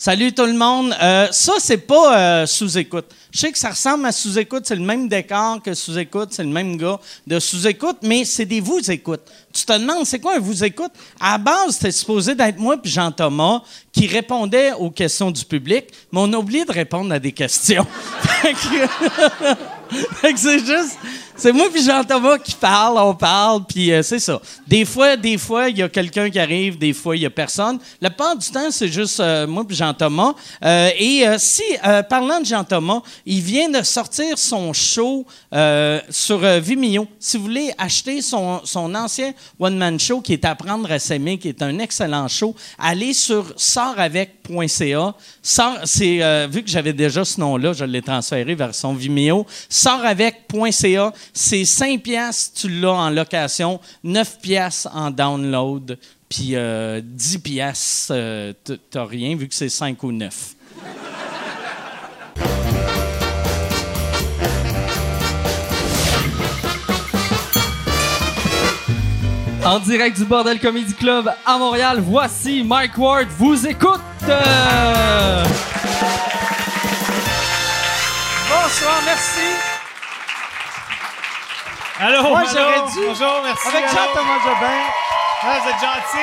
Salut tout le monde. Euh, ça, c'est pas euh, sous-écoute. Je sais que ça ressemble à sous-écoute, c'est le même décor que sous-écoute, c'est le même gars de sous-écoute, mais c'est des vous-écoutes. Tu te demandes, c'est quoi un vous-écoute? À la base, c'était supposé d'être moi puis Jean-Thomas qui répondait aux questions du public, mais on a oublié de répondre à des questions. Fait que- c'est juste, c'est moi puis Jean-Thomas qui parle, on parle, puis euh, c'est ça. Des fois, des fois, il y a quelqu'un qui arrive, des fois, il y a personne. La plupart du temps, c'est juste euh, moi puis Jean-Thomas. Euh, et si, parlant de Jean-Thomas, il vient de sortir son show sur Vimeo. Si vous voulez acheter son, son ancien one-man show qui est Apprendre à s'aimer, qui est un excellent show, allez sur sortavec.ca. C'est, vu que j'avais déjà ce nom-là, je l'ai transféré vers son Vimeo. Sortavec.ca, c'est 5 piastres, tu l'as en location, 9 piastres en download, puis euh, 10 piastres, euh, t'as rien, vu que c'est 5 ou 9. En direct du Bordel Comedy Club à Montréal, voici Mike Ward vous écoute. Euh, Bonsoir, merci. Allô, Moi, j'aurais Bonjour, merci. Avec. Jean-Thomas Jobin. Ah, vous êtes gentil,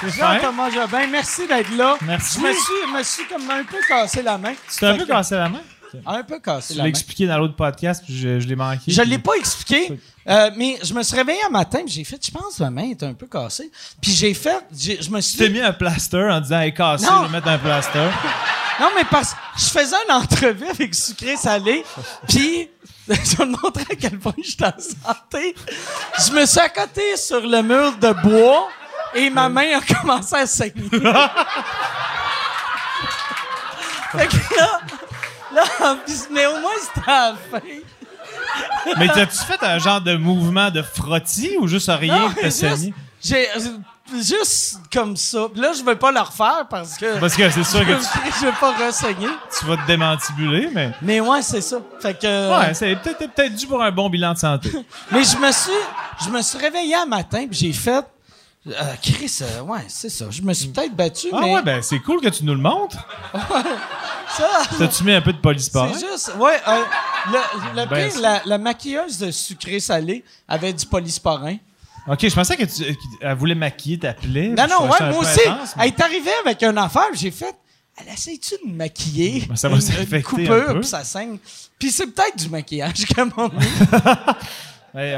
merci. Jean-Thomas Jobin, merci d'être là. Merci. Je me suis, je me suis comme un peu cassé la main. Tu t'es un peu que- cassé la main? Un peu cassé Tu la l'as main. expliqué dans l'autre podcast, puis je, je l'ai manqué. Je puis- l'ai pas expliqué, euh, mais je me suis réveillé un matin, puis j'ai fait, je pense que ma main est un peu cassée. Puis j'ai fait, je me suis Tu t'es mis un plaster en disant, hey, cassé, Non. je vais mettre un plaster. non, mais parce que je faisais une entrevue avec Sucré Salé, puis je vais te montrer à quel point je suis en santé. Je me suis accoté sur le mur de bois et ma main a commencé à saigner. fait que là, là, mais au moins c'était à la fin. Mais t'as-tu fait un genre de mouvement de frottis ou juste rien que t'as saigné? j'ai, juste comme ça. Là, je vais pas le refaire parce que Parce que c'est sûr que tu, je vais pas renseigner. tu vas te démantibuler, mais. Mais ouais, c'est ça. Fait que. Ouais, c'est peut-être dû pour un bon bilan de santé. Mais je me suis, je me suis réveillé un matin puis j'ai fait. Euh, Chris, euh, ouais, c'est ça. Je me suis peut-être battu, Ah mais ouais, ben c'est cool que tu nous le montres. ça. T'as-tu mis un peu de polysporin? C'est juste, ouais, euh, le, le Ben, pire, la, la maquilleuse de sucré salé avait du polysporin. Ok, je pensais que tu qu'elle voulait maquiller ta plaie. Non, non, ouais, un moi aussi. intense, mais- Elle est arrivée avec une affaire, j'ai fait. Elle essaie-tu de me maquiller? Ben, ça va une, un coupure, puis ça saigne. Puis c'est peut-être du maquillage, comme on dit.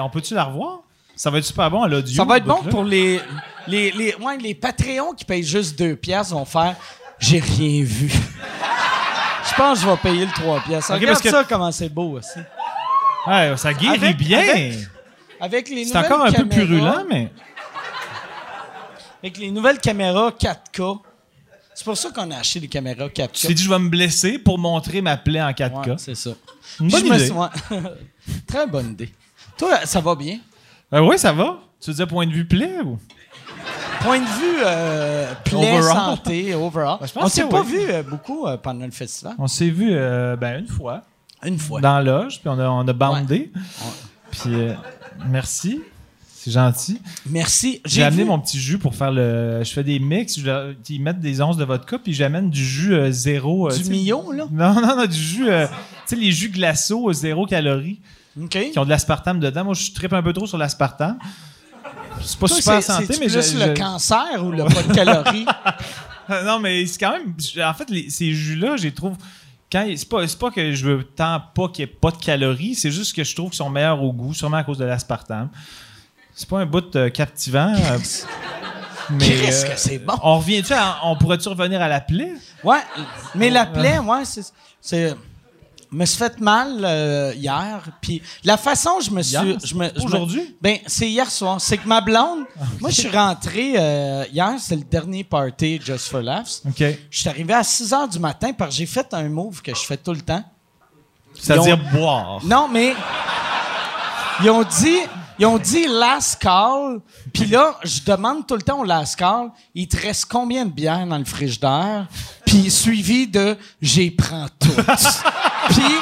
On peut-tu la revoir? Ça va être super bon à l'audio. Ça va être bon pour les, les, les, ouais, les Patreons qui payent juste 2 piastres vont faire J'ai rien vu. Je pense que je vais payer le 3 piastres. Regarde parce que- ça, comment c'est beau aussi. Ouais, ça guérit Avec- bien. avec- Avec les C'est encore un peu purulent, mais. Avec les nouvelles caméras 4K. C'est pour ça qu'on a acheté des caméras 4K. Tu t'es dit, je vais me blesser pour montrer ma plaie en 4K. Ouais, c'est ça. Une bonne idée. suis-. Très bonne idée. Toi, ça va bien? Euh, oui, ça va. Tu disais point de vue plaie ou? Point de vue euh, plaie, Overall. santé, overall. Ben, On s'est pas oui. vu euh, beaucoup pendant le festival. On s'est vu ben, une fois Une fois. dans la loge, puis on a, on a bandé. Puis merci. C'est gentil. Merci. J'ai amené vu- mon petit jus pour faire le. Je fais des mix. Je, ils mettent des onces de vodka, puis j'amène du jus euh, zéro. euh, Du Mio, là? Non, non, non, du jus. euh, tu sais, les jus glaçaux, euh, zéro calories, OK. qui ont de l'aspartame dedans. Moi, je tripe un peu trop sur l'aspartame. C'est pas Toi, super c'est- santé, mais je- le cancer ou le pas de calories? non, mais c'est quand même. En fait, les- ces jus-là, je les trouve. Quand, c'est, pas, c'est pas que je veux tant pas qu'il n'y ait pas de calories, c'est juste que je trouve qu'ils sont meilleurs au goût, sûrement à cause de l'aspartame. C'est pas un bout euh, captivant. euh, mais. Qu'est-ce euh, que c'est bon? On revient-tu On pourrait-tu revenir à la plaie? Ouais, mais la plaie, ouais, c'est. Me suis fait mal euh, hier, puis la façon je me suis, Hier? je me, je me- Aujourd'hui? ben c'est hier soir. C'est que ma blonde, moi je suis rentré euh, hier, c'est le dernier party Just for Laughs. OK. Je suis arrivé à 6 heures du matin parce que j'ai fait un move que je fais tout le temps. C'est-à-dire boire. Non, mais ils ont dit, ils ont dit last call. Puis là, je demande tout le temps au last call, il te reste combien de bières dans le frigidaire? Puis suivi de j'ai prends toutes. puis,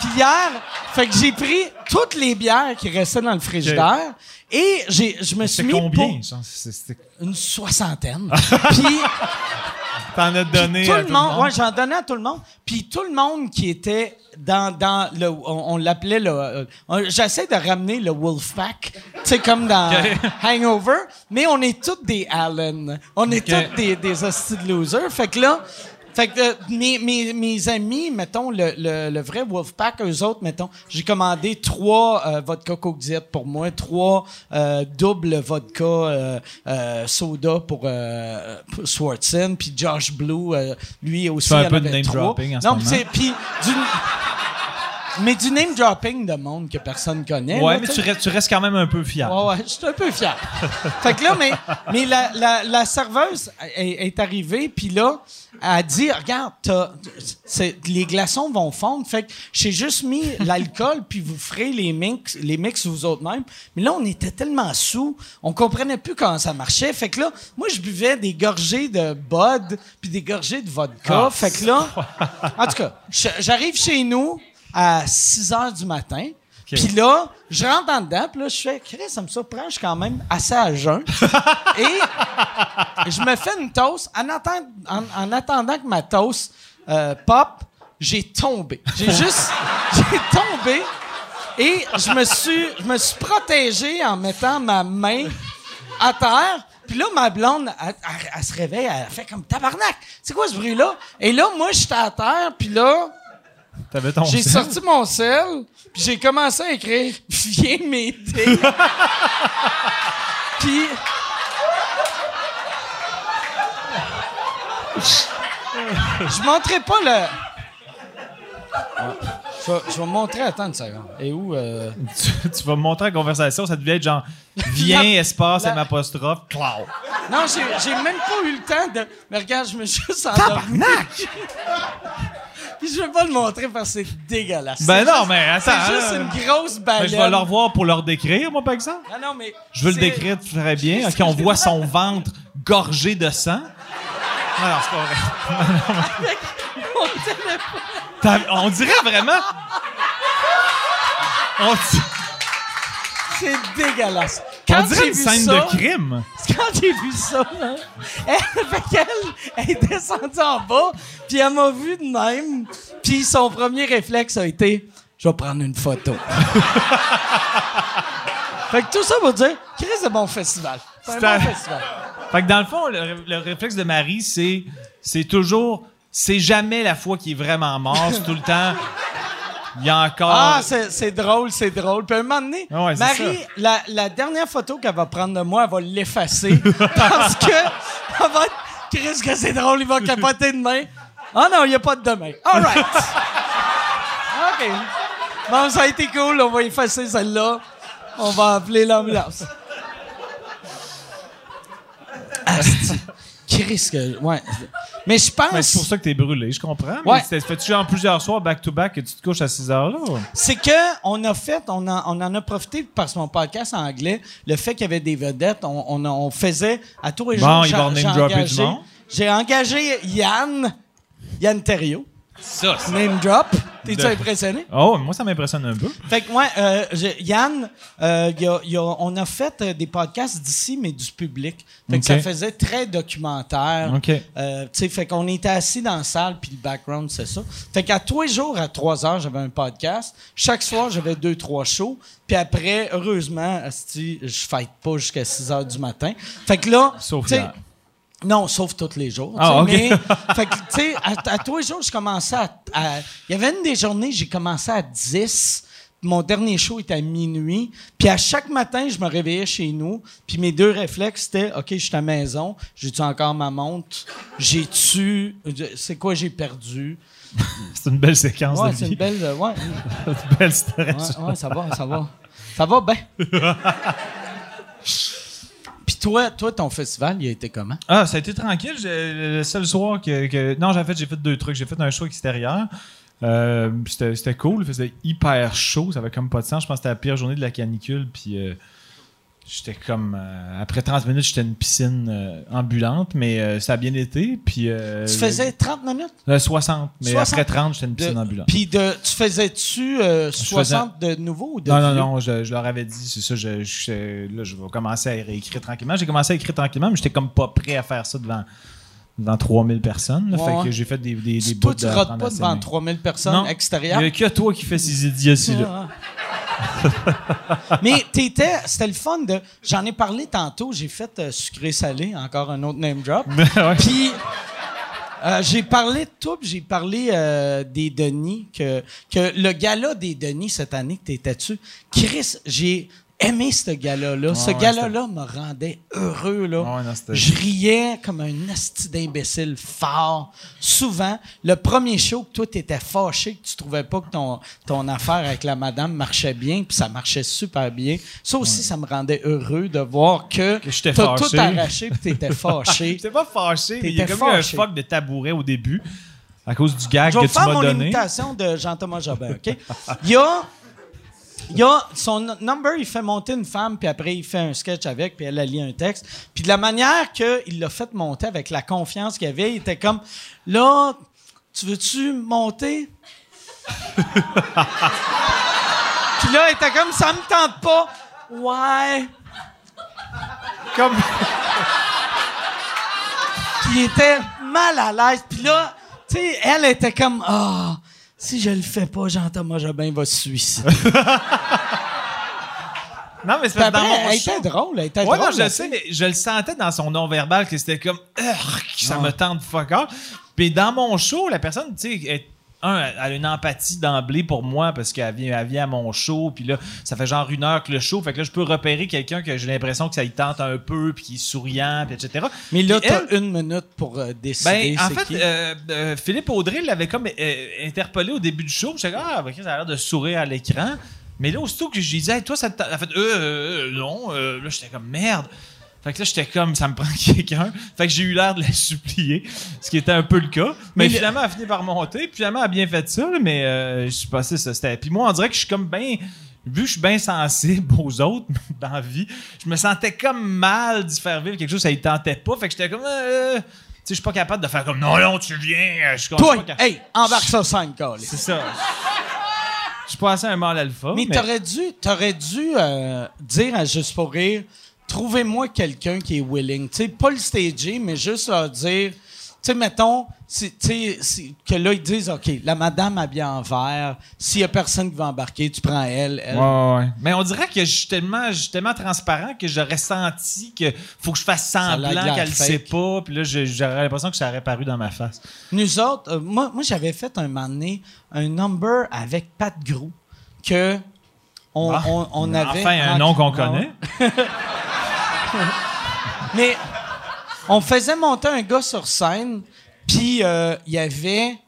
puis hier, fait que j'ai pris toutes les bières qui restaient dans le frigidaire et j'ai, je me suis mis combien? pour une soixantaine. Puis T'en as donné tout à le monde, ouais, j'en donnais à tout le monde. Puis tout le monde qui était dans, dans le, on, on l'appelait le, euh, on- j'essaie de ramener le Wolfpack, tu sais comme dans Hangover, mais on est tous des Allen, on est tous des des hosties de losers. Fait que là, fait que euh, mes, mes, mes amis, mettons le, le, le vrai Wolfpack, eux autres, mettons, j'ai commandé trois euh, vodka Coke Diet pour moi, trois euh, double vodka soda pour, pour Swartzen, puis Josh Blue, lui aussi. un peu de name trois. dropping en ce non, moment. puis du, mais du name dropping de monde que personne connaît. Ouais, là, mais tu restes, tu restes quand même un peu fiable. Ouais, ouais, je suis un peu fier. fait que là, mais, mais la, la, la serveuse est, est arrivée, puis là, elle a dit Regarde, les glaçons vont fondre. Fait que j'ai juste mis l'alcool, puis vous ferez les mix, les mix vous autres même. Mais là, on était tellement sous, on comprenait plus comment ça marchait. Fait que là, moi, je buvais des gorgées de Bud, puis des gorgées de vodka. Ah. fait que là, en tout cas, j'arrive chez nous à 6 heures du matin. Puis là, je rentre en dedans, puis là, je fais, Chris, ça me surprend, je suis quand même assez à jeun. Et je me fais une toast. En, attend- en- en attendant que ma toast euh, pop, j'ai tombé. J'ai juste, j'ai tombé. Et je me suis, je me suis protégé en mettant ma main à terre. Puis là, ma blonde, elle, elle- elle se réveille, elle fait comme tabarnak. C'est quoi ce bruit-là? Et là, moi, j'étais à terre, puis là, T'avais ton j'ai sorti mon sel, puis j'ai commencé à écrire « Viens m'aider ». Puis... Je montrerai pas le... Je vais, je vais montrer, attends une seconde. Et où... euh, tu, tu vas montrer la conversation, ça devait être genre viens, La- espace, la- M apostrophe, cloud. Non, j'ai j'ai même pas eu le temps de... Mais regarde, je me suis juste endormi. Puis je vais pas le montrer parce que c'est dégueulasse. Ben non, mais attends. C'est juste là. une grosse Ben, baleine. je vais le revoir pour leur décrire, moi, par exemple. Ah non, mais... Je veux le décrire très bien. OK, on voit son ventre gorgé de sang. Non, non, c'est pas vrai. Mon téléphone. On dirait vraiment. On, C'est dégueulasse. On Quand dirait j'ai une vu scène ça, de crime. Quand j'ai vu ça, là, elle, fait qu'elle, elle est descendue en bas, puis elle m'a vu de même, puis son premier réflexe a été « Je vais prendre une photo. » Fait que tout ça pour dire « Chris, c'est bon festival. C'est un bon festival. Fait que dans le fond, le, le réflexe de Marie, c'est, c'est toujours. C'est jamais la fois qui est vraiment mort, c'est tout le temps. Il y a encore. Ah, c'est drôle, c'est drôle. Puis à un moment donné, Ah ouais, Marie, la, la dernière photo qu'elle va prendre de moi, elle va l'effacer parce que elle va être Chris, que c'est drôle, il va capoter demain. Ah non, il n'y a pas de demain. All right. OK. Bon, ça a été cool, on va effacer celle-là. On va appeler l'ambulance. Chris, que. Ouais. Mais je pense. C'est pour ça que t'es brûlé, je comprends. Mais Ouais. fais-tu genre plusieurs soirs back-to-back que tu te couches à 6 heures là? C'est que on a fait, on, en- on en a profité parce que mon podcast en anglais, le fait qu'il y avait des vedettes, on, on, on faisait à tous les Bon, jours. va j'ai- en name j'ai dropper engagé- Yann, Yann Terriot, Ça, name drop. T'es-tu De- impressionné? Oh, moi, ça m'impressionne un peu. Fait que moi, euh, Yann, euh, il y a- il y a- on a fait euh, des podcasts d'ici, mais du public. Fait que ça faisait très documentaire. OK. Euh, tu sais, fait qu'on était assis dans la salle, puis le background, c'est ça. Fait qu'à tous les jours, à 3 heures, j'avais un podcast. Chaque soir, j'avais deux, trois shows. Puis après, heureusement, je fête pas jusqu'à 6 heures du matin. Fait que là, Sauf hier. Non, sauf tous les jours. Ah. Mais, fait que, tu sais, à, à tous les jours, je commençais à. Il y avait une des journées, j'ai commencé à 10. Mon dernier show était à minuit. Puis à chaque matin, je me réveillais chez nous. Puis mes deux réflexes, c'était OK, je suis à la maison. J'ai-tu encore ma montre? J'ai-tu. C'est quoi j'ai perdu? C'est une belle séquence Ouais, c'est une belle. euh, Ouais, Une belle stress. ouais, ouais, ça va, ça va. Ça va bien. Toi, toi, ton festival, il a été comment? Ah, ça a été tranquille. Le seul soir que. non, j'ai fait, j'ai fait deux trucs. J'ai fait un show extérieur. Euh, c'était, c'était cool. Il faisait hyper chaud. Ça avait comme pas de sens. Je pense que c'était la pire journée de la canicule. Puis. euh, J'étais comme. euh, après 30 minutes, j'étais une piscine euh, ambulante, mais euh, ça a bien été. Puis. Tu faisais 30 minutes? euh, 60. Mais 60. après 30, j'étais une De- piscine ambulante. Puis de, tu faisais-tu euh, 60 de nouveau ou de Non, non, non, je, je leur avais dit, c'est ça, je, je- là, je vais commencer à réécrire tranquillement. J'ai commencé à écrire tranquillement, mais j'étais comme pas prêt à faire ça devant, devant 3000 personnes. là. Ouais, fait que j'ai fait des, des, des Toi, bouts tu apprendre pas devant s'aimer. 3000 personnes Non. extérieures? Il y a que toi qui fais ces idioties-là. Mais t'étais, c'était le fun de. J'en ai parlé tantôt, j'ai fait euh, sucré-salé, encore un autre name drop. Ouais. Puis euh, j'ai parlé de puis j'ai parlé euh, des Denis, que, que le gala des Denis cette année que t'étais dessus, Chris, j'ai aimé ce gala-là. ce ouais, gala-là me rendait heureux, là. Ouais, non, c'était- Je riais comme un asti d'imbécile fort. Souvent, le premier show que toi, t'étais fâché, que tu trouvais pas que ton, ton affaire avec la madame marchait bien, puis ça marchait super bien. Ça aussi, ça me rendait heureux de voir que, Que j'étais t'as tout fâché. arraché, puis t'étais fâché. J'étais pas fâché, mais il y a comme eu un fâché. fuck de tabouret au début à cause du gag Je que vais tu faire m'as mon donné. imitation de Jean-Thomas Jobin, OK? Il y a, il a son number, il fait monter une femme, puis après, il fait un sketch avec, puis elle, elle lit un texte. Puis de la manière qu'il l'a fait monter, avec la confiance qu'il avait, il était comme, là, tu veux-tu monter? puis là, il était comme, ça me tente pas. Ouais. Comme... Puis il était mal à l'aise. Puis là, tu sais, elle était comme, ah, si je le fais pas, Jean-Thomas Jobin va se suicider. Non, mais c'est dans mon elle était drôle, elle était Ouais, drôle. non, je le sais, mais je le sentais dans son non-verbal que c'était comme ça Ah. me tente fuck all. Puis dans mon show, la personne, tu sais, un, elle a une empathie d'emblée pour moi parce qu'elle vient, elle vient à mon show, puis là, ça fait genre une heure que le show, fait que là, je peux repérer quelqu'un que j'ai l'impression que ça y tente un peu, puis qui est souriant, puis etc. Mais là, t'as elle- une minute pour euh, décider. ben, en fait, qui. euh, euh, Philippe Audrey l'avait comme interpellé au début du show. J'étais comme, ah, ça a l'air de sourire à l'écran. Mais là, aussitôt que je lui disais, hey, toi, ça te. A fait, euh, euh, non. Euh, là, j'étais comme, merde. Fait que là, j'étais comme, ça me prend quelqu'un. Fait que j'ai eu l'air de la supplier, ce qui était un peu le cas. Mais, Mais le- finalement, elle a fini par monter. Puis finalement, elle a bien fait ça, là, mais euh, je suis passé ça. C'était... Puis moi, on dirait que je suis comme bien. Vu que je suis bien sensible aux autres dans la vie, je me sentais comme mal d'y faire vivre quelque chose, ça ne tentait pas. Fait que j'étais comme. euh, tu sais, je suis pas capable de faire comme non, non, tu viens. Je suis Toi, pas capable. hey, embarque ça 5 câlisse. C'est ça. Je suis passé un mal alpha. Mais, Mais, t'aurais dû, t'aurais dû euh, dire à Juste pour rire, trouvez-moi quelqu'un qui est willing. Tu sais, pas le stager, mais juste leur dire, tu sais, mettons, que là, ils disent, OK, la madame habillée en vert, s'il y a personne qui va embarquer, tu prends elle, elle. Ouais. Mais on dirait que je suis tellement, je suis tellement transparent que j'aurais senti que faut que je fasse semblant qu'elle ne sait pas. Puis là, j'aurais l'impression que ça aurait paru dans ma face. Nous autres, euh, moi, moi j'avais fait un moment donné un number avec Pat Grou que on, Ah. on, on avait. enfin, un nom qu'on connaît. Mais on faisait monter un gars sur scène, puis euh, il y avait.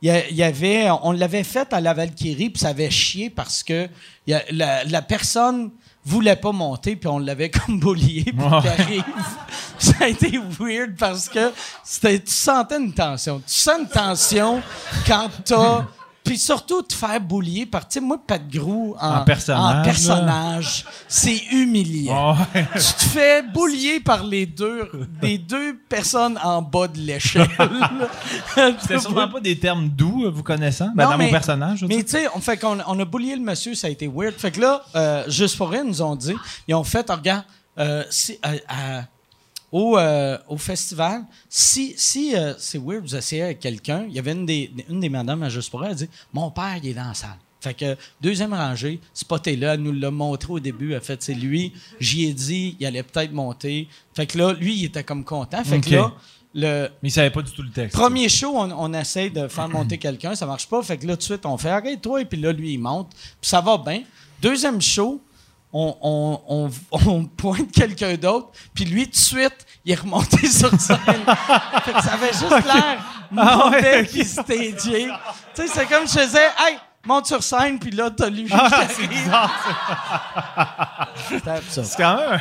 Il y avait, on l'avait fait à la Valkyrie, puis ça avait chié parce que il y a- la, la personne voulait pas monter, puis on l'avait comme boulié, puis arrive. ça a été weird parce que c'était, tu sentais une tension. Tu sens une tension quand t'as. Puis surtout, te faire boulier par, tu sais, moi, Pat Grou en, En personnage, en personnage, c'est humiliant. Ouais. Tu te fais boulier par les deux, les deux personnes en bas de l'échelle. C'était sûrement pas des termes doux, euh, vous connaissant, ben, Non, dans mais- mon personnage. Mais tu sais, on fait qu'on on a boulié le monsieur, ça a été weird. Fait que là, euh, juste pour rien, ils nous ont dit, ils ont fait, regarde, euh, si, euh, à- au, euh, au festival, si, si euh, c'est weird, vous essayez avec quelqu'un, il y avait une des, une des madames à Juste pour elle, elle dit, mon père, il est dans la salle. Fait que deuxième rangée, spoté là, elle nous l'a montré au début. En fait, c'est lui, j'y ai dit, il allait peut-être monter. Fait que là, lui, il était comme content. Fait que là, le, Mais il savait pas du tout le texte. Premier show, on, on essaye de faire monter quelqu'un, ça marche pas. Fait que là, tout de suite, on fait arrête-toi, et puis là, lui, il monte. Puis ça va bien. Deuxième show, on, on, on, on pointe quelqu'un d'autre, puis lui, tout de suite, il est remonté sur scène. fait que ça avait juste l'air Ah mauvais puis stagé. Tu sais, c'est comme je faisais, hey, monte sur scène, puis là, t'as lui Ah, qui c'est bizarre. C'est quand même.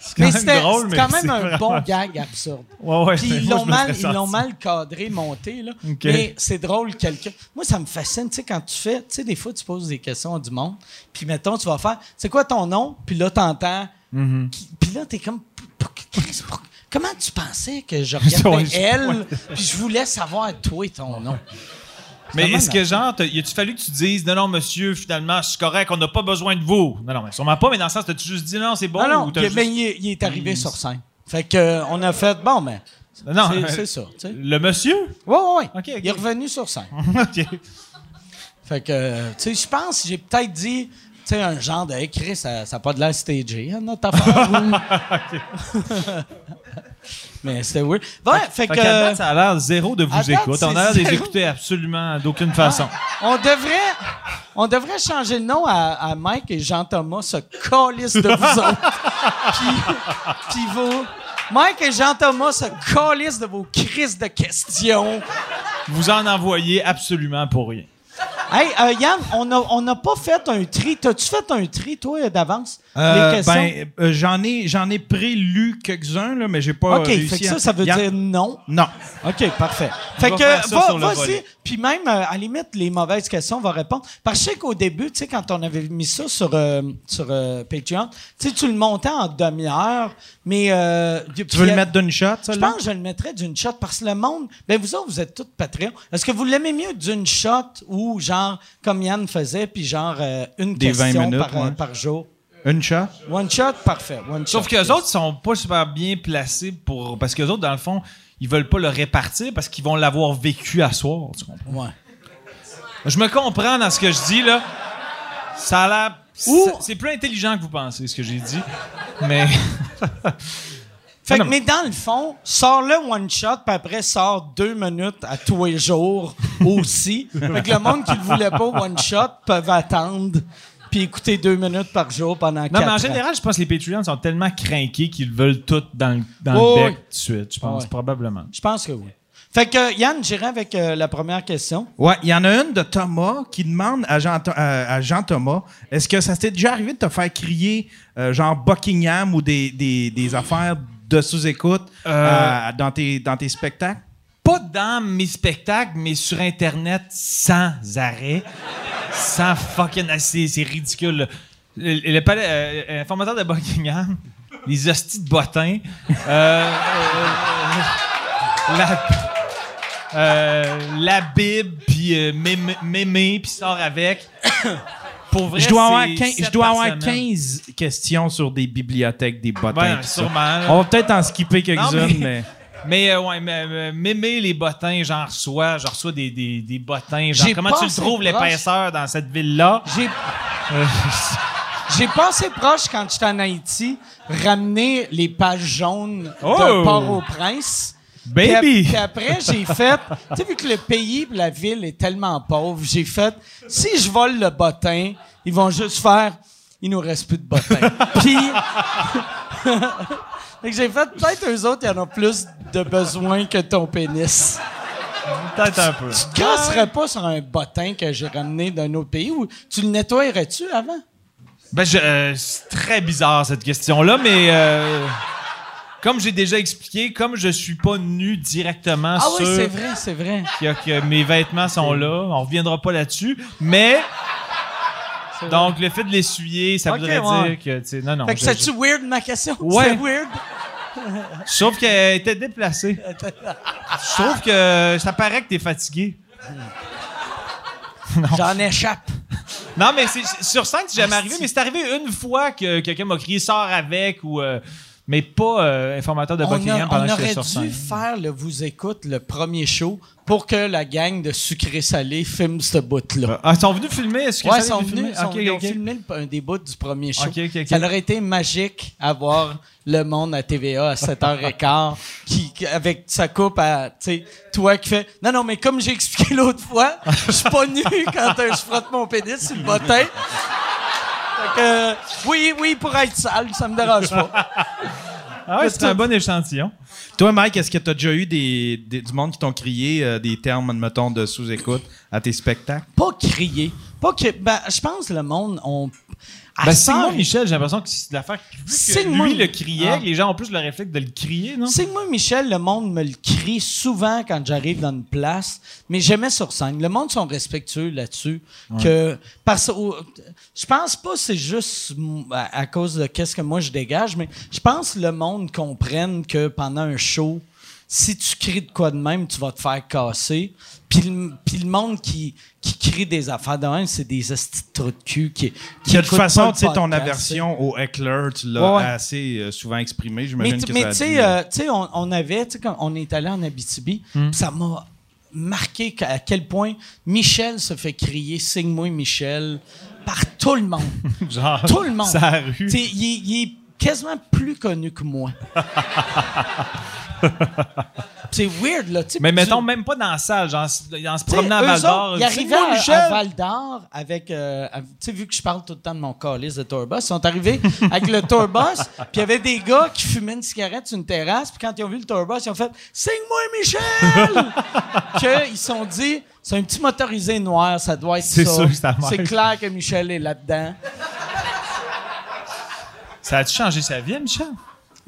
Un- quand Mais même c'était drôle, c'est mais quand même c'est un vraiment- bon gag absurde. Ouais, ouais, Puis ils l'ont mal, serais ils l'ont sorti. mal cadré, monté, là. Mais c'est drôle, quelqu'un. Moi, ça me fascine, tu sais, quand tu fais, tu sais, des fois, tu poses des questions à du monde, puis mettons, tu vas faire, c'est quoi ton nom? Puis là, t'entends. Qui- Puis là, t'es comme. Comment tu pensais que je regardais elle, puis je voulais savoir toi ton nom? Mais est-ce que, genre, y a-tu fallu que tu dises, non, non, monsieur, finalement, c'est correct, on n'a pas besoin de vous? Non, non, mais sûrement pas, mais dans le sens, t'as-tu juste dit, non, c'est bon? Non, ou t'as il, juste- ben, il est- il est arrivé sur scène. Fait que, euh, on a fait, bon, mais. Non, c'est- euh, c'est ça, tu sais. Le monsieur? Ouais. Ok, ok. Il est revenu sur scène. OK. Fait que, euh, tu sais, je pense, j'ai peut-être dit, tu sais, un genre de, Chris, ça n'a pas de l'air stagé, hein, notre affaire. Mais c'était weird. Ouais, fait, Fait que. qu'à date, ça a l'air zéro de vous date, écouter. On a l'air de les écouter absolument d'aucune façon. On devrait, on devrait changer le nom à, à Mike et Jean-Thomas se calissent de vous autres. Puis, puis vous, Mike et Jean-Thomas se calissent de vos crises de questions. Vous en envoyez absolument pour rien. Hey, euh, Yann, on n'a on n'a pas fait un tri. T'as-tu fait un tri, toi, d'avance? Euh, les questions? ben, euh, j'en ai, j'en ai pré-lu quelques-uns, là, mais j'ai pas OK, réussi fait que à- ça, ça veut dire non? Non. OK, parfait. Fait va que, faire ça va- sur le vas-y. Puis même, euh, à la limite, les mauvaises questions, on va répondre. Parce que je sais qu'au début, tu sais, quand on avait mis ça sur, euh, sur euh, Patreon, tu sais, tu le montais en demi-heure, mais... euh, Tu veux le mettre d'une shot, ça, Je pense que je le mettrais d'une shot parce que le monde, ben vous autres, vous êtes tous Patreon. Est-ce que vous l'aimez mieux d'une shot ou genre, comme Yann faisait, puis genre euh, une Des 20 question minutes, par, euh, ouais. par jour? Une shot? One shot, parfait. One Sauf shot. que les autres sont pas super bien placés pour. Parce que les autres, dans le fond, ils veulent pas le répartir parce qu'ils vont l'avoir vécu à soir. Tu comprends? Ouais. Je me comprends dans ce que je dis, là. Ça a l'air. C'est plus intelligent que vous pensez, ce que j'ai dit. Mais. Fait que, non. mais dans le fond, sors-le one shot, puis après, sors deux minutes à tous les jours aussi. fait que le monde qui ne voulait pas one shot peuvent attendre, puis écouter deux minutes par jour pendant Non, quatre mais en ans. général, je pense que les Patreons sont tellement craqués qu'ils veulent tout dans le, dans Oh, le oui. bec tout de suite. Je pense, Ouais. probablement. Je pense que oui. Fait que, Yann, j'irai avec euh, la première question. Ouais, il y en a une de Thomas qui demande à Jean, à, à Jean Thomas est-ce que ça s'était déjà arrivé de te faire crier euh, genre Buckingham ou des, des, des affaires de sous-écoute Euh. euh, dans, tes, dans tes spectacles? Pas dans mes spectacles, mais sur Internet sans arrêt. sans fucking. ah, C'est, ridicule. Le, le palais, euh, euh, informateur de Buckingham, les hosties de bottins. euh, euh, la, euh, la Bible, puis euh, mémé, puis sort avec. Pour vrai, Je dois, avoir c'est 15, je sept dois par avoir semaine. 15 questions sur des bibliothèques, des bottins. Ouais, tout ça. sûrement. là. On va peut-être en skipper quelques-unes, mais- mais... Mais euh, ouais, mais, euh, mémé les bottins, j'en reçois, j'en reçois des, des, des bottins. Genre, comment tu trouves l'épaisseur dans cette ville-là? J'ai. J'ai passé proche quand j'étais en Haïti, ramener les pages jaunes Oh! de Port-au-Prince. Baby! Puis après, j'ai fait. Tu sais, vu que le pays et la ville est tellement pauvre, j'ai fait. Si je vole le bottin, ils vont juste faire. Il nous reste plus de bottin. Puis. Fait que j'ai fait. Peut-être eux autres, il y en a plus de besoin que ton pénis. Peut-être un peu. Tu casserais pas sur un bottin que j'ai ramené d'un autre pays ou tu le nettoyerais-tu avant? Ben, euh, c'est très bizarre cette question-là, mais euh, comme j'ai déjà expliqué, comme je suis pas nu directement Ah oui, sur c'est vrai, c'est vrai. que, que mes vêtements sont là, on reviendra pas là-dessus, mais donc le fait de l'essuyer, ça voudrait ouais. dire que non non. Fait que c'est-tu weird ma question? Ouais. C'est weird? trouve qu'elle était déplacée. Trouve que ça paraît que t'es fatigué. J'en échappe. Non, mais c'est, c'est- sur scène, c'est jamais arrivé, mais c'est arrivé une fois que quelqu'un m'a crié sort avec ou. euh, mais pas euh, informateur de On, Buckingham a- pendant on que aurait dû faire le Vous écoute, le premier show, pour que la gang de sucré salé filme ce bout-là. Ah, ils sont venus filmer? Est-ce que ouais, ça ils sont venus, sont- Ok, ils ont filmé le- un des bouts du premier show. Ça aurait été magique à voir le monde à TVA à 7h15 qui, qui- avec sa coupe à, tu sais, toi qui fais, non, non, mais comme j'ai expliqué l'autre fois, je suis pas nu quand euh, je frotte mon pénis sur le bottin. Fait que, oui, oui, pour être sale, ça me dérange pas. Ah ouais, c'est un bon échantillon. Toi, Mike, est-ce que tu as déjà eu des, des- du monde qui t'ont crié euh, des termes, admettons, de sous-écoute à tes spectacles? Pas crier. Pas que. Ben, je pense que le monde, on. À Ben, Signe-moi Michel, j'ai l'impression que c'est l'affaire. Vu que Signe-moi- lui le criait, Ah. les gens ont plus le réflexe de le crier, non? Signe-moi Michel, le monde me le crie souvent quand j'arrive dans une place, mais jamais sur scène. Le monde sont respectueux là-dessus. Que parce je pense pas que c'est juste à, à cause de qu'est-ce que moi je dégage, mais je pense que le monde comprenne que pendant un show, si tu cries de quoi de même, tu vas te faire casser. Puis le, puis le monde qui, qui crie des affaires de même, c'est des trous de cul qui, qui De toute façon, tu sais, ton aversion au heckler, tu l'as Ouais, assez euh, souvent exprimé. J'imagine que mais ça a tu sais, euh, tu sais, on, on avait, tu sais, on est allé en Abitibi, Hmm. ça m'a marqué à quel point Michel se fait crier Signe-moi Michel par tout le monde. Genre, tout le monde. rue. Tu sais, il est quasiment plus connu que moi. c'est weird, là. Mais mettons, même pas dans la salle, genre, en se promenant à Val d'Or. Ils arrivaient à, à Val d'Or avec. euh, tu sais, vu que je parle tout le temps de mon calice de tourbus, ils sont arrivés avec le tourbus, puis il y avait des gars qui fumaient une cigarette sur une terrasse, puis quand ils ont vu le tourbus, ils ont fait Signe-moi Michel! Qu'ils se sont dit c'est un petit motorisé noir, ça doit être ça. C'est clair que Michel est là-dedans. Ça a-tu changé sa vie, Michel?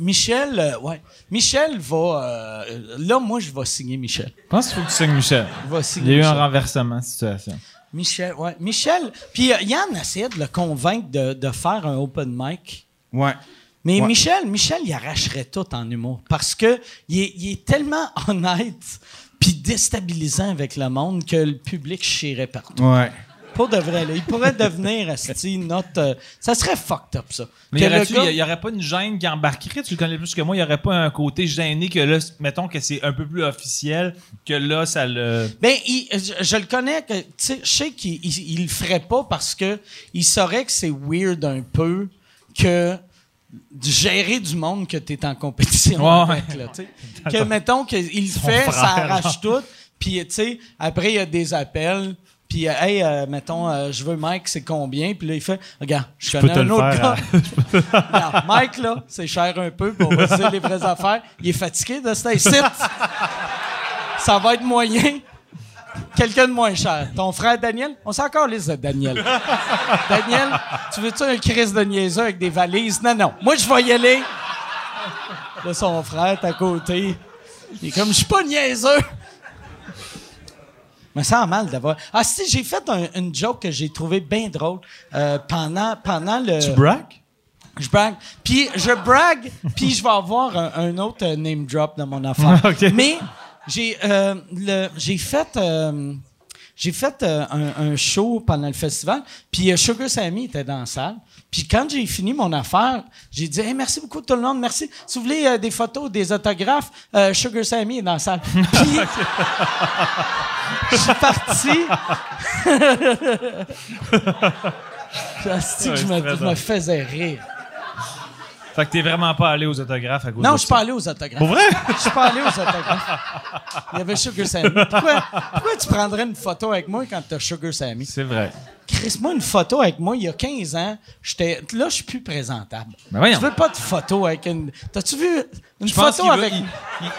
Michel, euh, ouais. Michel va. euh, là, moi, je vais signer Michel. Je pense qu'il faut que tu signes Michel. Il signer y a eu un Michel. renversement de situation. Michel, ouais. Michel. Puis euh, Yann essayait de le convaincre de, de faire un open mic. Ouais. Mais Ouais. Michel, Michel, il arracherait tout en humour parce que il est, il est tellement honnête puis déstabilisant avec le monde que le public chierait partout. Ouais. Pas de vrai, là. Il pourrait devenir, asti, notre... euh, ça serait fucked up, ça. Mais Que y le aurait-tu- gars- y, y aurait pas une gêne qui embarquerait? Tu le connais plus que moi. Y aurait pas un côté gêné que là, mettons que c'est un peu plus officiel, que là, ça le. Ben, il- je, je le connais, que, tu sais, je sais qu'il il, il le ferait pas parce que il saurait que c'est weird un peu que de gérer du monde que tu es en compétition Ouais. avec, là, tu sais. Que, mettons, qu'il le fait, frère, ça arrache tout, puis, tu sais, après, il y a des appels, puis, euh, hey, euh, mettons, euh, je veux Mike, c'est combien? Puis là, il fait, regarde, je connais un autre gars. Mike, là, c'est cher un peu, pour va dire les vraies affaires. Il est fatigué de cet. Ça va être moyen. Quelqu'un de moins cher. Ton frère Daniel? On s'en encore de Daniel. Daniel, tu veux-tu un Chris de niaiseux avec des valises? Non, non. Moi, je vais y aller. Là, son frère est à côté. Il est comme, je suis pas niaiseux. Me sent mal d'avoir. Ah, si, j'ai fait un- une joke que j'ai trouvé bien drôle euh, pendant, pendant le. Tu braques? Je brague. Puis je brague, puis je vais avoir un, un autre name drop dans mon affaire. Mais j'ai euh, j'ai fait euh, j'ai fait euh, un, un show pendant le festival, puis euh, Sugar Sammy était dans la salle. Puis quand j'ai fini mon affaire, j'ai dit Hey, merci beaucoup tout le monde, merci. Si vous voulez euh, des photos, des autographes, Sugar Sammy est dans la salle. Puis je suis parti. Que je, me faisais rire. Fait que t'es vraiment pas allé aux autographes à cause Non, je suis pas allé aux autographes. Pour vrai? Je suis pas allé aux autographes. Il y avait Sugar Sammy. Pourquoi, pourquoi tu prendrais une photo avec moi quand t'as Sugar Sammy? C'est vrai. Chris-moi une photo avec moi il y a 15 ans. J'étais, là, je suis plus présentable. Ben voyons. je veux pas de photo avec une. T'as-tu vu une Je photo veut- avec. il- il-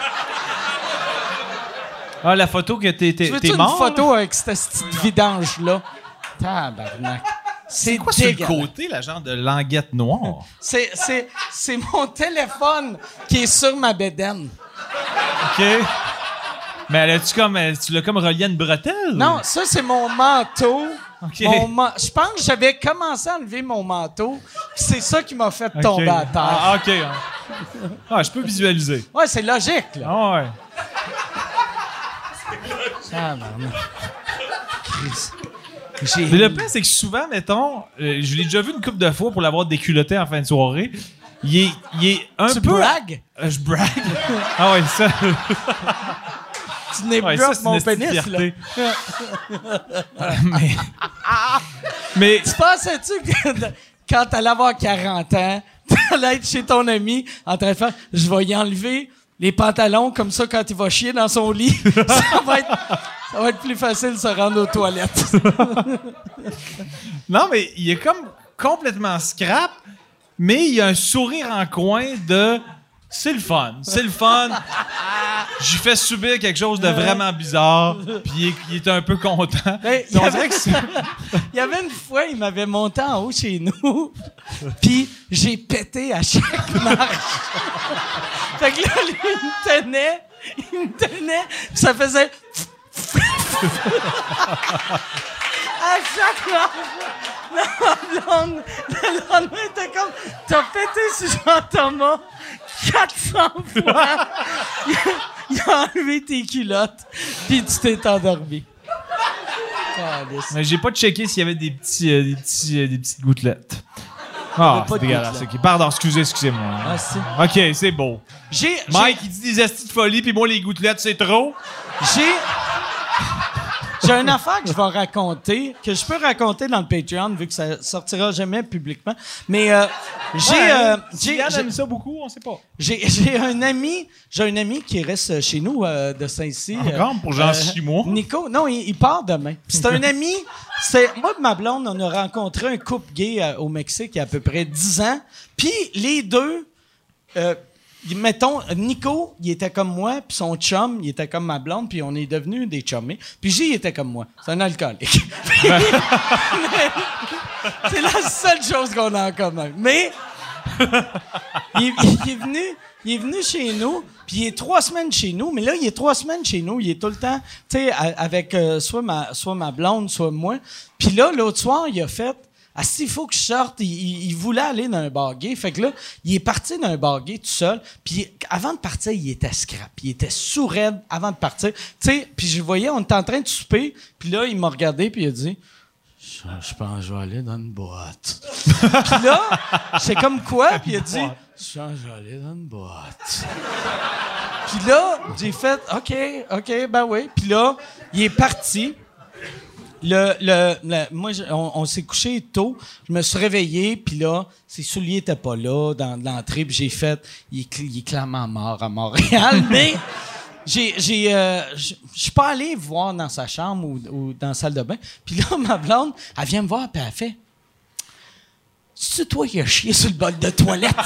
Ah, la photo que t'es, t'es, Tu veux-tu t'es une mort? photo avec cette petite vidange-là? Tabarnak. C'est quoi sur le côté, la genre de languette noire? C'est, c'est, c'est mon téléphone qui est sur ma bédaine. OK. Mais elle a-tu comme, elle- tu l'as comme relié à une bretelle? Non, ça, c'est mon manteau. OK. Mon Je pense que j'avais commencé à enlever mon manteau. puis C'est ça qui m'a fait OK. tomber à terre. Ah, OK. Ah, je peux visualiser. Ouais, c'est logique, là. Ah, ouais. Tabarnak. Chris. J'ai- Mais le pire, c'est que souvent, mettons, euh, je l'ai déjà vu une couple de fois pour l'avoir déculotté en fin de soirée. Il est, il est un Tu peu. bragues? Euh, je brague. ah ouais, ça. Tu n'es Ouais, c'est mon pénis, là. mais. mais. Tu pensais-tu que quand t'allais avoir 40 ans, t'allais être chez ton ami en train de faire « Je vais y enlever les pantalons comme ça quand il va chier dans son lit. ça, va être, plus facile de se rendre aux toilettes. Non, mais il est comme complètement scrap, mais il y a un sourire en coin de. C'est le fun. C'est le fun. J'ai fait subir quelque chose de vraiment bizarre, puis il, est- il était un peu content. Ben, il y dirait avait- Il y avait une fois, il m'avait monté en haut chez nous, puis j'ai pété à chaque marche. fait que là, lui, il me tenait, il me tenait, puis ça faisait... à chaque marche. La blonde, le lendemain, t'es comme... T'as pété sur Jean-Thomas 400 fois. Il a, il a enlevé tes culottes, puis tu t'es endormi. Mais j'ai pas checké s'il y avait des petits, euh, des petits, euh, des petites gouttelettes. Ah, c'est dégueulasse. ok. Pardon, excusez, excusez-moi. Ah, si. Ok, c'est beau. J'ai, j'ai- Mike, il dit des astis de folie, puis moi, les gouttelettes, c'est trop. J'ai. J'ai une affaire que je vais raconter, que je peux raconter dans le Patreon, vu que ça sortira jamais publiquement. Mais euh, j'ai, euh, j'ai, Yann j'ai- aime ça beaucoup, on sait pas. j'ai, un ami, j'ai un ami qui reste chez nous euh, de Saint-Cy. euh, Encore pour genre six mois. Nico, non, il, il part demain. C'est un ami. C'est moi et ma blonde, on a rencontré un couple gay euh, au Mexique il y a à peu près 10 ans. Puis les deux, euh, mettons, Nico, il était comme moi, puis son chum, il était comme ma blonde, puis on est devenus des chummés. Puis J, il était comme moi. C'est un alcoolique. C'est la seule chose qu'on a en commun. Mais il, est venu, il est venu chez nous, puis il est trois semaines chez nous, mais là, il est trois semaines chez nous, il est tout le temps, tu sais, avec euh, soit, ma, soit ma blonde, soit moi. Puis là, l'autre soir, il a fait, ah, s'il faut que je sorte, il, voulait aller dans un bar gay. Fait que là, il est parti d'un bar gay tout seul, puis avant de partir, il était scrap, il était sourd avant de partir. Tu sais, puis je voyais, on était en train de souper, puis là, il m'a regardé, puis il a dit, je, je pense que je vais aller dans une boîte. Puis là, c'est comme quoi? Puis il a dit, je pense que je vais aller dans une boîte. Puis là, j'ai fait, OK, OK, ben oui. Puis là, il est parti. Le, le, le- moi, on, on s'est couché tôt. Je me suis réveillé, puis là, ses souliers n'étaient pas là dans l'entrée, puis j'ai fait, il est, cl- il est clairement mort à Montréal, mais j'ai, j'ai, euh, je je suis pas allé voir dans sa chambre ou, ou dans la salle de bain. Puis là, ma blonde, elle vient me voir, puis elle fait, c'est toi qui as chié sur le bol de toilette?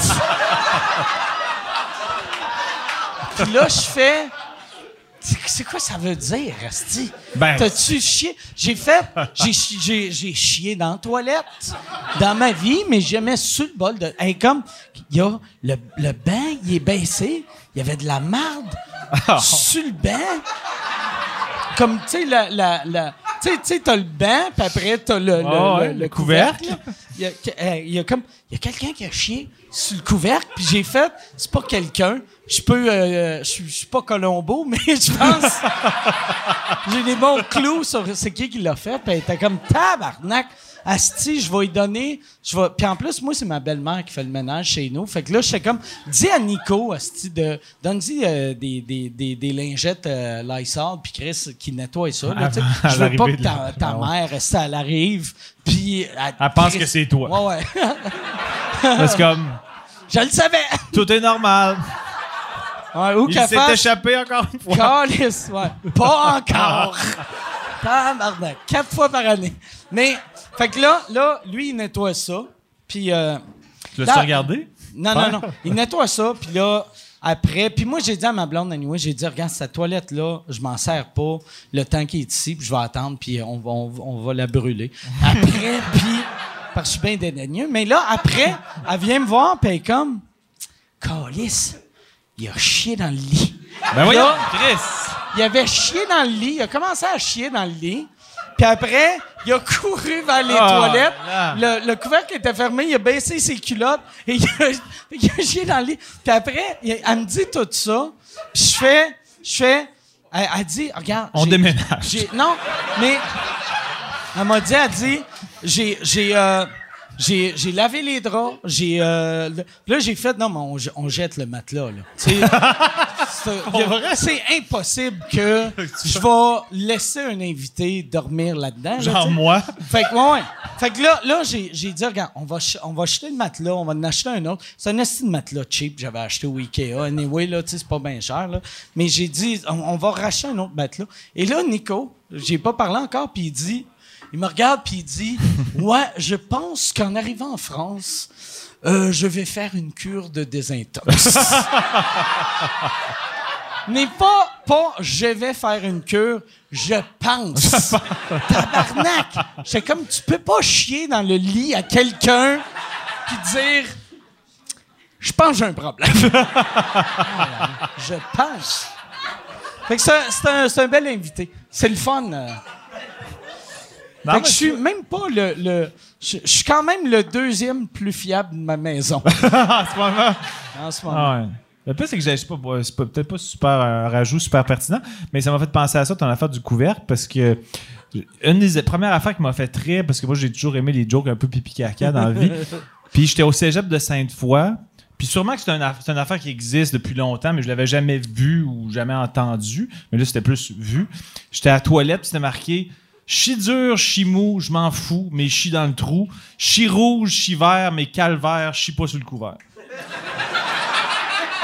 puis là, je fais. C'est quoi ça veut dire, Asti? Ben- T'as-tu chié? J'ai fait. J'ai, chi- j'ai, j'ai chié dans la toilette dans ma vie, mais jamais sur le bol de. Hey, comme, y a le, le banc, il est baissé, il y avait de la marde sur le banc. Comme, tu sais, la. la, la tu sais, t'as le banc, puis après, t'as le, le, le- le le couvercle. couvercle. Il y a, euh, il y a comme. Il y a quelqu'un qui a chié sur le couvercle, puis j'ai fait. C'est pas quelqu'un. Je peux. euh, je suis- je suis pas Colombo, mais je pense. J'ai des bons clous sur c'est qui qui l'a fait. Puis était comme tabarnak. Asti, je vais lui donner. Je vais. Puis en plus, moi, c'est ma belle-mère qui fait le ménage chez nous. Fait que là, j'étais comme. Dis à Nico, Asti, de. Donne-y euh, des, des, des, des lingettes euh, Lysol, puis Chris qui nettoie ça. Là. À je veux pas que ta, ta Ah mère, Asti, elle arrive, puis. Elle, Elle pense Chris- que c'est toi. Ouais, ouais. C'est comme, je le savais. tout est normal. Ouais, ou Il s'est fasse- échappé encore une fois. Calice, ouais. Pas encore. Tabarnak. Quatre fois par année. Mais, fait que là, là, lui, il nettoie ça. Puis, euh, Tu l'as regardé? non, non, non. Il nettoie ça, puis là, après, puis moi, j'ai dit à ma blonde, anyway, j'ai dit, regarde, cette toilette-là, je m'en sers pas le temps qu'il est ici, puis je vais attendre, puis on va, on, va- on va la brûler. Après, puis, parce que je suis bien dédaigneux, mais là, après, elle vient me voir, puis elle est comme, Calice, il a chié dans le lit. Ben voyons, Là- Chris. Il avait chié dans le lit. Il a commencé à chier dans le lit. Puis après, il a couru vers les Ah, toilettes. Le, le couvercle était fermé. Il a baissé ses culottes. Et il a, il a chié dans le lit. Puis après, il- elle me dit tout ça. Puis je fais... Je fais... Elle, elle dit, regarde... On déménage. j'ai- Non, mais... Elle m'a dit, elle dit, j'ai... J'ai... euh, j'ai, j'ai lavé les draps, j'ai euh, là j'ai fait non mais on, on jette le matelas là. Sais, c'est, impossible que je vais laisser un invité dormir là-dedans. là, Genre moi. Fait que, ouais, ouais. Fait que là, là j'ai, dit, regarde, on va, on va acheter le matelas, on va en acheter un autre. C'est un esti de matelas cheap que j'avais acheté au Ikea. Anyway, là, tu sais, c'est pas bien cher, là. Mais j'ai dit, on, on va racheter un autre matelas. Et là, Nico, j'ai pas parlé encore, puis il dit, il me regarde, puis il dit, ouais, je pense qu'en arrivant en France, euh, je vais faire une cure de désintox. Mais pas, pas je vais faire une cure, je pense. Tabarnak! C'est comme tu peux pas chier dans le lit à quelqu'un puis dire Je pense que j'ai un problème. je pense. Fait que c'est un- un, un bel invité. C'est le fun. euh. Non, Fait que je suis même pas le. le je je suis quand même le deuxième plus fiable de ma maison en ce moment. en ce moment. Ah ouais. Le pire, c'est que j'ai- c'est pas, peut-être pas super un rajout super pertinent, mais ça m'a fait penser à ça, ton affaire du couvercle, parce que une des premières affaires qui m'a fait rire, parce que moi, j'ai toujours aimé les jokes un peu pipi caca dans la vie. Puis j'étais au cégep de Sainte-Foy. Puis sûrement que c'est une, aff- c'est une affaire qui existe depuis longtemps, mais je l'avais jamais vu ou jamais entendu. Mais là, c'était plus vu. J'étais à la toilette, c'était marqué Chi dur, chi mou, je m'en fous, mais chi dans le trou. Chi rouge, chi vert, mais calvaire, chi pas sur le couvert.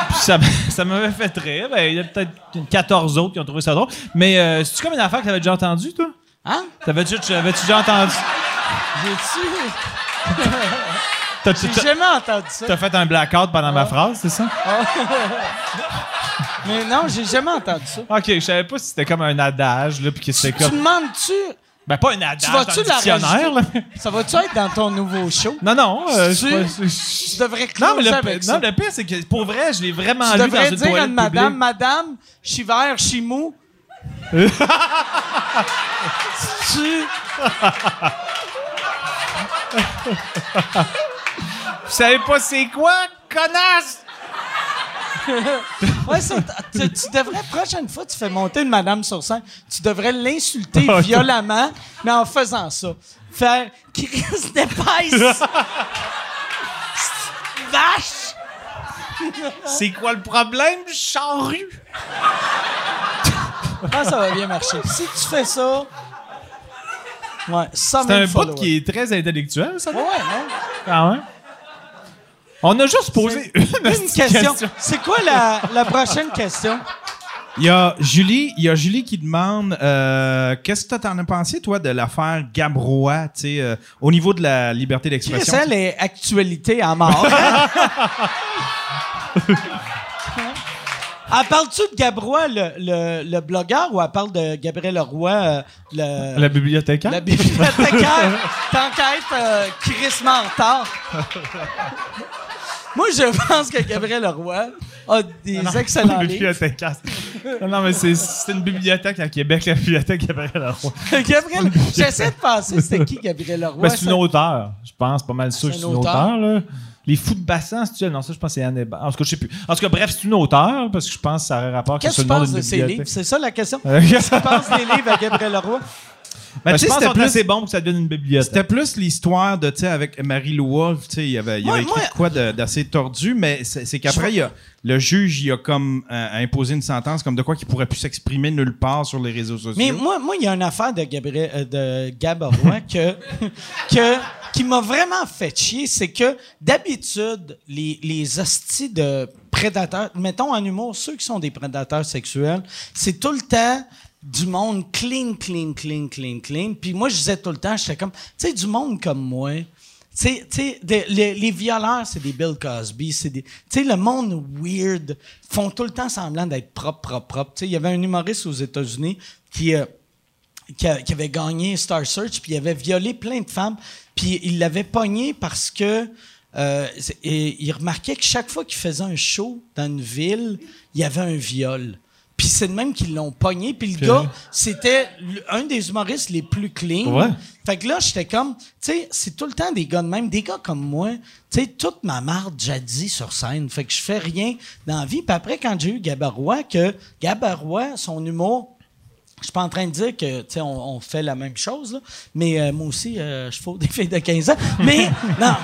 Puis ça, ça m'avait fait rire. Ben, il y a peut-être 14 autres qui ont trouvé ça drôle. Mais euh, c'est-tu comme une affaire que t'avais déjà entendue, toi? Hein? T'avais-tu, déjà entendu? J'ai-tu? J'ai t'as- jamais entendu ça. t'as fait un blackout pendant ma phrase, c'est ça? Mais non, j'ai jamais entendu ça. Ok, je savais pas si c'était comme un adage, là, puis que c'était Tu comme. demandes-tu. Ben, pas un adage, Tu vas-tu dans le la dictionnaire, là. Ça va-tu être dans ton nouveau show? Non, non. euh, Tu- je- Tu devrais non, mais le, avec non, ça. le pire, c'est que pour vrai, je l'ai vraiment Tu lu dans devrais dire à une madame, publique. madame, je suis vert, je suis mou. tu... Vous savez pas c'est quoi, connasse? Ouais, ça, tu, tu devrais, prochaine fois, tu fais monter une madame sur scène, tu devrais l'insulter violemment, mais en faisant ça. Faire Chris d'épaisse! Vache! C'est quoi le problème, charrue? Je pense que ça va bien marcher. Si tu fais ça. Ouais, ça C'est un bout qui est très intellectuel, ça, Ouais, non? ouais, non? Ah ouais? On a juste posé une, question. C'est quoi la, la prochaine question? Il y a Julie, il y a Julie qui demande euh, qu'est-ce que t'en as pensé toi de l'affaire Gabrois, tu sais, euh, au niveau de la liberté Chris, d'expression? elle est actualité à mort? Elle parle-tu de Gabrois, le, le, le blogueur, ou elle parle de Gabriel Leroy, euh, le, La bibliothécaire? la bibliothécaire, tant qu'à être euh, en retard? Moi, je pense que Gabriel Leroy a des Non, excellents livres. bibliothécaire. non, non, mais c'est, une bibliothèque à Québec, la bibliothèque Gabriel Leroy. Gabriel, j'essaie de penser c'était qui Gabriel Leroy. Ben, c'est une auteure, je pense, pas mal sûr que C'est un une auteur. auteure, là. Les fous de bassin, c'est Non, ça, je pense que c'est Anne. En tout cas, je sais plus. En tout cas, bref, c'est une auteure, parce que je pense que ça aurait rapport que Qu'est-ce que tu penses de ses bibliothèque. livres? C'est ça la question? Euh, Qu'est-ce que tu penses des livres à Gabriel Leroy? Ben, Ben, je pense bons pour que ça devienne une bibliothèque. C'était plus l'histoire de, tu sais, avec Marie-Lou Wolfe, tu sais, il y avait, il y Moi- avait écrit quoi d'assez tordu, mais c'est c'est qu'après, il y a, le juge, il a comme euh, imposé une sentence comme de quoi qu'il pourrait plus s'exprimer nulle part sur les réseaux sociaux. Mais moi, moi, il y a une affaire de Gabriel, euh, de que, que, qui m'a vraiment fait chier, c'est que d'habitude, les, les hosties de prédateurs, mettons en humour, ceux qui sont des prédateurs sexuels, c'est tout le temps du monde clean, clean, clean, clean, clean. Puis moi, je disais tout le temps, j'étais comme, tu sais, du monde comme moi. Tu sais, les, les violeurs, c'est des Bill Cosby, c'est des... Tu sais, le monde weird font tout le temps semblant d'être propre, propre, propre. Tu sais, il y avait un humoriste aux États-Unis qui... euh, qui, qui avait gagné Star Search, puis il avait violé plein de femmes, puis il l'avait pogné parce que euh, il remarquait que chaque fois qu'il faisait un show dans une ville, il y avait un viol. Puis c'est de même qu'ils l'ont pogné, puis le gars, c'était un des humoristes les plus clean. Ouais. Fait que là, j'étais comme, tu sais, c'est tout le temps des gars de même, des gars comme moi, tu sais, toute ma marde jadis sur scène. Fait que je fais rien dans la vie. Puis après, quand j'ai eu Gabarois, que Gabarois, son humour, je suis pas en train de dire que tu sais, on, on fait la même chose, là. mais euh, moi aussi, euh, je fous des filles de 15 ans. Mais non,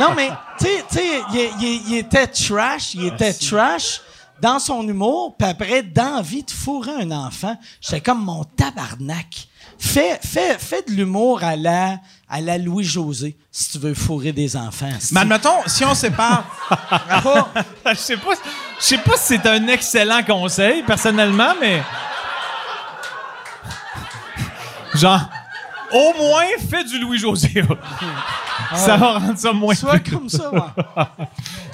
non, mais tu sais, tu sais, il, était trash, il était trash dans son humour, puis après, d'envie de fourrer un enfant, j'étais comme mon tabarnak. Fais, fais, fais de l'humour à la, à la Louis-José, si tu veux fourrer des enfants. Mais admettons, si on sépare, je sais pas, je sais pas si c'est un excellent conseil, personnellement, mais. Genre, au moins, fais du Louis-José. Ça va rendre ça moins Soit comme ça, ouais.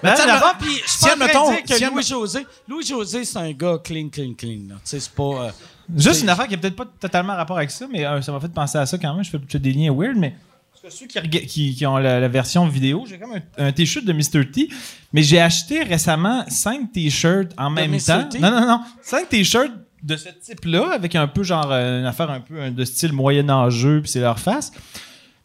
Mais Avant, mettons- puis je suis pas de dire que Louis-José... Louis-José, c'est un gars clean, clean, clean. là. Tu sais, c'est pas... euh, Juste une affaire qui n'a peut-être pas totalement rapport avec ça, mais euh, ça m'a fait penser à ça quand même. Je fais, fais des liens weird, mais parce que ceux qui, rega- qui- qui ont la, la version vidéo, j'ai comme un, un t-shirt de Mr. T, mais j'ai acheté récemment cinq t-shirts en même Mr. temps. T? Non, non, non. Cinq t-shirts de ce type-là, avec un peu genre euh, une affaire un peu de style moyen-âgeux, puis c'est leur face.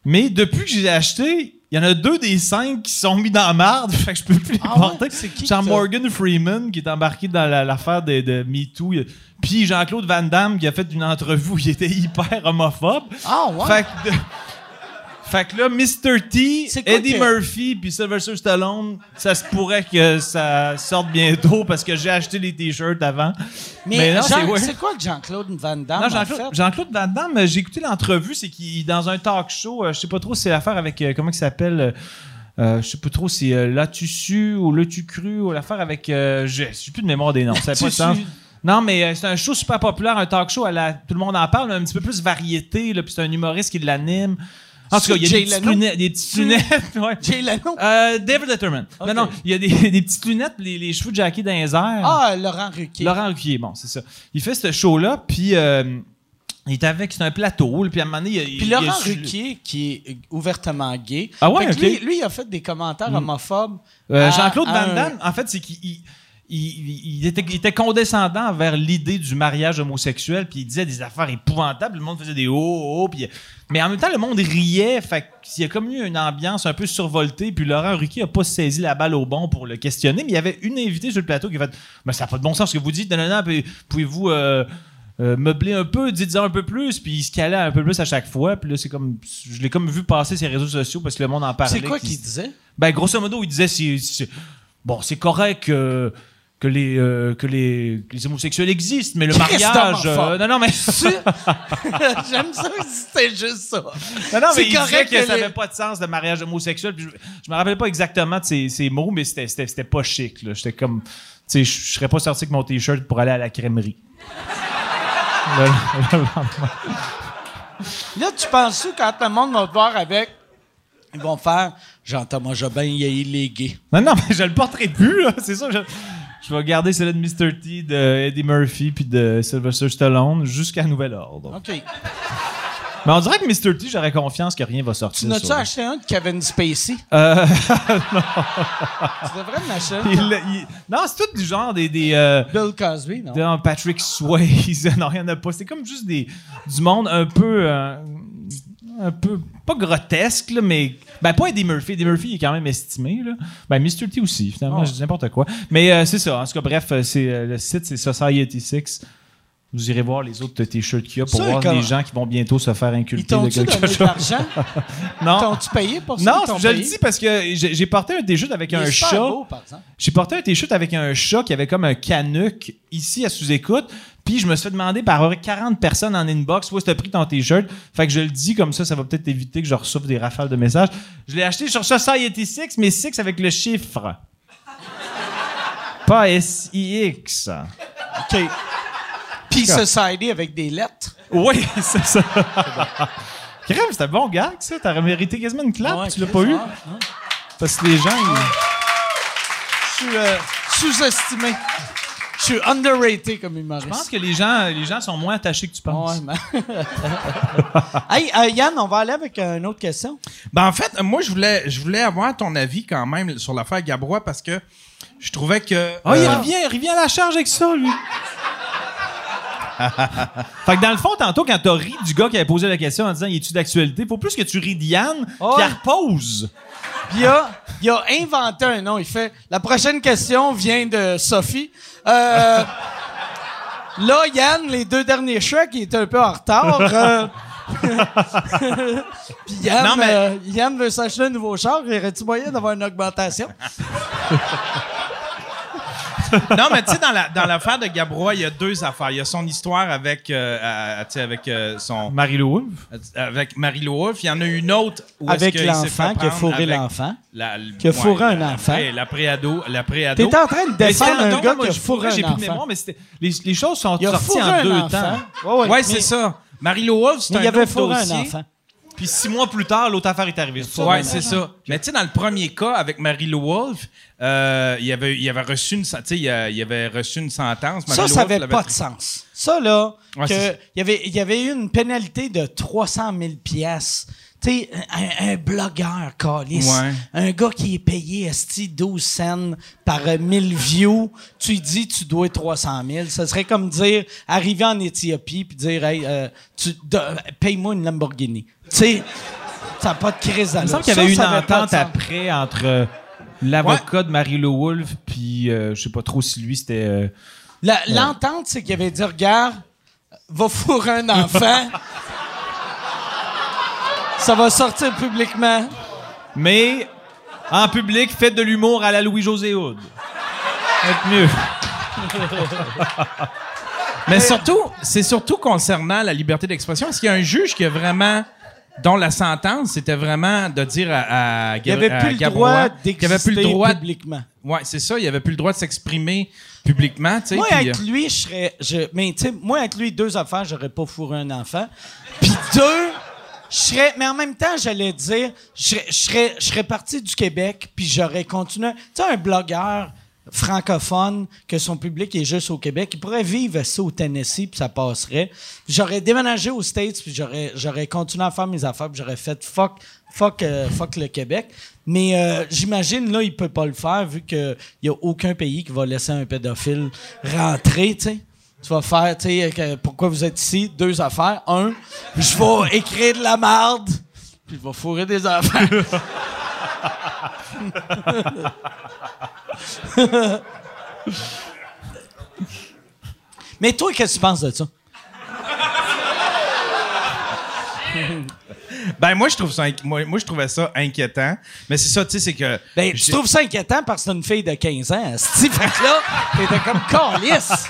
Mais depuis que j'ai acheté, il y en a deux des cinq qui sont mis dans la marde, fait que je peux plus les Ah ouais? C'est qui t'as? Morgan Freeman qui est embarqué dans la- l'affaire de, de Me Too. Il- Puis Jean-Claude Van Damme qui a fait une entrevue où il était hyper homophobe. Ah, ouais? Fait que, de- fait que là, Mr. T, Eddie que- Murphy puis Sylvester Stallone, ça se pourrait que ça sorte bientôt parce que j'ai acheté les t-shirts avant. Mais, non, Jean- c'est quoi que Jean-Claude Van Damme Non, Jean-Claude, fait? Van Damme, euh, j'ai écouté l'entrevue, c'est qu'il dans un talk show, euh, je sais pas trop, c'est l'affaire avec euh, comment il s'appelle euh, euh, je sais pas trop, c'est euh, L'as-tu su ou L'as-tu cru ou l'affaire avec. je sais plus de mémoire des noms. Ça n'a pas de Tu sens. Non, mais euh, c'est un show super populaire, un talk show à la. Tout le monde en parle, mais un petit peu plus variété, là, puis c'est un humoriste qui l'anime. En tout cas, il y a des petites lunettes. Des petites lunettes ouais. Jay Leno? Euh, David Letterman. Non, non, il y a des, des petites lunettes, les, les cheveux de Jackie dans les airs. Ah, Laurent Ruquier. Laurent Ruquier, bon, c'est ça. Il fait ce show-là, puis euh, il est avec, c'est un plateau, puis à un moment donné, il, Puis il- il a Laurent su- Ruquier, qui est ouvertement gay. Ah ouais, Fait que ok. Hmm. lui, lui, il a fait des commentaires homophobes. Euh, Jean-Claude Van un- Damme, en fait, c'est qu'il il, était, il était condescendant vers l'idée du mariage homosexuel, puis il disait des affaires épouvantables, le monde faisait des oh, oh, oh, puis mais en même temps, le monde riait, fait qu'il y a comme eu une ambiance un peu survoltée, puis Laurent Ruquier a pas saisi la balle au bon pour le questionner, mais il y avait une invitée sur le plateau qui a fait Mais ça n'a pas de bon sens ce que vous dites, non, non, non, pouvez-vous. euh, euh, meubler un peu, dites-en un peu plus, puis il se calait un peu plus à chaque fois. Puis là, c'est comme. Je l'ai comme vu passer ses réseaux sociaux parce que le monde en parlait. C'est quoi qu'il- disait? ben, grosso modo, il disait c'est, c'est- bon, c'est correct que, que, les, euh, que, les, que les homosexuels existent, mais le mariage. euh, non, non, mais. J'aime ça c'était juste ça. Non, non, mais il disait que, ça les- n'avait pas de sens de mariage homosexuel. Puis je, je me rappelle pas exactement de ces, ces mots, mais c'était, c'était, c'était pas chic. Là. J'étais comme. Tu sais, je je serais pas sorti avec mon t-shirt pour aller à la crèmerie. Le- le lendemain. Là, tu penses que quand le monde va te voir avec, ils vont faire Jean-Thomas Jobin, il est illégué. non, non, mais je le porterai plus, là. C'est ça. Je, je vais garder celle de Mr. T, de Eddie Murphy, puis de Sylvester Stallone jusqu'à nouvel ordre. OK. Mais on dirait que Mr. T, j'aurais confiance que rien va Tu sortir. n'as-tu sur- acheté un de Kevin Spacey? Euh, Tu devrais il- non, c'est tout du genre des. des euh, Bill Cosby, non? de- Patrick Swayze. non, il n'y en a pas. C'est comme juste des, du monde un peu. euh, un peu. Pas grotesque, là, mais. Ben, pas Eddie Murphy. Eddie Murphy il est quand même estimé, là. Ben, Mr. T aussi, finalement, Oh. je dis n'importe quoi. Mais euh, c'est ça. En tout cas, bref, euh, c'est, euh, le site, c'est Society 6. Vous irez voir les autres t-shirts qu'il y a pour Ça, voir les gens qui vont bientôt se faire inculper de quelque chose. l'argent? Non. T'ont-tu payé pour ça? Non, je le dis parce que j'ai porté un t-shirt avec un chat. beau, par exemple. J'ai porté un t-shirt avec un chat qui avait comme un canuc ici à sous-écoute. Puis je me suis fait demander par à peu près 40 personnes en inbox où est-ce que t'as pris ton t-shirt? Fait que je le dis comme ça, ça va peut-être éviter que je reçoive des rafales de messages. Je l'ai acheté sur Society 6, mais 6 avec le chiffre. Pas S-I-X. OK. Puis Society avec des lettres. Oui, c'est ça. Crème, c'était bon gag, ça. T'aurais mérité quasiment une clap. Ouais, tu l'as pas eu? Parce que les gens, ils- Je suis euh, sous-estimé. Je suis underrated comme humoriste. je pense que les gens, les gens sont moins attachés que tu penses. Ouais, hey, euh, Yann, on va aller avec euh, une autre question. Ben, en fait, moi, je voulais, je voulais avoir ton avis quand même sur l'affaire Gabrois parce que je trouvais que. Ah, il euh, revient, il revient à la charge avec ça, lui. fait que dans le fond, tantôt, quand t'as ri du gars qui avait posé la question en disant « Es-tu d'actualité? » faut plus que tu ris d'Yann, Ouais. qui la repose. Puis il a, il a inventé un nom. Il fait La prochaine question vient de Sophie. Euh, là, Yann, les deux derniers chocs, il est un peu en retard. euh. Puis Yann, Non, mais- euh, Yann veut s'acheter un nouveau char. Y aurait-tu moyen d'avoir une augmentation? non, mais tu sais, dans, la, dans l'affaire de Gabrois, il y a deux affaires. Il y a son histoire avec, euh, à- avec euh, son. Marie-Lou. Avec Marie-Lou Wolfe. Il y en a une autre où est-ce Avec qu'il s'est l'enfant fait qui a prendre fourré avec l'enfant. la- Qui a fourré un la- enfant. La, pré-ado. La pré-ado. T'es en train de Mais c'est- défendre un gars moi, qui a je fourré J'ai un plus de enfant. mémoire, mais c'était- les, les choses sont Il a sorties fourré en un deux enfant. temps. Ouais, ouais, mais c'est ça. Marie-Lou Wolfe, c'est Mais un il avait autre fourré dossier. un enfant. Puis six mois plus tard, l'autre affaire est arrivée. Ça, Ouais, c'est ça. Mais tu sais, dans le premier cas, avec Marie-Lou Wolfe, euh, il, avait, il avait reçu une, sen- tu sais, il, a- il avait reçu une sentence. Ça, ça n'avait pas de sens. Ça, là, Ouais, que c'est ça. il y avait, il y avait eu une pénalité de 300 000 pièces. Tu sais, un, un blogueur, Calis, Ouais. un gars qui est payé, esti, 12 cents par euh, 1000 views, tu lui dis tu dois 300 000. Ce serait comme dire, arriver en Éthiopie puis dire, hey, euh, tu, paye-moi une Lamborghini. Tu sais, n'a pas de crise Il me semble qu'il y avait une entente après entre euh, l'avocat de Marie-Lou Wolfe, puis euh, je sais pas trop si lui c'était. euh, L'entente, c'est qu'il avait dit Regarde, va fourrer un enfant. Ça va sortir publiquement. Mais en public, faites de l'humour à la Louis-José Hood. Être mieux. Mais surtout, c'est surtout concernant la liberté d'expression. Est-ce qu'il y a un juge qui a vraiment dont la sentence c'était vraiment de dire à, à, Il n'y avait plus le droit d'exister publiquement. Ouais, c'est ça. Il avait plus le droit de s'exprimer publiquement. tu sais, Moi, puis, avec euh, lui, je serais. Je, mais tu sais, moi, avec lui, deux affaires, j'aurais pas fourré un enfant. Puis deux, je serais. Mais en même temps, j'allais dire, je serais, je serais, je serais parti du Québec, puis j'aurais continué. Tu sais, un blogueur francophone, que son public est juste au Québec, il pourrait vivre ça au Tennessee, puis ça passerait. J'aurais déménagé aux States, puis j'aurais, j'aurais continué à faire mes affaires, puis j'aurais fait fuck, fuck, euh, fuck le Québec. Mais euh, j'imagine, là, il peut pas le faire, vu qu'il n'y a aucun pays qui va laisser un pédophile rentrer, tu sais. Tu vas faire, tu sais, pourquoi vous êtes ici? Deux affaires. Un, je vais écrire de la merde, puis je vais fourrer des affaires. Mais toi, qu'est-ce que tu penses de ça? Ben moi je trouve ça moi, moi je trouvais ça inquiétant. Mais c'est ça, tu sais, c'est que. Ben, tu j'ai- trouves ça inquiétant parce que c'est une fille de 15 ans. Steve, fait que là, t'étais comme calice.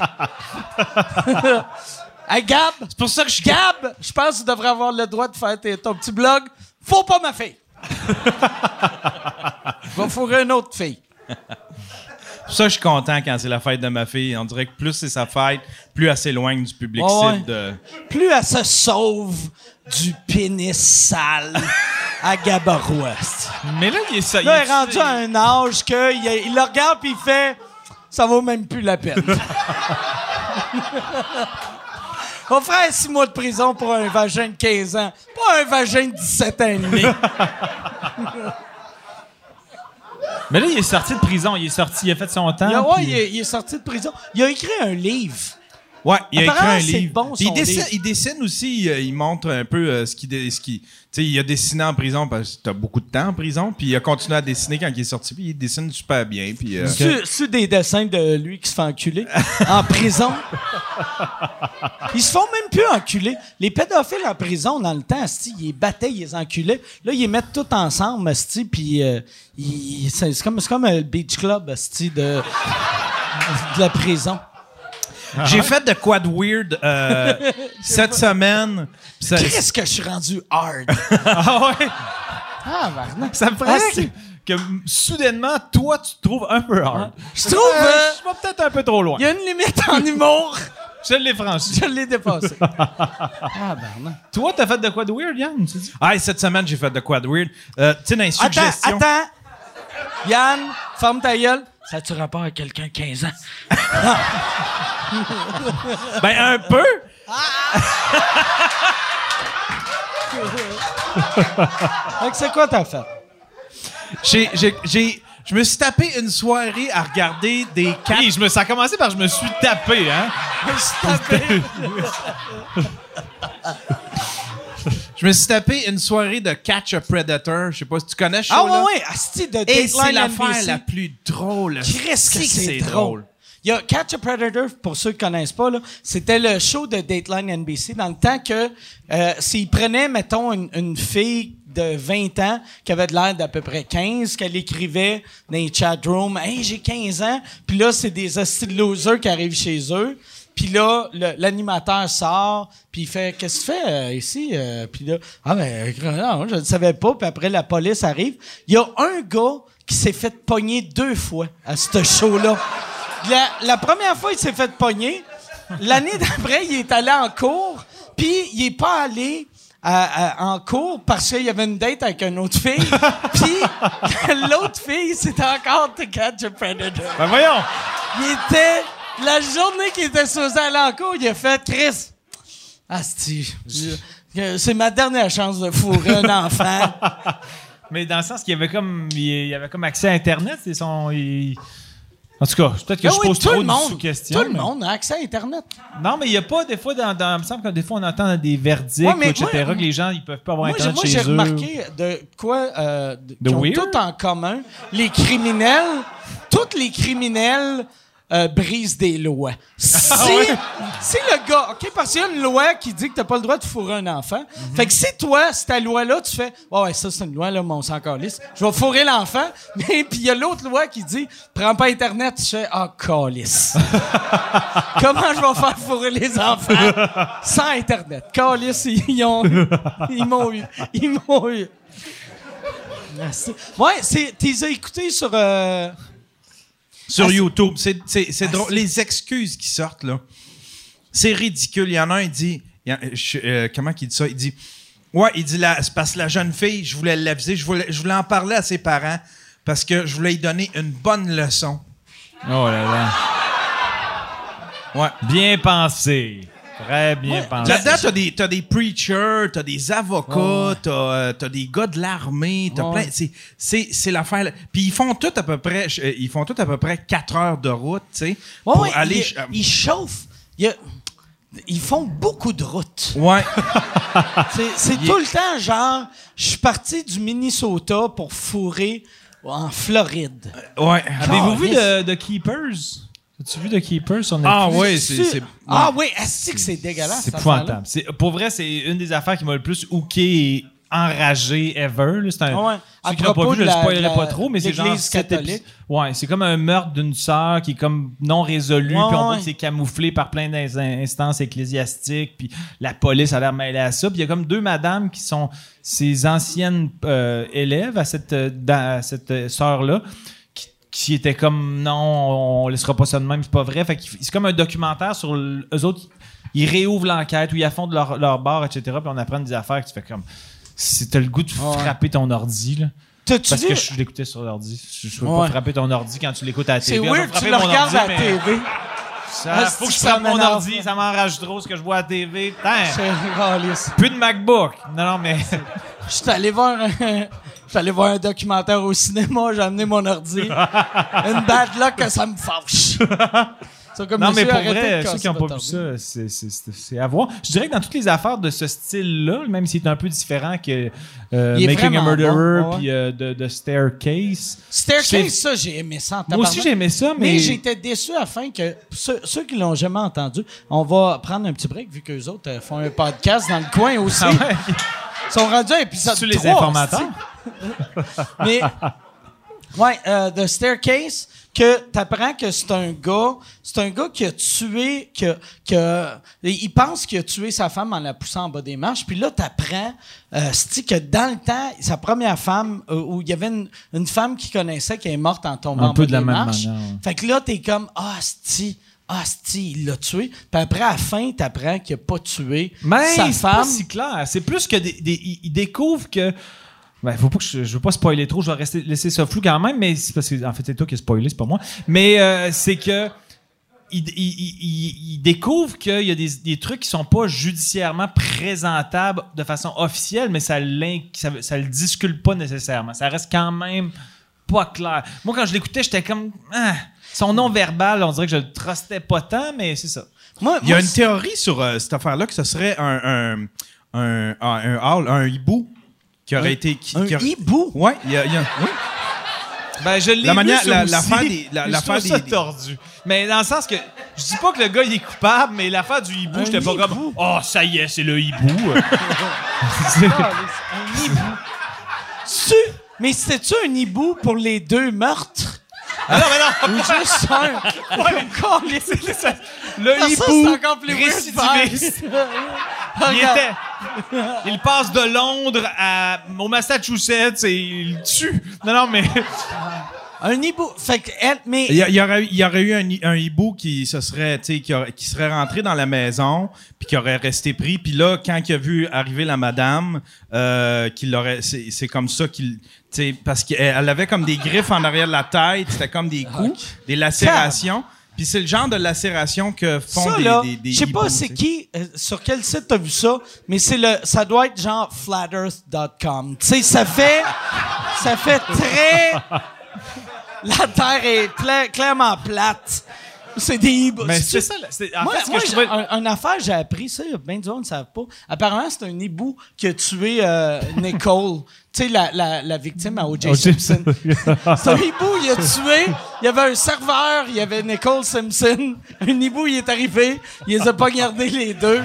hey, Gab, c'est pour ça que je Gab, je pense que tu devrais avoir le droit de faire tes- ton petit blog. Faut pas ma fille. Va fourrer une autre fille. Ça, je suis content quand c'est la fête de ma fille. On dirait que plus c'est sa fête, plus elle s'éloigne du public Ouais, ouais. cible de. Plus elle se sauve du pénis sale à Gabaroua. Mais là, il est ça. Là, il est rendu à un âge qu'il il le regarde puis il fait Ça vaut même plus la peine. On ferait six mois de prison pour un vagin de 15 ans, pas un vagin de 17 ans et demi. Mais là, il est sorti de prison. Il est sorti, il a fait son temps. Il a- ouais, puis- il, est, il est sorti de prison. Il a écrit un livre. Ouais, il a écrit un livre. bon, il, dessine, livre. il dessine aussi, euh, il montre un peu euh, ce qu'il. ce sais, il a dessiné en prison parce que t'as beaucoup de temps en prison, puis il a continué à dessiner quand il est sorti, puis il dessine super bien. Puis, euh, sur des dessins de lui qui se fait enculer en prison. Ils se font même plus enculer. Les pédophiles en prison, dans le temps, ils les battaient, ils les enculaient. Là, ils les mettent tous ensemble, asti, puis euh, c'est comme, comme un beach club asti, de, de la prison. J'ai fait de quoi de weird euh, cette semaine. ça- Qu'est-ce que je suis rendu hard? Ah ouais? Ah, Varna. Ça me ferait Asti. que, que, soudainement, toi, tu te trouves un peu hard. Je trouve, Euh, euh, je vais peut-être un peu trop loin. il y a une limite en humour. Je l'ai franchi. Je l'ai dépassé. Ah, Varna. Toi, t'as fait de quoi de weird, Yann? tu dis? Ah, cette semaine, j'ai fait de quoi de weird. Euh, tu sais, dans les Attends, suggestions. attends. Yann, ferme ta gueule. Ça a-tu rapport à quelqu'un de 15 ans? Ben, un peu. Fait que c'est quoi ta fait? J'ai, j'ai, j'ai- je me suis tapé une soirée à regarder des quatre. Hey, je me, ça a commencé par je me suis tapé, hein? Je me suis tapé une soirée de Catch a Predator. Je sais pas si tu connais ce Ah ouais, ouais, Asti de Et c'est l'affaire NBC. la plus drôle. Qu'est-ce que c'est drôle. Y a Catch a Predator, pour ceux qui connaissent pas, c'était le show de Dateline NBC dans le temps que euh, s'ils prenaient, mettons, une, fille de 20 ans qui avait de l'air d'à peu près 15, qu'elle écrivait dans les chat rooms « Hey, j'ai 15 ans », puis là, c'est des hosties de losers qui arrivent chez eux, puis là, l'animateur sort, puis il fait Qu'est-ce que tu fais euh, ici? Euh, Puis là, ah ben, non, je ne savais pas. Puis après, la police arrive. Il y a un gars qui s'est fait pogner deux fois à ce show-là. La, la première fois, il s'est fait pogner. L'année d'après, il est allé en cours, puis il est pas allé à- à- en cours parce qu'il y avait une date avec une autre fille. Puis l'autre fille, c'était encore To Catch a Predator. Ben voyons! Il était. La journée qu'il était supposé aller en cours, il a fait Chris. Asti. C'est ma dernière chance de fourrer un enfant. Mais dans le sens qu'il y avait comme, il avait comme accès à Internet. Et son, il- En tout cas, peut-être que Ah je oui, pose trop le de sous-questions. Tout le mais- monde a accès à Internet. Non, mais il n'y a pas des fois dans, dans- Il me semble que des fois on entend des verdicts, Ouais, mais etc., moi- que les gens ils peuvent pas avoir Moi, j'ai, Internet moi, chez j'ai eux. remarqué de quoi euh, de- ont tout en commun. Les criminels, tous les criminels euh, brisent des lois. Si, Ah ouais? si le gars, OK, parce qu'il y a une loi qui dit que t'as pas le droit de fourrer un enfant. Fait que si toi, si ta loi-là, tu fais, ouais, ouais, ça, c'est une loi, là, mon sang calisse. Je vais fourrer l'enfant. Mais puis il y a l'autre loi qui dit, prends pas Internet, tu fais, ah, calice. Comment je vais faire fourrer les enfants sans Internet? Calice, ils ont, ils m'ont eu. Ils m'ont eu. Merci. Ouais, c'est, t'es as écoutés sur, euh, Sur Ah, YouTube. C'est, Ah, drôle. Les excuses qui sortent, là, c'est ridicule. Il y en a un, il dit... il je- euh, comment qu'il dit ça? Il dit... Ouais, il dit, la, c'est parce que la jeune fille, je voulais l'aviser, je voulais, je voulais en parler à ses parents parce que je voulais lui donner une bonne leçon. Oh là là. Ouais. Bien pensé. Très bien pensé. Là-dedans, t'as des, t'as des preachers, t'as des avocats, t'as, euh, t'as des gars de l'armée, t'as plein. C'est, c'est, c'est l'affaire. là. Puis ils font tout à peu près, euh, ils font tout à peu près 4 heures de route, tu sais, Ouais, pour ouais, aller. ils, ch- ils chauffent. Il y a- ils font beaucoup de routes. Ouais. C'est, c'est tout le temps genre, je suis parti du Minnesota pour fourrer en Floride. Ouais. Avez-vous vu de Keepers? As-tu vu de Keepers sur Ah Netflix? ouais, c'est, c'est- Ah oui, est-ce que c'est dégueulasse? C'est épouvantable. C'est- Pour vrai, c'est une des affaires qui m'a le plus hooké et enragé ever. là. C'est un, Ah ouais. Ceux qui l'ont pas vu, je le spoilerai pas trop, mais c'est genre catholique. Ouais, c'est comme un meurtre d'une sœur qui est comme non résolu, Ouais, puis on voit que c'est camouflé par plein d'instances ecclésiastiques, puis la police a l'air mêlée à ça. Puis il y a comme deux madames qui sont ses anciennes euh, élèves à cette, euh, cette euh, sœur-là. Qui étaient comme non, on laissera pas ça de même, c'est pas vrai. Fait c'est comme un documentaire sur eux autres. Ils réouvrent l'enquête où ils affondent leur, leur bar, etc. Puis on apprend des affaires que tu fais comme. Si t'as le goût de Ouais. frapper ton ordi, là. Parce que je l'écoutais sur l'ordi. Je peux Ouais. pas frapper ton ordi quand tu l'écoutes à la C'est TV. weird, tu le regardes ordi, à la TV. ça- Ah, faut que je frappe mon ordi. Ça m'enrage trop ce que je vois à la TV. C'est plus de MacBook. Non, non, mais. Je suis allé voir un, allé voir un documentaire au cinéma, j'ai amené mon ordi. Une bad luck que ça me fâche. Comme Non, mais pour vrai, ceux qui n'ont pas vu ça, c'est- à voir. Je dirais que dans toutes les affaires de ce style-là, même s'il est un peu différent que euh, Making a Murderer bon, ouais. puis euh, de, de Staircase. Staircase, ça, j'ai aimé ça en Moi aussi, j'ai aimé ça, mais. Mais j'étais déçu à la fin que ceux, ceux qui l'ont jamais entendu, on va prendre un petit break vu qu'eux autres euh, font un podcast dans le coin aussi. Ah? Ils sont rendus à épisode Tu les 3, informateurs? Mais, ouais, euh, The Staircase, que t'apprends que c'est un gars, c'est un gars qui a tué, que, que, il pense qu'il a tué sa femme en la poussant en bas des marches, puis là, t'apprends, euh, que dans le temps, sa première femme, euh, où il y avait une, une femme qu'il connaissait qui est morte en tombant Un en peu bas de la des même marches. manière, ouais. Fait que là, t'es comme, ah, c'ti, ah, c'ti, il l'a tué. Puis après, à la fin, t'apprends qu'il a pas tué Mais sa c'est pas femme. si clair. C'est plus que des, découvrent que. Ben, faut pas que je, je veux pas spoiler trop, je vais rester, laisser ça flou quand même, mais c'est parce que en fait c'est toi qui as spoilé, c'est pas moi. Mais euh, c'est que il, il- il- il découvrent qu'il y a des, des trucs qui sont pas judiciairement présentables de façon officielle, mais ça, l'in- ça, ça le discule pas nécessairement. Ça reste quand même pas clair. Moi, quand je l'écoutais, j'étais comme. Ah, son nom verbal, on dirait que je le trustais pas tant, mais c'est ça. Moi, Il y a moi, une théorie sur euh, cette affaire-là que ce serait un un un, un, un owl, un hibou qui aurait Un- été qui, un qui aurait- hibou. Ouais, il y a, y a- oui. Ben, je l'ai La vu, manière- ça la- l'affaire des- la- l'affaire des- des- tordu. Mais dans le sens que, je dis pas que le gars, il est coupable, mais l'affaire du hibou, j'étais pas comme, oh, ça y est, c'est le hibou. Un hibou. Tu- Mais c'était-tu un hibou pour les deux meurtres? Ah non, mais non, Ou juste un? Encore les- le Ah, ça, hibou, c'est encore plus récidiviste. Il était, il passe de Londres à, au Massachusetts et il tue. Non, non, mais, Un hibou. Fait que elle, mais. Il y, a- il y aurait, il y aurait eu un, un hibou qui se serait, tu sais, qui, aurait- qui serait rentré dans la maison, puis qui aurait resté pris. Puis là, quand il a vu arriver la madame, euh, qu'il l'aurait, c'est, c'est comme ça qu'il, tu sais, parce qu'elle elle avait comme des griffes en arrière de la tête, c'était comme des coups, des lacérations. Puis c'est le genre de lacération que font Ça, des, là, des, des je sais pas c'est qui, euh, sur quel site t'as vu ça, mais c'est le, ça doit être genre flatearth.com. Tu sais, ça fait, ça fait très, la terre est pla- clairement plate. C'est des hiboux. Mais C'est- ça. En moi, fait, ce que moi, je j'ai- trouvais- un, un affaire, j'ai appris ça, il y a bien du monde ne savent pas. Apparemment, c'est un hibou qui a tué euh, Nicole, tu sais, la, la, la victime à O.J. O.J. Simpson. c'est un hibou, il a tué, il y avait un serveur, il y avait Nicole Simpson. Un hibou, il est arrivé, il les a pas gardés les deux.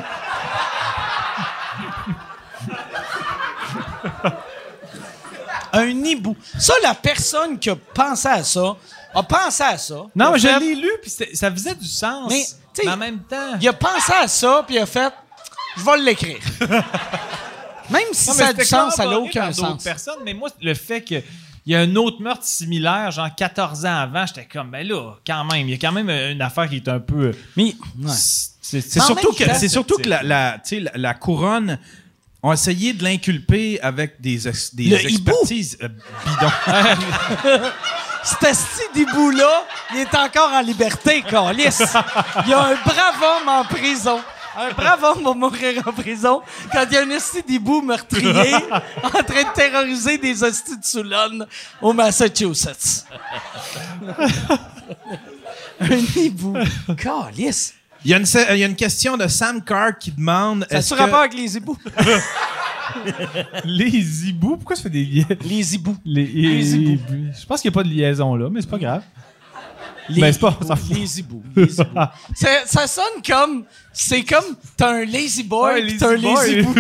Un hibou. Ça, la personne qui a pensé à ça, a pensé à ça. Non, mais je fait- l'ai lu, puis ça faisait du sens. Mais, en même temps. il a pensé à ça, puis il a fait Je vais l'écrire. Même si Non, ça a du sens, ça n'a aucun sens. personnes, mais moi, le fait que. Il y a un autre meurtre similaire, genre 14 ans avant, j'étais comme, ben là, quand même, il y a quand même une affaire qui est un peu. Mais, ouais. C'est surtout que, surtout que la, la, tu sais, la, la couronne ont essayé de l'inculper avec des, ex- des Le expertises euh, bidons. Cet esti d'hibou-là, il est encore en liberté, Carlis. Il y a un brave homme en prison. Un brave homme va mourir en prison quand il y a un esti d'hibou meurtrier en train de terroriser des hosties de Soulon au Massachusetts. un hibou. Carlis. Il y, a une, se- il y a une question de Sam Carr qui demande Ça sur que- rapport avec les hiboux? Les hiboux, pourquoi ça fait des liens? Les hiboux. Les, Les hiboux. Je pense qu'il n'y a pas de liaison là, mais c'est pas grave. Les Ben, c'est pas- hiboux, on s'en fout. Les hiboux. Les hiboux. ça, ça sonne comme. C'est comme. T'as un lazy boy, Ouais, pis lazy t'as un boy. lazy boo.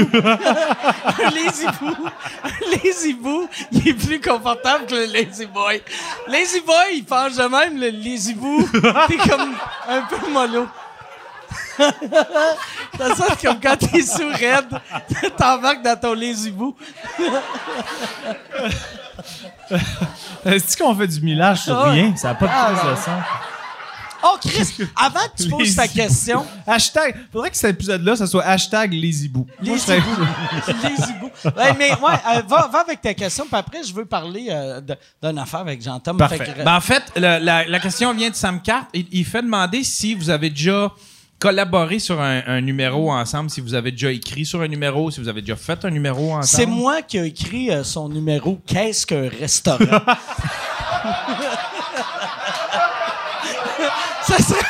un lazy boo. Un lazy boo, il est plus confortable que le lazy boy. Lazy boy, il pense de même, le lazy boo. T'es comme un peu mollo. ça sonne comme quand t'es sous raide, t'embarques dans ton boo. Est-ce qu'on fait du millage sur Ah rien? Ça n'a pas de Ah plus de ouais. sens. Oh, Chris, avant que tu poses ta question. Hashtag, faudrait que cet épisode-là, ça soit hashtag les hiboux. Moi, Les je serais- hiboux. Les hiboux. Ouais, mais ouais, euh, va, va avec ta question, puis après, je veux parler euh, d'une affaire avec Jean-Tom. Parfait. Fait que- Ben, en fait, le- la, la question vient de Sam Carr. Il, il fait demander si vous avez déjà collaboré sur un, un numéro ensemble, si vous avez déjà écrit sur un numéro, si vous avez déjà fait un numéro ensemble? c'est moi qui ai écrit euh, son numéro Qu'est-ce qu'un restaurant? Ça serait-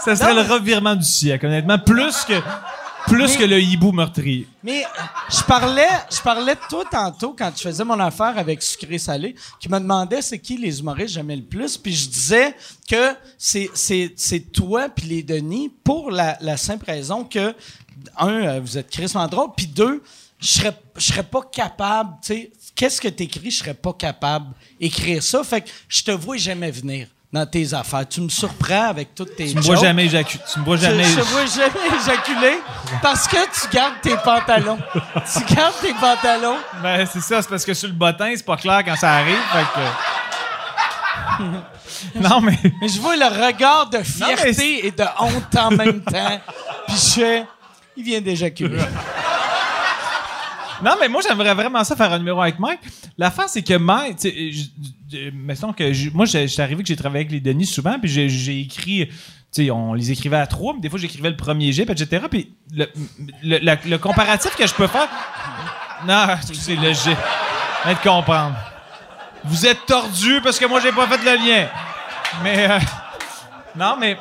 Ça serait le revirement du siècle, honnêtement. Plus que, plus Mais- que le hibou meurtrier. Mais euh, je parlais, je parlais de toi tantôt quand je faisais mon affaire avec Sucré Salé, qui me demandait c'est qui les humoristes j'aimais le plus, puis je disais que c'est c'est c'est toi puis les Denis pour la, la simple raison que un euh, vous êtes Chris drôle, puis deux je serais je serais pas capable, tu sais, qu'est-ce que t'écris, je serais pas capable d'écrire ça, fait que je te vois jamais venir dans tes affaires. Tu me surprends avec toutes tes Tu me vois jamais éjaculer. Tu me vois Je, jamais. je te vois jamais éjaculer parce que tu gardes tes pantalons. tu gardes tes pantalons. Ben, c'est ça, c'est parce que sur le bottin, c'est pas clair quand ça arrive. Fait que. non, mais. Mais je vois le regard de fierté et de honte en même temps. Puis je il vient d'éjaculer. Non, mais moi, j'aimerais vraiment ça faire un numéro avec Mike. L'affaire, c'est que Mike, mettons que moi, j'étais arrivé que j'ai travaillé avec les Denis souvent, puis j'ai- écrit, tu sais, on les écrivait à trois, mais des fois, j'écrivais le premier jet, etc. Puis le, le, la- le comparatif que je peux faire. Non, c'est le jet. Viens de comprendre. Vous êtes tordu parce que moi, j'ai pas fait le lien. Mais. euh, non, mais.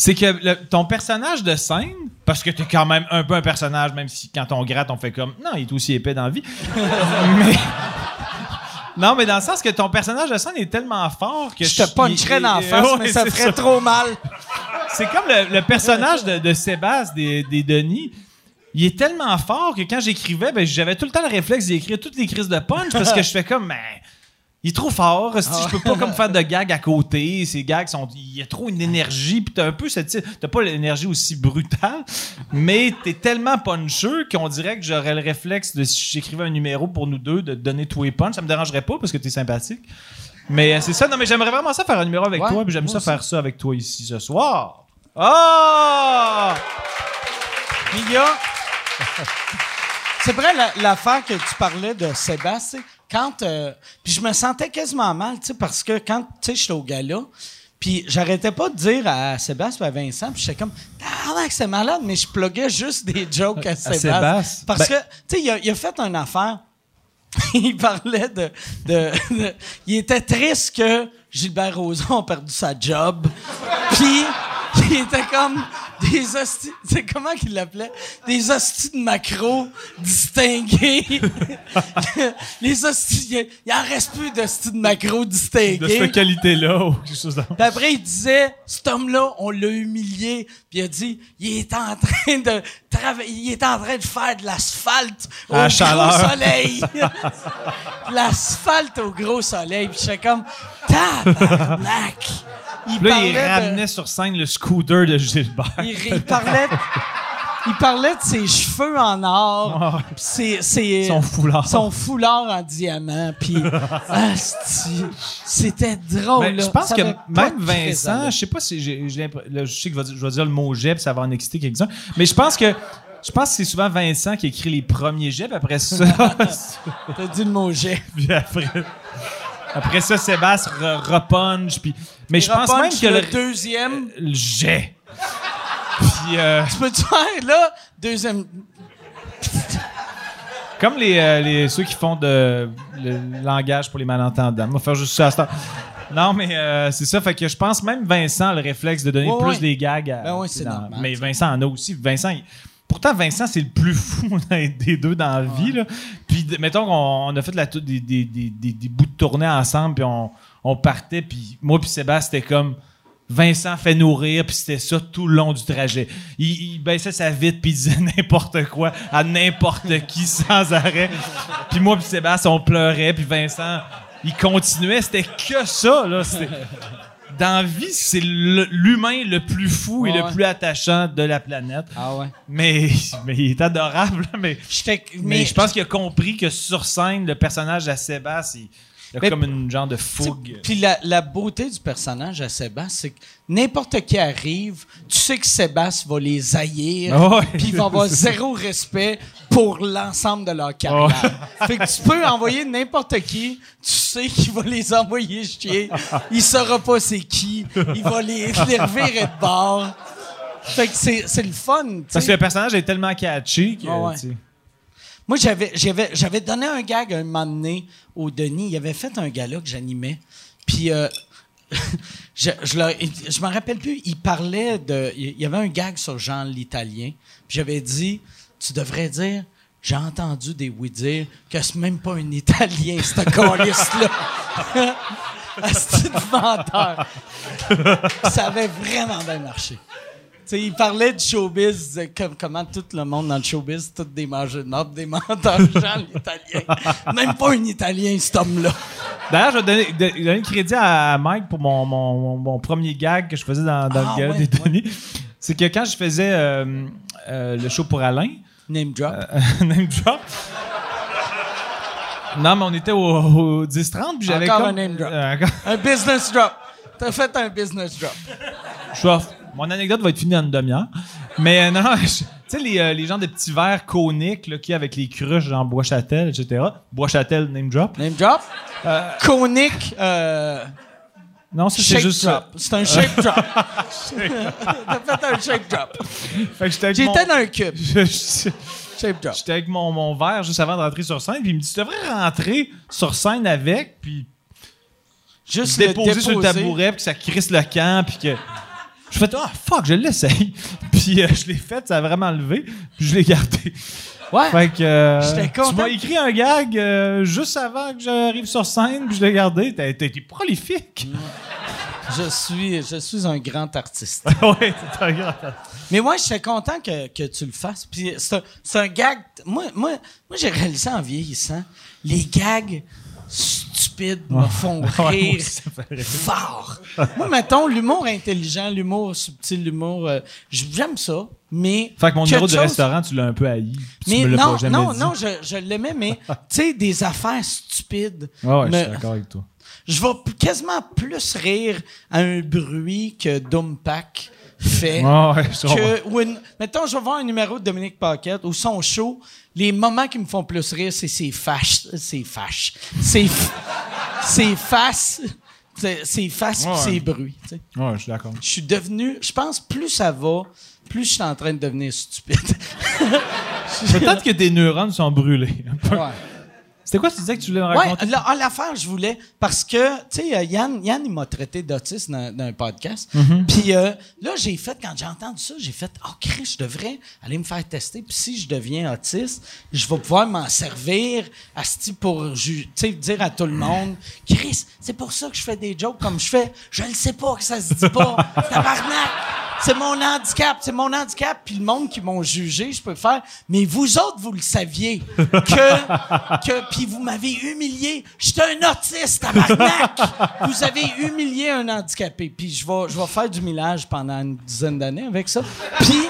C'est que le- ton personnage de scène, parce que t'es quand même un peu un personnage, même si quand on gratte, on fait comme non, il est aussi épais dans la vie. mais, non, mais dans le sens que ton personnage de scène est tellement fort que Je te puncherais dans la face, ouais, mais ça ferait trop mal. C'est comme le, le personnage de, de Sébastien des, des Denis. Il est tellement fort que quand j'écrivais, ben, j'avais tout le temps le réflexe d'écrire toutes les crises de punch parce que je fais comme, ben, Il est trop fort. hostie, Je peux pas comme faire de gags à côté. Ces gags sont. Il y a trop une énergie. Puis t'as un peu cette. T'as pas l'énergie aussi brutale, mais t'es tellement puncheux qu'on dirait que j'aurais le réflexe de si j'écrivais un numéro pour nous deux, de te donner tous les punch. Ça me dérangerait pas parce que t'es sympathique. Mais euh, c'est ça. Non, mais j'aimerais vraiment ça faire un numéro avec Ouais, toi. Puis j'aime ça aussi. faire ça avec toi ici ce soir. Oh! C'est vrai la- l'affaire que tu parlais de Sébastien. Quand euh, puis je me sentais quasiment mal, tu sais, parce que quand tu sais j'étais au gala, puis j'arrêtais pas de dire à Sébastien et à Vincent, puis j'étais comme ah c'est malade, mais je pluguais juste des jokes à Sébastien. Sébastien. Parce Ben- que tu sais il a, il a fait une affaire. il parlait de, de, de- Il était triste que Gilbert Rozon a perdu sa job. Puis, il était comme des hosties. C'est comment qu'il l'appelait? Des hosties de macro distingués. Les hosties. Il en reste plus d'hosties de macro De distingués. cette qualité-là ou quelque chose d'autre. Puis après, il disait, cet homme-là, on l'a humilié. Puis il a dit, il est en train de travailler, il est en train de faire de l'asphalte au À gros chaleur. soleil. l'asphalte au gros soleil. Puis j'étais comme, tabarnak. Il Là, il de- ramenait sur scène le scooter de Gilbert. il, il parlait, il parlait de ses cheveux en or, puis ses, ses- Son foulard. son foulard en diamant, puis c'était drôle. Je pense que même Vincent, je sais pas si j'ai, je sais que je vais dire- le mot jet, puis ça va en exciter quelques-uns. Mais je pense que je pense que c'est souvent Vincent qui écrit les premiers jets, puis après ça, T'as dit le mot jet. puis après, après ça, Sébastien re- repunch, puis mais je pense même que le le, deuxième. le jet. Puis euh, Tu peux-tu faire, là, deuxième... comme les, euh, les ceux qui font de le langage pour les malentendants, on va faire juste ça. à ce temps. Non, mais euh, c'est ça. Fait que je pense même Vincent a le réflexe de donner Ouais, plus ouais. des gags. À, Ben c'est normal, Mais. Vincent en a aussi. Vincent, il- pourtant, Vincent, c'est le plus fou des deux dans la vie. Là. Puis, mettons qu'on on a fait la, des, des, des, des- des bouts de tournée ensemble, puis on, on partait, puis moi puis Sébastien, c'était comme... Vincent fait nourrir, puis c'était ça tout le long du trajet. Il, il baissait sa vitre, puis il disait n'importe quoi à n'importe qui sans arrêt. Puis moi puis Sébastien, on pleurait, puis Vincent, il continuait. C'était que ça, là. Dans la vie, c'est l'humain le plus fou et le ouais. plus attachant de la planète. Ah ouais. Mais, mais il est adorable, mais, J'étais... mais je pense qu'il a compris que sur scène, le personnage à Sébastien, il, il a Mais- comme une genre de fougue. Puis la, la beauté du personnage à Sébastien, c'est que n'importe qui arrive, tu sais que Sébastien va les haïr, Ah puis il va avoir zéro respect pour l'ensemble de leur carrière. Fait que tu peux envoyer n'importe qui, tu sais qu'il va les envoyer chier, il saura pas c'est qui, il va les, les revirer de bord. Fait que c'est le fun, Parce que le personnage est tellement catchy que. Ah ouais. Moi, j'avais, donné un gag un moment donné au Denis. Il avait fait un gala que j'animais. Puis, euh, je, je, je me rappelle plus, il parlait de. Il y avait un gag sur Jean l'Italien. Puis j'avais dit Tu devrais dire. J'ai entendu des oui dire que c'est même pas un Italien, ce calice-là. C'est menteur. Ça avait vraiment bien marché. Il parlait de showbiz, comme- comment tout le monde dans le showbiz, tous des mangeurs de marde, des menteurs, Jean l'Italien. Même pas un Italien, cet homme-là. D'ailleurs, je vais donner, de- donner le crédit à Mike pour mon, mon, mon- mon premier gag que je faisais dans, dans Ah, le gala ouais, des Denis. C'est que quand je faisais euh, euh, le show pour Alain, Name drop. euh, name drop. Non, mais on était au, au 10-30, puis j'avais Encore comme... un name drop. Euh, encore- Un business drop. T'as fait un business drop. je suis off. Mon anecdote va être finie dans une demi-heure. Mais euh, non, tu sais, les, euh, les gens de petits verres coniques là, qui avec les cruches, genre Bois-Châtel, etc. Bois-Châtel, name drop. Name drop? Conic, euh, Non, ça, c'est shape juste drop. C'est un shape drop. T'as fait un shape drop. Fait que j'étais avec J'étais dans un cube. Shape drop. J'étais avec mon, mon verre juste avant de rentrer sur scène, puis il me dit Tu devrais rentrer sur scène avec, puis Juste se déposer, le sur le tabouret, puis que ça crisse le camp, puis que. Je fais Ah, fuck, je l'essaye. Puis euh, je l'ai fait, ça a vraiment levé, puis je l'ai gardé. Ouais. Fait que. euh, J'étais content. Tu m'as écrit un gag euh, juste avant que j'arrive sur scène, puis je l'ai gardé. T'as été prolifique. Je suis, je suis un grand artiste. ouais, c'est un grand. Mais moi, j'étais content que, que tu le fasses. Puis c'est un, c'est un gag. Moi, moi, moi j'ai réalisé en vieillissant, les gags me font rire fort. Moi, mettons, l'humour intelligent, l'humour subtil, l'humour... euh, J'aime ça, mais... Fait que mon numéro quelque de chose- restaurant, tu l'as un peu haï. puis tu Mais me l'as non, pas jamais non, dit. non, je, je l'aimais, mais tu sais, des affaires stupides. Ouais, ouais, je me- suis d'accord avec toi. je vais p- quasiment plus rire à un bruit que Dumpack fait. Ouais, ouais, je comprends. que, ou une- mettons, je vais voir un numéro de Dominique Paquette ou son show. Les moments qui me font plus rire, c'est ses fâches. C'est fâches. C'est f- ses faces. C'est ses faces Ouais, ses bruits. tu sais. Ouais, je suis d'accord. Je suis devenu. Je pense plus ça va, plus je suis en train de devenir stupide. Peut-être que tes neurones sont brûlés. Ouais. C'était quoi, tu disais que tu voulais me Ouais, raconter? ah, l'affaire, je voulais. Parce que, tu sais, euh, Yann, Yann, il m'a traité d'autiste dans, dans un podcast. Mm-hmm. Puis euh, là, j'ai fait, quand j'ai entendu ça, j'ai fait, oh, Chris, je devrais aller me faire tester. Puis si je deviens autiste, je vais pouvoir m'en servir à ce pour tu sais, dire à tout le monde, Chris, c'est pour ça que je fais des jokes comme je fais. Je le sais pas que ça se dit pas. Tabarnak! C'est mon handicap, c'est mon handicap. Puis le monde qui m'ont jugé, je peux faire. Mais vous autres, vous le saviez que, que puis vous m'avez humilié. J'étais un autiste, tabarnak. Vous avez humilié un handicapé. Puis je vais, je faire du millage pendant une dizaine d'années avec ça. Puis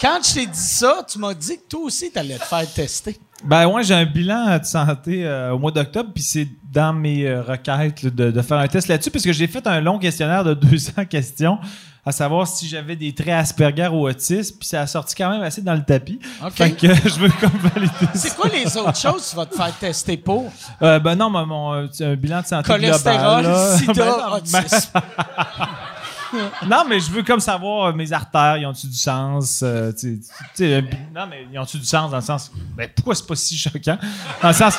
quand je t'ai dit ça, tu m'as dit que toi aussi, t'allais te faire tester. Ben ouais, j'ai un bilan de santé euh, au mois d'octobre, puis c'est dans mes euh, requêtes là, de, de faire un test là-dessus, parce que j'ai fait un long questionnaire de 200 questions, à savoir si j'avais des traits Asperger ou autisme, puis ça a sorti quand même assez dans le tapis. OK. Fait que je veux comme valider C'est quoi les autres choses que tu vas te faire tester pour? Euh, ben non, mon, mon, un bilan de santé Cholestérol, global. sida, Ben autisme. Non, mais je veux comme savoir euh, mes artères, ils ont-tu du sens? euh, tu tu euh, non, mais ils ont-tu du sens dans le sens. Ben pourquoi c'est pas si choquant? Dans le sens.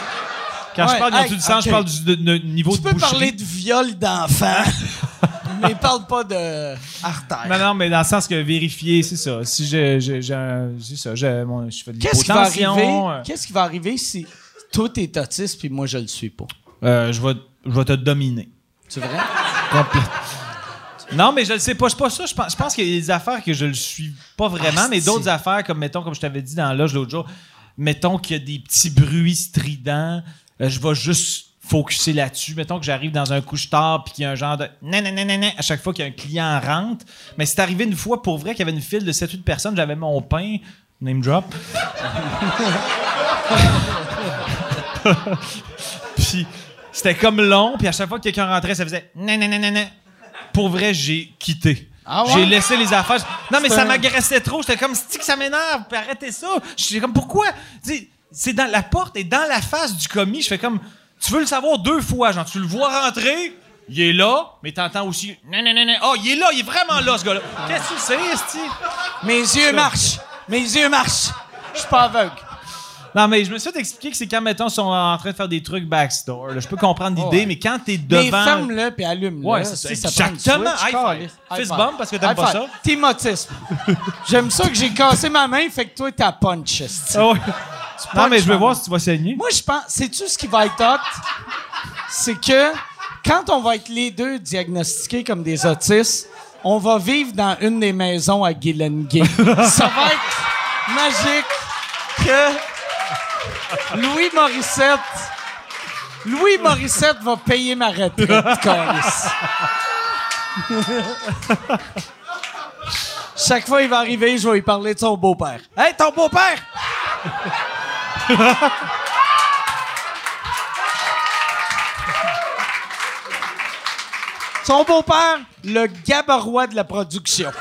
Quand Ouais, je parle, ils ont-tu hey, du sens, je parle du de- de niveau Tu de peux boucherie. parler de viol d'enfant, mais parle pas de artère. Non, non, mais dans le sens que vérifier, c'est ça. Si j'ai, j'ai, j'ai un- c'est ça, j'ai, mon- je fais de Qu'est-ce qui va arriver? euh, Qu'est-ce qui va arriver si toi t'es autiste puis moi je le suis pas? euh, je vais, je vais te dominer. C'est vrai? Non, mais je le sais pas. C'est pas ça. Je pense, je pense qu'il y a des affaires que je le suis pas vraiment, Ah, mais d'autres affaires, comme mettons, comme je t'avais dit dans la loge l'autre jour, mettons qu'il y a des petits bruits stridents, euh, je vais juste focuser là-dessus. Mettons que j'arrive dans un couche-tard puis qu'il y a un genre de nan, nan, nan, nan, nan à chaque fois qu'il y a un client rentre. Mais c'est arrivé une fois pour vrai qu'il y avait une file de 7-8 personnes, j'avais mon pain, name drop. puis c'était comme long, puis à chaque fois que quelqu'un rentrait, ça faisait nan, Pour vrai, j'ai quitté. Ah ouais? J'ai laissé les affaires. Non, mais ça un- m'agressait trop. J'étais comme, c'est que ça m'énerve, puis arrêtez ça. J'étais comme, pourquoi? C'est dans la porte et dans la face du commis. Je fais comme, tu veux le savoir deux fois, genre, tu le vois rentrer, il est là, mais t'entends aussi, non, non, non, non. Oh, il est là, il est vraiment là, ce gars-là. Qu'est-ce que c'est, esti? Mes yeux marchent! Mes yeux marchent! Je suis pas aveugle. Non, mais je me suis fait expliquer que c'est quand, mettons, ils sont en train de faire des trucs backstore. là. Je peux comprendre l'idée, mais quand t'es Mais devant. ferme-le puis allume-le. Ouais, c'est ça. Si prend une Exactement. switch, High five. calisse. High Fist five. bump parce que t'aimes High pas five. ça. Team autisme. J'aime ça que j'ai cassé ma main, fait que toi, t'as punch. esti. Ah ouais. Non, mais je veux voir si tu vas saigner. Moi, je pense, sais-tu ce qui va être hot? C'est que quand on va être les deux diagnostiqués comme des autistes, on va vivre dans une des maisons à Gay. Ça va être magique que Louis Morissette. Louis Morissette va payer ma retraite. Chaque fois qu'il va arriver, je vais lui parler de son beau-père. Hey, ton beau-père! Son beau-père, le gabarois de la production.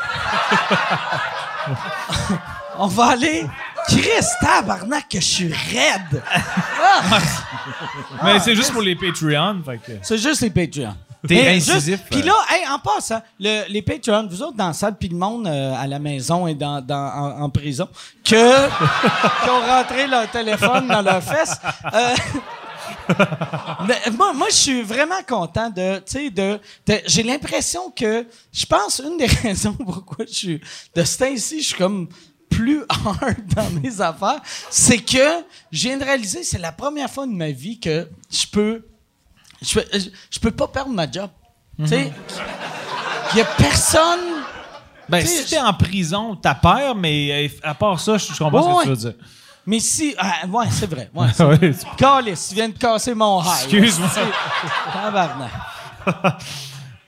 On va aller. Chris, tabarnak, que je suis raide. Ah, Mais c'est juste pour les Patreons. Fait que... c'est juste les Patreons. T'es Mais incisif, juste- Puis là, hey, en passant, le- les Patreons, vous autres dans la salle, puis le monde euh, à la maison et dans, dans- en, en prison, que qui ont rentré leur téléphone dans leurs fesses. euh, mais moi, moi je suis vraiment content de, tu sais, de, de- j'ai l'impression que, je pense, une des raisons pourquoi je suis de ce temps-ci, je suis comme plus hard dans mes affaires, c'est que je viens de réaliser, c'est la première fois de ma vie que je peux je peux, je, je peux pas perdre ma job. Tu sais, il y a personne. Ben, si t'es en prison, t'as peur, mais euh, à part ça, je comprends ce que tu Ouais. veux dire. Mais si. Ah, ouais, c'est vrai. Ouais, c'est- Ouais, c'est- Calice, tu viens de casser mon high. Excuse-moi. Tabarnak.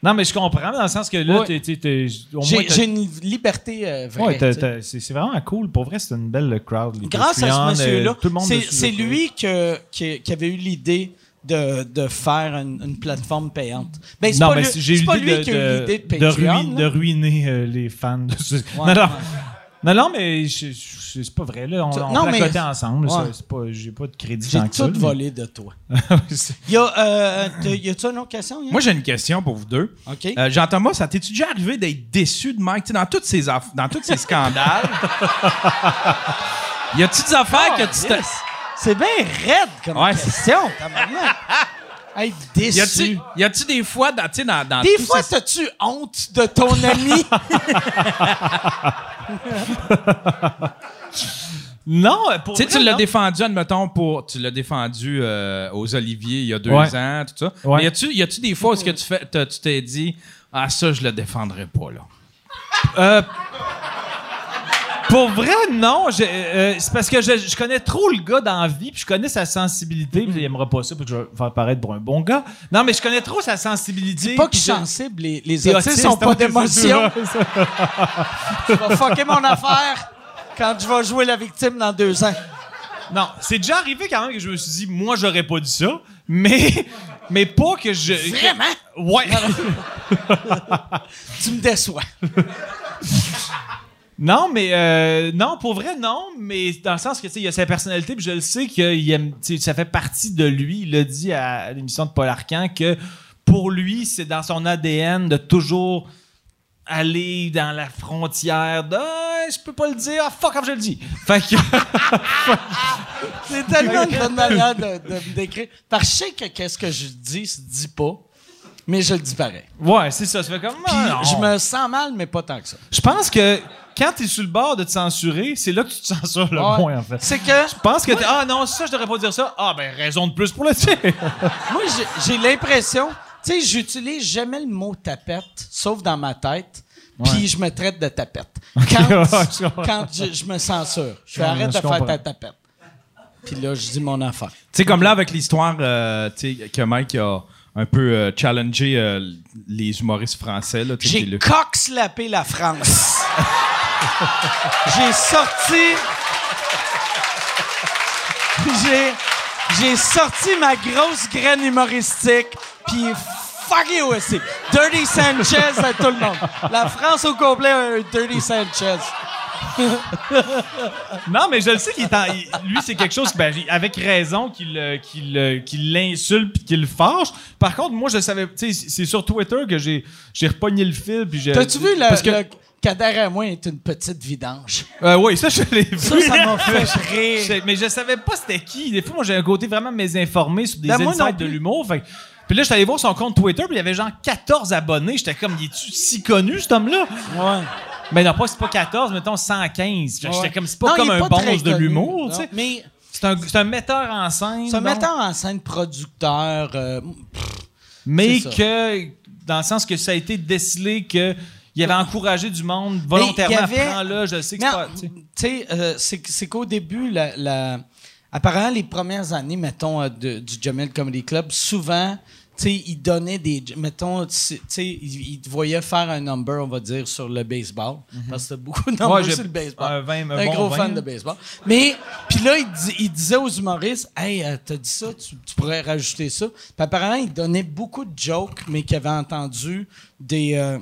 Non, mais je comprends, dans le sens que là, Ouais. t'es- t'es- t'es- au moins, J'ai une liberté euh, vraie. Ouais, c'est c'est vraiment cool. Pour vrai, c'est une belle crowd. les Grâce à ce monsieur-là, euh, tout le monde c'est- lui que- qui, qui avait eu l'idée de, de faire une, une plateforme payante. Ben, c'est Non, pas, mais lui, c'est- j'ai eu pas l'idée lui qui a eu de, l'idée de de, de, Patreon. ruiner, de ruiner euh, les fans. De ce... Ouais, non, non. Non, non, mais c'est pas vrai. Là. On, on non, mais- ensemble. Ouais. j'ai pas de crédit J'ai tant que ça, tout mais- volé de toi. Y a, euh, t'as- y a-tu une autre question? Yann? Moi, j'ai une question pour vous deux. OK. Euh, Jean-Thomas, ça t'es-tu déjà arrivé d'être déçu de Mike? Tu sais, dans tous ces, aff- dans tous ces scandales, y a-tu des affaires que tu te... Ah, Yes. C'est bien raide comme Ouais. question. Être déçu. Y a-tu, y a-tu des fois, dans, dans, dans Des fois, ces- t'as-tu honte de ton ami? Non, euh, pour Tu sais, tu l'as défendu, admettons, pour. Tu l'as défendu euh, aux Oliviers il y a deux Ouais. ans, tout ça. Ouais. Mais y a-tu, y a-tu des fois où est-ce que tu, fais, t'as- tu t'es dit, ah, ça, je le défendrai pas, là? Euh, pour vrai, non. Je- euh, c'est parce que je, je connais trop le gars dans la vie, puis je connais sa sensibilité, puis il aimera pas ça, puis je vais faire paraître pour un bon gars. Non, mais je connais trop sa sensibilité. pas puis qu'ils je- sont sensibles, les, les autistes autiste, sont pas c'est d'émotion. Tu vas fucker mon affaire quand je vais jouer la victime dans deux ans. Non, c'est déjà arrivé quand même que je me suis dit, moi, j'aurais pas dit ça, mais, mais pas que je. que- Vraiment? ouais. Tu me déçois. Non, mais euh, non, pour vrai, non, mais dans le sens que tu sais, il a sa personnalité, puis je le sais sais, ça fait partie de lui. Il l'a dit à l'émission de Paul Arcan que pour lui, c'est dans son ADN de toujours aller dans la frontière de Ah, je peux pas le dire, ah fuck off, je le dis. Fait que C'est tellement une bonne manière de, de me décrire. Parce que je sais que qu'est-ce que je dis se dit pas, mais je le dis pareil. ouais, c'est ça, ça fait comme Puis ah, non. je me sens mal, mais pas tant que ça. Je pense que quand t'es sur le bord de te censurer, c'est là que tu te censures le Ouais. moins en fait. C'est que Je pense que t'es, ah non, ça je devrais pas dire ça. Ah ben raison de plus pour le dire. moi, j'ai- l'impression, tu sais, j'utilise jamais le mot tapette, sauf dans ma tête. Puis je me traite de tapette. Quand, je comprends. quand je, je me censure, je fais arrête je de faire ta tapette. Puis là, je dis mon affaire. Tu sais, comme là, avec l'histoire euh, tu sais, que Mike a un peu euh, challengé euh, les humoristes français. J'ai coq-slappé la France. J'ai sorti. J'ai. J'ai sorti ma grosse graine humoristique, puis fuck you aussi. Dirty Sanchez à tout le monde. La France au complet a un Dirty Sanchez. Non, mais je le sais qu'il est en- il- lui, c'est quelque chose, ben, avec raison, qu'il qu'il, qu'il l'insulte puis qu'il le fâche. Par contre, moi, je savais, tu sais, c'est sur Twitter que j'ai, j'ai repogné le fil puis j'ai. T'as-tu vu le, Parce que, le Kader à moi est une petite vidange? euh, oui, ça, je l'ai vu. Ça, ça m'a fait rire. Je- mais je savais pas c'était qui. Des fois, moi, j'ai un côté vraiment mésinformé sur des Ben, insights de l'humour. Fait Puis là, j'étais allé voir son compte Twitter, puis il y avait genre 14 abonnés. J'étais comme, il est-tu si connu, cet homme-là? Ouais. Mais non, pas, c'est pas 14, mettons 115. J'étais Ouais. comme, c'est pas Non, comme un bonze de l'humour, non. tu sais. Mais C'est un, c'est un metteur en scène. c'est un donc, metteur en scène, producteur. euh, Mais que, dans le sens que ça a été décelé que il avait encouragé du monde volontairement y avait- prends-le, je sais que c'est pas. tu sais. euh, c'est c'est qu'au début, la, la- apparemment, les premières années, mettons, euh, de- du Jamel Comedy Club, souvent, ils donnaient des. Mettons, tu sais, ils te voyaient faire un number, on va dire, sur le baseball. Parce que t'as beaucoup de numbers Mhm. Ouais, sur le baseball. un bon gros fan de baseball. Mais, puis là, il, dis- il disait aux humoristes, Hey, euh, t'as dit ça, tu, tu pourrais rajouter ça. Puis apparemment, il donnait beaucoup de jokes, mais qu'il avait entendu des. euh,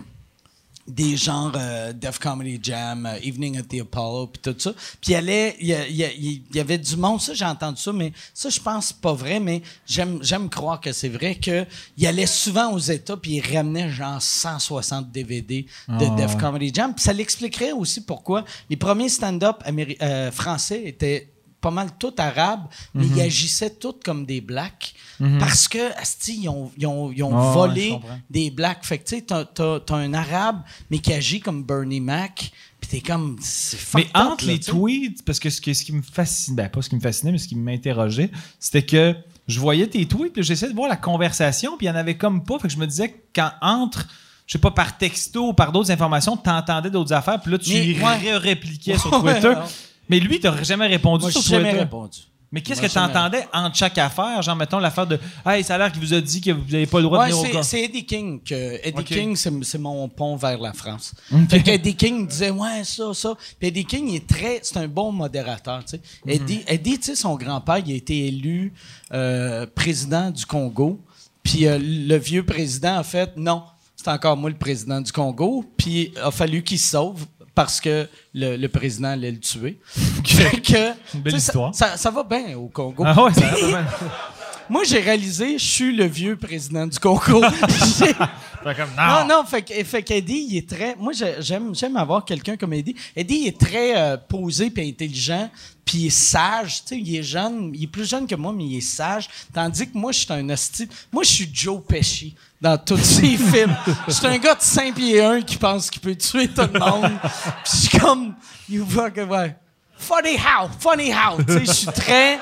des genres euh, Def Comedy Jam, euh, Evening at the Apollo, puis tout ça. Puis il y allait, il y, il il avait du monde, ça j'ai entendu ça, mais ça je pense pas vrai, mais j'aime j'aime croire que c'est vrai que il allait souvent aux États puis il ramenait genre 160 DVD de Ah, Def. Comedy Jam. Puis ça l'expliquerait aussi pourquoi les premiers stand-up euh, français étaient pas mal tout arabes, mais Mhm. ils agissaient tous comme des blacks parce que asti, ils ont, ils ont, ils ont ouais, je volé des blacks. Fait que tu sais, t'as, un arabe, mais qui agit comme Bernie Mac, puis t'es comme. C'est Mais up, entre là, les tweets, parce que ce, qui- ce qui me fascinait, ben pas ce qui me fascinait, mais ce qui m'interrogeait, c'était que je voyais tes tweets, puis j'essayais de voir la conversation, puis il y en avait comme pas. Fait que je me disais que quand entre, je sais pas, par texto ou par d'autres informations, t'entendais d'autres affaires, puis là, tu ouais. répliquais sur Twitter. ouais. Mais lui, t'aurais jamais répondu Moi, sur j'ai jamais Twitter. répondu. Mais qu'est-ce que jamais. t'entendais entre chaque affaire? Genre, mettons l'affaire de Hey, ça a l'air qu'il vous a dit que vous n'avez pas le droit Ouais, de venir au c'est, Eddie King. Que, Eddie. King, c'est, mon pont vers la France. Fait que Eddie King disait, ouais, ça, ça. Puis Eddie King, il est très, c'est un bon modérateur, tu sais. Mhm. Eddie, Eddie, tu sais, son grand-père, il a été élu euh, président du Congo. Puis euh, le vieux président a fait, non, c'est encore moi le président du Congo. Puis il a fallu qu'il se sauve parce que le, le président allait le tuer. Que, Une belle histoire. Ça, ça va bien au Congo. Ah ouais, ça a l'air pas mal. Moi, j'ai réalisé, je suis le vieux président du Fait comme, non, non, fait, que- fait qu'Eddie, il est très. Moi, j'ai- j'aime, j'aime avoir quelqu'un comme Eddie. Eddie, il est très euh, posé puis intelligent, puis il est sage. Tu sais, il est jeune, il est plus jeune que moi, mais il est sage. Tandis que moi, je suis un hostie. Moi, je suis Joe Pesci dans tous ses films. Je suis un gars de 5 pieds 1 qui pense qu'il peut tuer tout le monde. Puis je suis comme. You fucking ouais. Funny how, funny how. Tu sais, je suis très.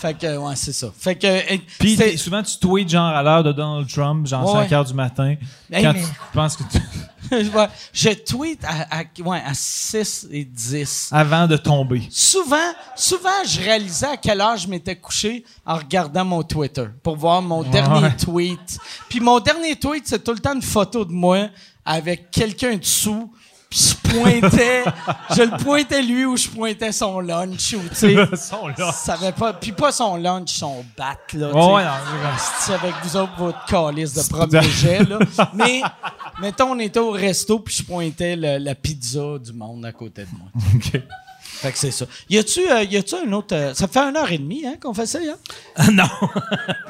Fait que, ouais, c'est ça. Fait que. Puis souvent, tu tweets genre à l'heure de Donald Trump, genre Ouais, 5 heures du matin. Hey, quand mais- tu penses que tu... Ouais, je tweet à, à, ouais, à 6 et 10. Avant de tomber. Souvent, souvent, je réalisais à quelle heure je m'étais couché en regardant mon Twitter pour voir mon dernier tweet. Puis mon dernier tweet, c'est tout le temps une photo de moi avec quelqu'un dessous. Puis je pointais, je le pointais lui ou je pointais son lunch ou tu sais. Son pas, puis pas son lunch, son bat là. Ouais, non, c'est C'est avec vous autres, votre calice de premier jet, là. Mais, mettons, on était au resto, puis je pointais le- la pizza du monde à côté de moi. OK. Fait que c'est ça. Y a-tu, euh, y a-tu un autre. euh, ça fait une heure et demie, hein, qu'on fait ça, hein? non.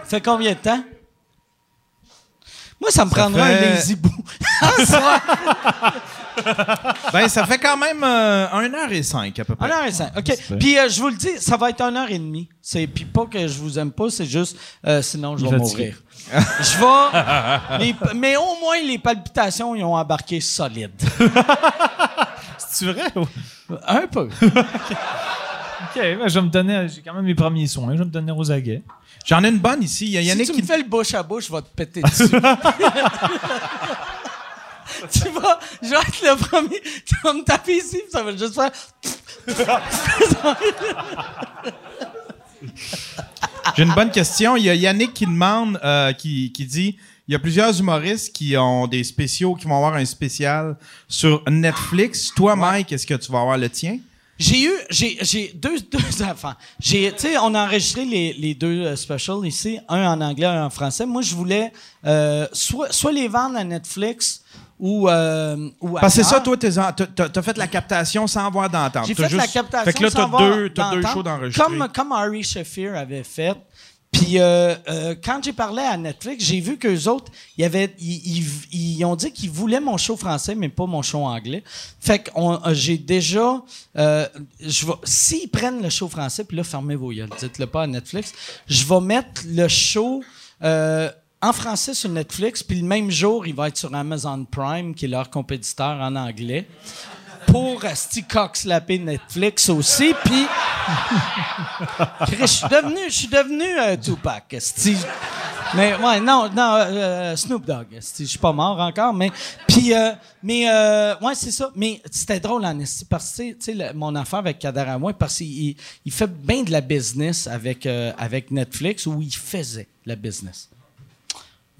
fait combien de temps? Moi, ça me prendrait fait- un lazy bout. Ça! Ben, ça fait quand même euh, 1 heure et 5 à peu près. Un heure et cinq. OK. Puis, euh, je vous le dis, ça va être une heure et demie. C'est, puis pas que je vous aime pas, c'est juste, euh, sinon, je vais mourir. je vais. les- mais au moins, les palpitations, ils ont embarqué solide. C'est vrai? Un peu. OK, ben, je vais me donner... J'ai quand même mes premiers soins. Je vais me donner aux aguets. J'en ai une bonne ici. Il y a Yannick si tu qui me fais le bouche à bouche, je vais te péter dessus. tu vas, je vais être le premier. Tu vas me taper ici, puis ça va juste faire. J'ai une bonne question. Il y a Yannick qui demande, euh, qui, qui dit il y a plusieurs humoristes qui ont des spéciaux, qui vont avoir un spécial sur Netflix. Toi, Mike, est-ce que tu vas avoir le tien? J'ai eu, j'ai, j'ai deux, deux enfants. J'ai, tu sais, on a enregistré les, les deux euh, specials ici, un en anglais, un en français. Moi, je voulais euh, soit, soit les vendre à Netflix ou, euh, ou Parce que c'est ça, toi, t'as t'as fait la captation sans avoir d'entente. J'ai fait la juste- captation Fait que là, sans avoir deux, t'as deux shows d'enregistrer. Comme, comme Ari Shafir avait fait. Puis euh, euh, quand j'ai parlé à Netflix, j'ai vu qu'eux autres, ils, avaient, ils, ils- ils ont dit qu'ils voulaient mon show français, mais pas mon show anglais. Fait que j'ai déjà... euh, je vais- S'ils prennent le show français, puis là, fermez vos yeux, dites-le pas à Netflix, je vais mettre le show... euh, en français sur Netflix, puis le même jour, il va être sur Amazon Prime, qui est leur compétiteur en anglais pour Asti slapper Netflix aussi. Puis, je suis devenu, je suis devenu euh, Tupac. Mais ouais, non, non, euh, Snoop Dogg. Je suis pas mort encore, mais puis, euh, mais euh, ouais, c'est ça. Mais c'était drôle en esti, parce que tu mon affaire avec Kader Amouin, parce qu'il il fait bien de la business avec euh, avec Netflix où il faisait la business.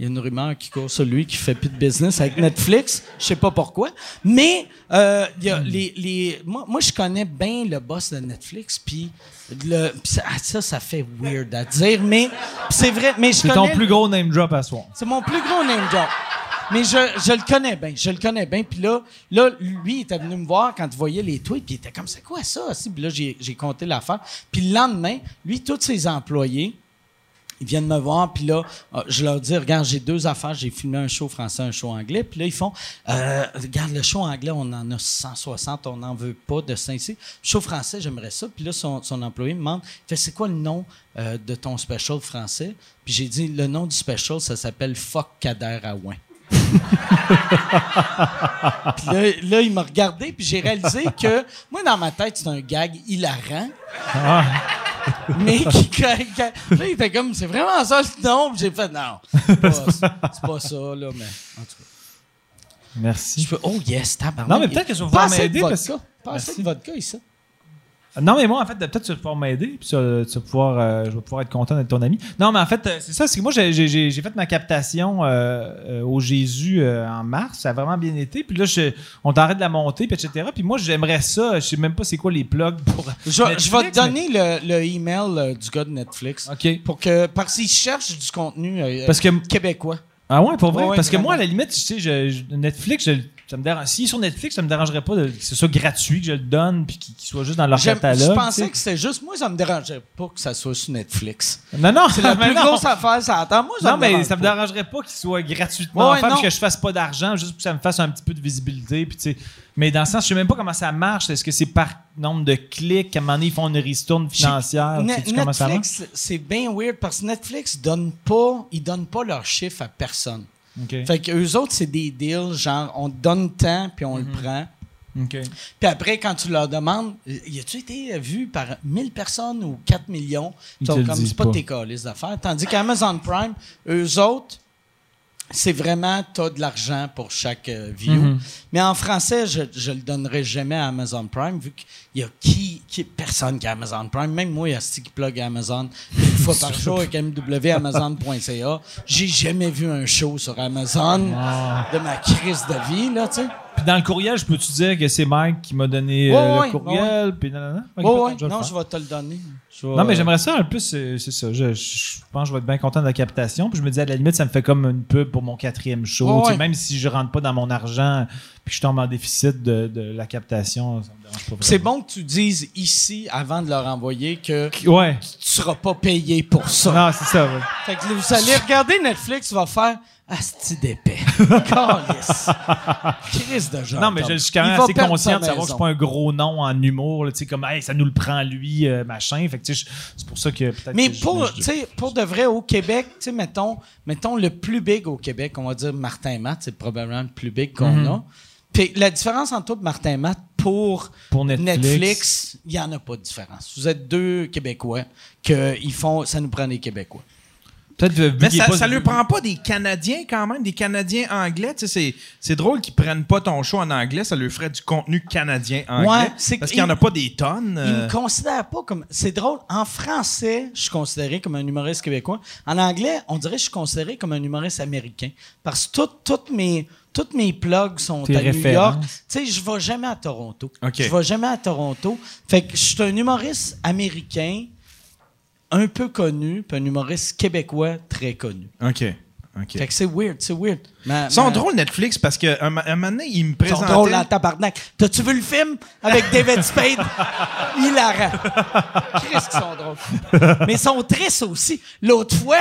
Il y a une rumeur qui court sur lui qui fait plus de business avec Netflix. Je sais pas pourquoi. Mais euh, y a les, les, moi, moi, je connais bien le boss de Netflix. Puis ça, ah, ça, ça fait weird à dire. Mais c'est vrai. Mais je C'est ton plus gros name drop à soir. C'est mon plus gros name drop. Mais je, je le connais bien, je le connais bien. Puis là, là, lui, il était venu me voir quand il voyait les tweets, puis il était comme, c'est quoi ça? aussi? Puis là, j'ai, j'ai compté l'affaire. Puis le lendemain, lui, tous ses employés, ils viennent me voir, puis là, euh, je leur dis, regarde, j'ai deux affaires, j'ai filmé un show français, un show anglais, puis là, ils font, euh, regarde, le show anglais, on en a 160, on n'en veut pas de. Le show français, j'aimerais ça. Puis là, son, son employé me demande, c'est quoi le nom euh, de ton special français? Puis j'ai dit, le nom du special, ça s'appelle Fuck Kader Aouin. Puis là, là, il m'a regardé, puis j'ai réalisé que, moi, dans ma tête, c'est un gag hilarant. Mais qui, quand- quand- là, il était comme, c'est vraiment ça le nom. J'ai fait, non, c'est pas, pas ça, là, mais en tout cas. Merci. Je fais, oh yes, tabarnak. Non, mais peut-être que je vais pouvoir m'aider parce vodka. Pas assez Merci. de vodka ici. Non, mais moi, en fait, peut-être tu vas pouvoir m'aider, puis tu vas, tu vas pouvoir, euh, je vais pouvoir être content d'être ton ami. Non, mais en fait, euh, c'est ça, c'est que moi, j'ai- fait ma captation euh, euh, au Jésus en mars, ça a vraiment bien été, puis là, je- on t'arrête de la monter, puis etc. Puis moi, j'aimerais ça, je sais même pas c'est quoi les plugs pour. Je, je vais te donner le, le email du gars de Netflix. OK. Pour que, parce qu'il cherche du contenu Parce que. québécois. Ah ouais, pour vrai? Ouais, Parce que moi, à la limite, tu sais, je- je- Netflix, je- ça me dérange. Sur Netflix, ça me dérangerait pas que ce soit gratuit, que je le donne, puis qu'il soit juste dans leur J'aime- catalogue. Je pensais sais. que c'était juste. Moi, ça me dérangeait pas que ça soit sur Netflix. Non, non, C'est la mais plus non. grosse affaire, ça attend. Moi, ça Non, me mais dérange ça me pas. dérangerait pas qu'il soit gratuitement Ouais, offert, non. puis que je fasse pas d'argent, juste pour que ça me fasse un petit peu de visibilité. Puis, tu sais. mais dans le sens, je sais même pas comment ça marche. Est-ce que c'est par nombre de clics? À un moment donné, ils font une ristourne financière? Ne- Sais-tu comment ça marche? Netflix, c'est bien weird parce que Netflix donne pas, ils donnent pas leurs chiffres à personne. Fait que eux autres, c'est des deals, genre, on te donne temps puis on le prend. OK. Puis après, quand tu leur demandes, y a-tu été vu par 1000 personnes ou 4 millions? Comme, c'est pas, pas. tes calices d'affaires. Tandis qu'Amazon Prime, eux autres, c'est vraiment, t'as de l'argent pour chaque euh, view. Mhm. Mais en français, je, le donnerai jamais à Amazon Prime, vu qu'il y a qui, qui personne qui a Amazon Prime. Même moi, il y a qui plug Amazon fois par jour avec mwamazon.ca. J'ai jamais vu un show sur Amazon Ah. de ma crise de vie, là, tu sais. Puis dans le courriel, je peux-tu dire que c'est Mike qui m'a donné euh, Ouais, le ouais, courriel? Puis. Ok, Ouais, ouais. le Non, faire. je vais te le donner. Je vais- Non, mais j'aimerais ça un peu, c'est c'est ça. Je, je pense que je vais être bien content de la captation. Puis je me dis, à la limite, ça me fait comme une pub pour mon quatrième show. Ouais, Tu sais, ouais. Même si je rentre pas dans mon argent puis je tombe en déficit de, de la captation, ça me dérange pas. C'est bon que tu dises ici, avant de leur envoyer, que Ouais. tu seras pas payé pour ça. Non, c'est ça. ouais. Fait que vous allez regarder Netflix, va faire Asti d'épais. Calice. Crise de genre. Non, mais je, je suis quand même assez conscient de savoir que maison. c'est pas un gros nom en humour. Tu sais, comme, hey, ça nous le prend lui, euh, machin. Fait que, tu sais, je- c'est pour ça que peut-être. Mais que je- pour, je- tu sais, pour de vrai, au Québec, tu sais, mettons, mettons le plus big au Québec, on va dire Martin Matt, c'est probablement le plus big qu'on Mhm. a. Puis la différence entre toi et Martin Matt pour. Netflix, il n'y en a pas de différence. Vous êtes deux Québécois que ils font, ça nous prend des Québécois. Peut-être Mais ça, pas- ça lui prend pas des Canadiens quand même, des Canadiens anglais. Tu sais, c'est, c'est drôle qu'ils prennent pas ton show en anglais, ça lui ferait du contenu canadien anglais. Ouais, parce qu'il y en a pas des tonnes. Ils euh. me considèrent pas comme. C'est drôle. En français, je suis considéré comme un humoriste québécois. En anglais, on dirait que je suis considéré comme un humoriste américain. Parce que tout- toutes mes. Toutes mes plugs sont Tes à New. York. Tu sais, je vais jamais à Toronto. OK. Je vais jamais à Toronto. Fait que je suis un humoriste américain un peu connu, puis un humoriste québécois très connu. OK. OK. Fait que c'est weird, c'est weird. Ma- Ils sont ma- drôles, Netflix, parce qu'un un moment donné, ils me Ils sont drôles en tabarnak. T'as-tu vu le film avec David Spade? Hilarant. Qu'est-ce qu'ils sont drôles. Mais ils sont tristes aussi. L'autre fois,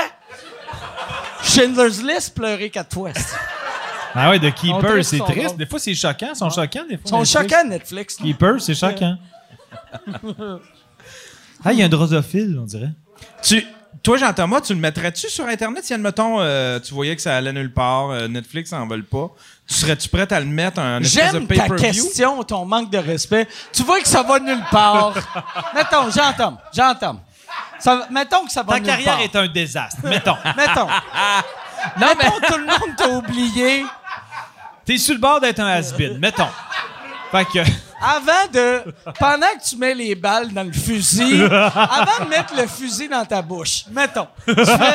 Schindler's List pleurait quatre fois. Ils Ah ouais, On Keeper, c'est sont triste. drôles. Des fois, c'est choquant. Ils sont choquants, des fois. sont Netflix. choquants, Netflix. Keeper, c'est choquant. ah, il y a un drosophile, on dirait. Tu, toi, Jean-Thomas, tu le mettrais-tu sur Internet si, admettons, euh, tu voyais que ça allait nulle part, euh, Netflix en veut pas? Tu serais-tu prêt à le mettre un espèce de J'aime ta pay-per-view? question, ton manque de respect. Tu vois que ça va nulle part. Mettons, j'entends, j'entends. Ça va- mettons que ça va Ta nulle carrière part. est un désastre, mettons. Mettons. mettons, tout le monde t'a oublié. T'es sur le bord d'être un has-been, mettons. Fait que... Avant de. Pendant que tu mets les balles dans le fusil, avant de mettre le fusil dans ta bouche, mettons. Tu fais.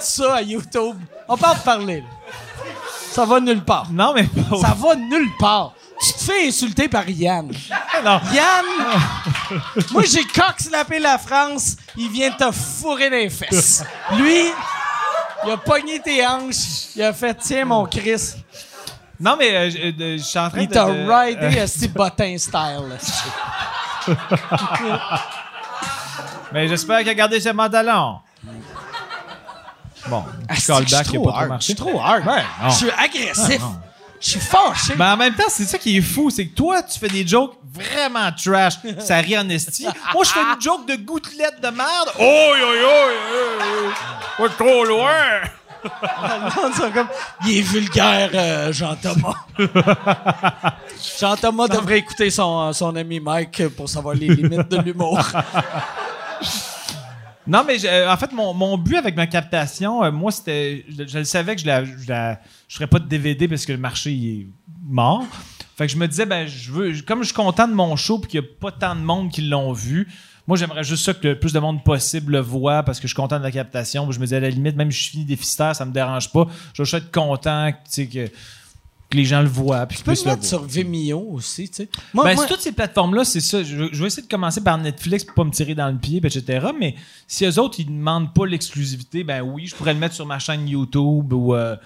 Ça à YouTube? On peut en parler, là. Ça va nulle part. Non, mais pas... Ça va nulle part. Tu te fais insulter par Yann. Non. Yann, moi j'ai cox-lapé la France, il vient te fourrer les fesses. Lui, il a pogné tes hanches, il a fait tiens mon Chris. Non, mais euh, je euh, je suis en train Il de... t'a de- ridé à ce bottin style. Mais j'espère qu'il a gardé ses pantalons. Bon, Ah, petit callback je qui suis a trop pas trop hard. Je marché. suis trop hard. Ouais, non. Je suis agressif. Je suis fâché. Mais en même temps, c'est ça qui est fou, c'est que toi, tu fais des jokes vraiment trash. Ça rit en esti. Moi, je fais une joke de gouttelette de merde. Oh, yo, yo, yo, yo. Pas trop loin. Comme, il est vulgaire, euh, Jean-Thomas. Jean-Thomas devrait écouter son, son ami Mike pour savoir les limites de l'humour. Non, mais euh, en fait, mon, mon but avec ma captation, euh, moi, c'était. Je, je le savais que je la, je je ferais pas de DVD parce que le marché il est mort. Fait que je me disais, ben, je veux, comme je suis content de mon show puis qu'il n'y a pas tant de monde qui l'ont vu, moi, j'aimerais juste ça que le plus de monde possible le voit parce que je suis content de la captation. Je me disais, à la limite, même si je suis fini déficitaire, ça me dérange pas. Je veux juste être content que, que les gens le voient puis Tu peux le mettre sur Vimeo aussi, tu sais. Moi, Ben, moi- sur toutes ces plateformes-là, c'est ça. Je, je vais essayer de commencer par Netflix pour pas me tirer dans le pied, etc. Mais si eux autres, ils demandent pas l'exclusivité, ben oui, je pourrais le mettre sur ma chaîne YouTube ou euh,